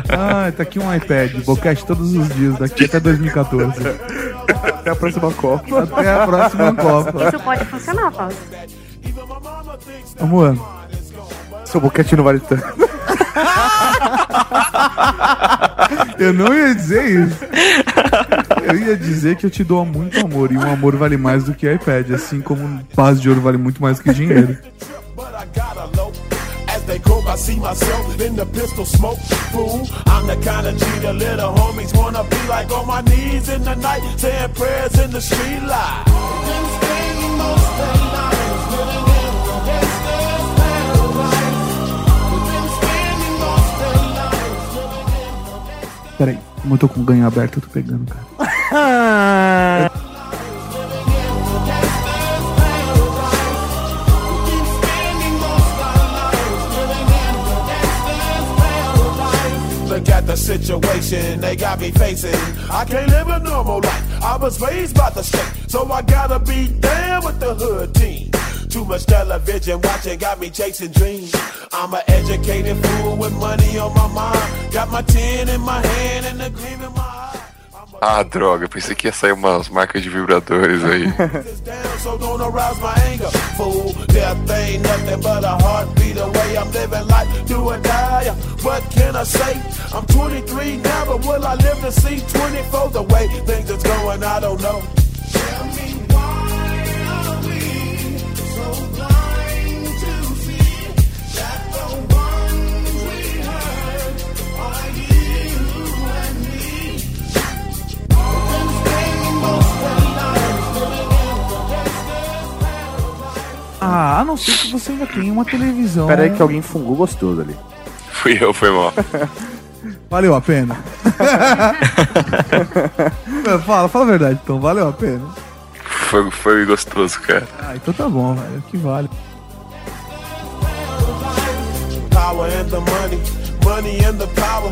Ah, tá aqui um iPad. Boquete todos os dias, daqui até 2014. Até a próxima Copa. Até a próxima Copa. Isso pode funcionar, Paulo. Vamos lá. Seu boquete não vale tanto. Eu não ia dizer isso. Eu ia dizer que eu te dou muito amor e um amor vale mais do que iPad, assim como um base de ouro vale muito mais que dinheiro. Cope, I see myself in the pistol smoke. Fool, I'm the kind of G the little homies wanna be like on my knees in the night, saying prayers in the street light. Most nights living in the gangster's paradise. Peraí, como eu tô com o ganho aberto, eu tô pegando, cara. the situation they got me facing. I can't live a normal life. I was raised by the state, so I gotta be down with the hood team. Too much television watching got me chasing dreams. I'm an educated fool with money on my mind. Got my tin in my hand and a gleam in my eye. Ah, droga, pensei que ia sair umas marcas de vibradores aí. Fool, death ain't nothing but a heartbeat away. I'm living life, do or die. What can I say? I'm 23 now, but will I live to see 24? The way things is going, I don't know. Tell me Ah, a não ser que você ainda tenha uma televisão. Pera aí que alguém fungou gostoso ali. Fui eu, foi mal. Valeu a pena. Fala, fala a verdade, então. Valeu a pena. Foi, foi gostoso, cara. Ah, então tá bom, velho. Que vale. power and the money, money and the power.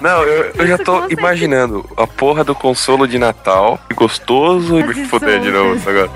Não, eu, eu já tô imaginando a porra do consolo de Natal, gostoso e me foder de novo agora.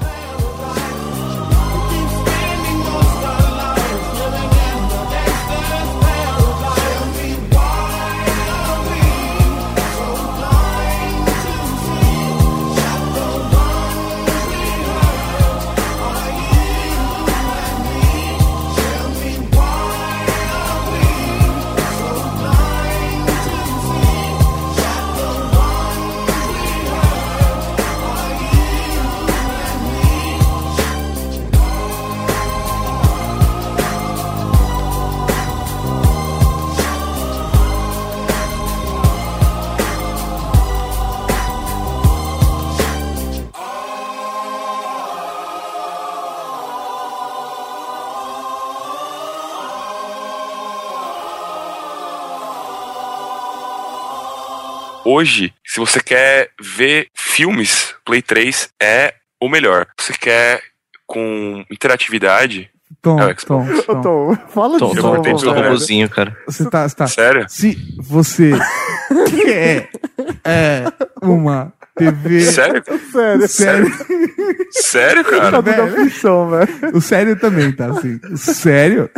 Hoje, se você quer ver filmes, Play 3 é o melhor. Se você quer com interatividade, Tom, é. Tom, Tom. Tom, fala Tom, de Tom, novo, velho. robozinho, cara. Você tá, você tá. Sério? Se você quer é, uma TV. Sério? Sério, Sério. Sério, Tá cara? dando aflição, velho. O sério também, tá? Assim, o sério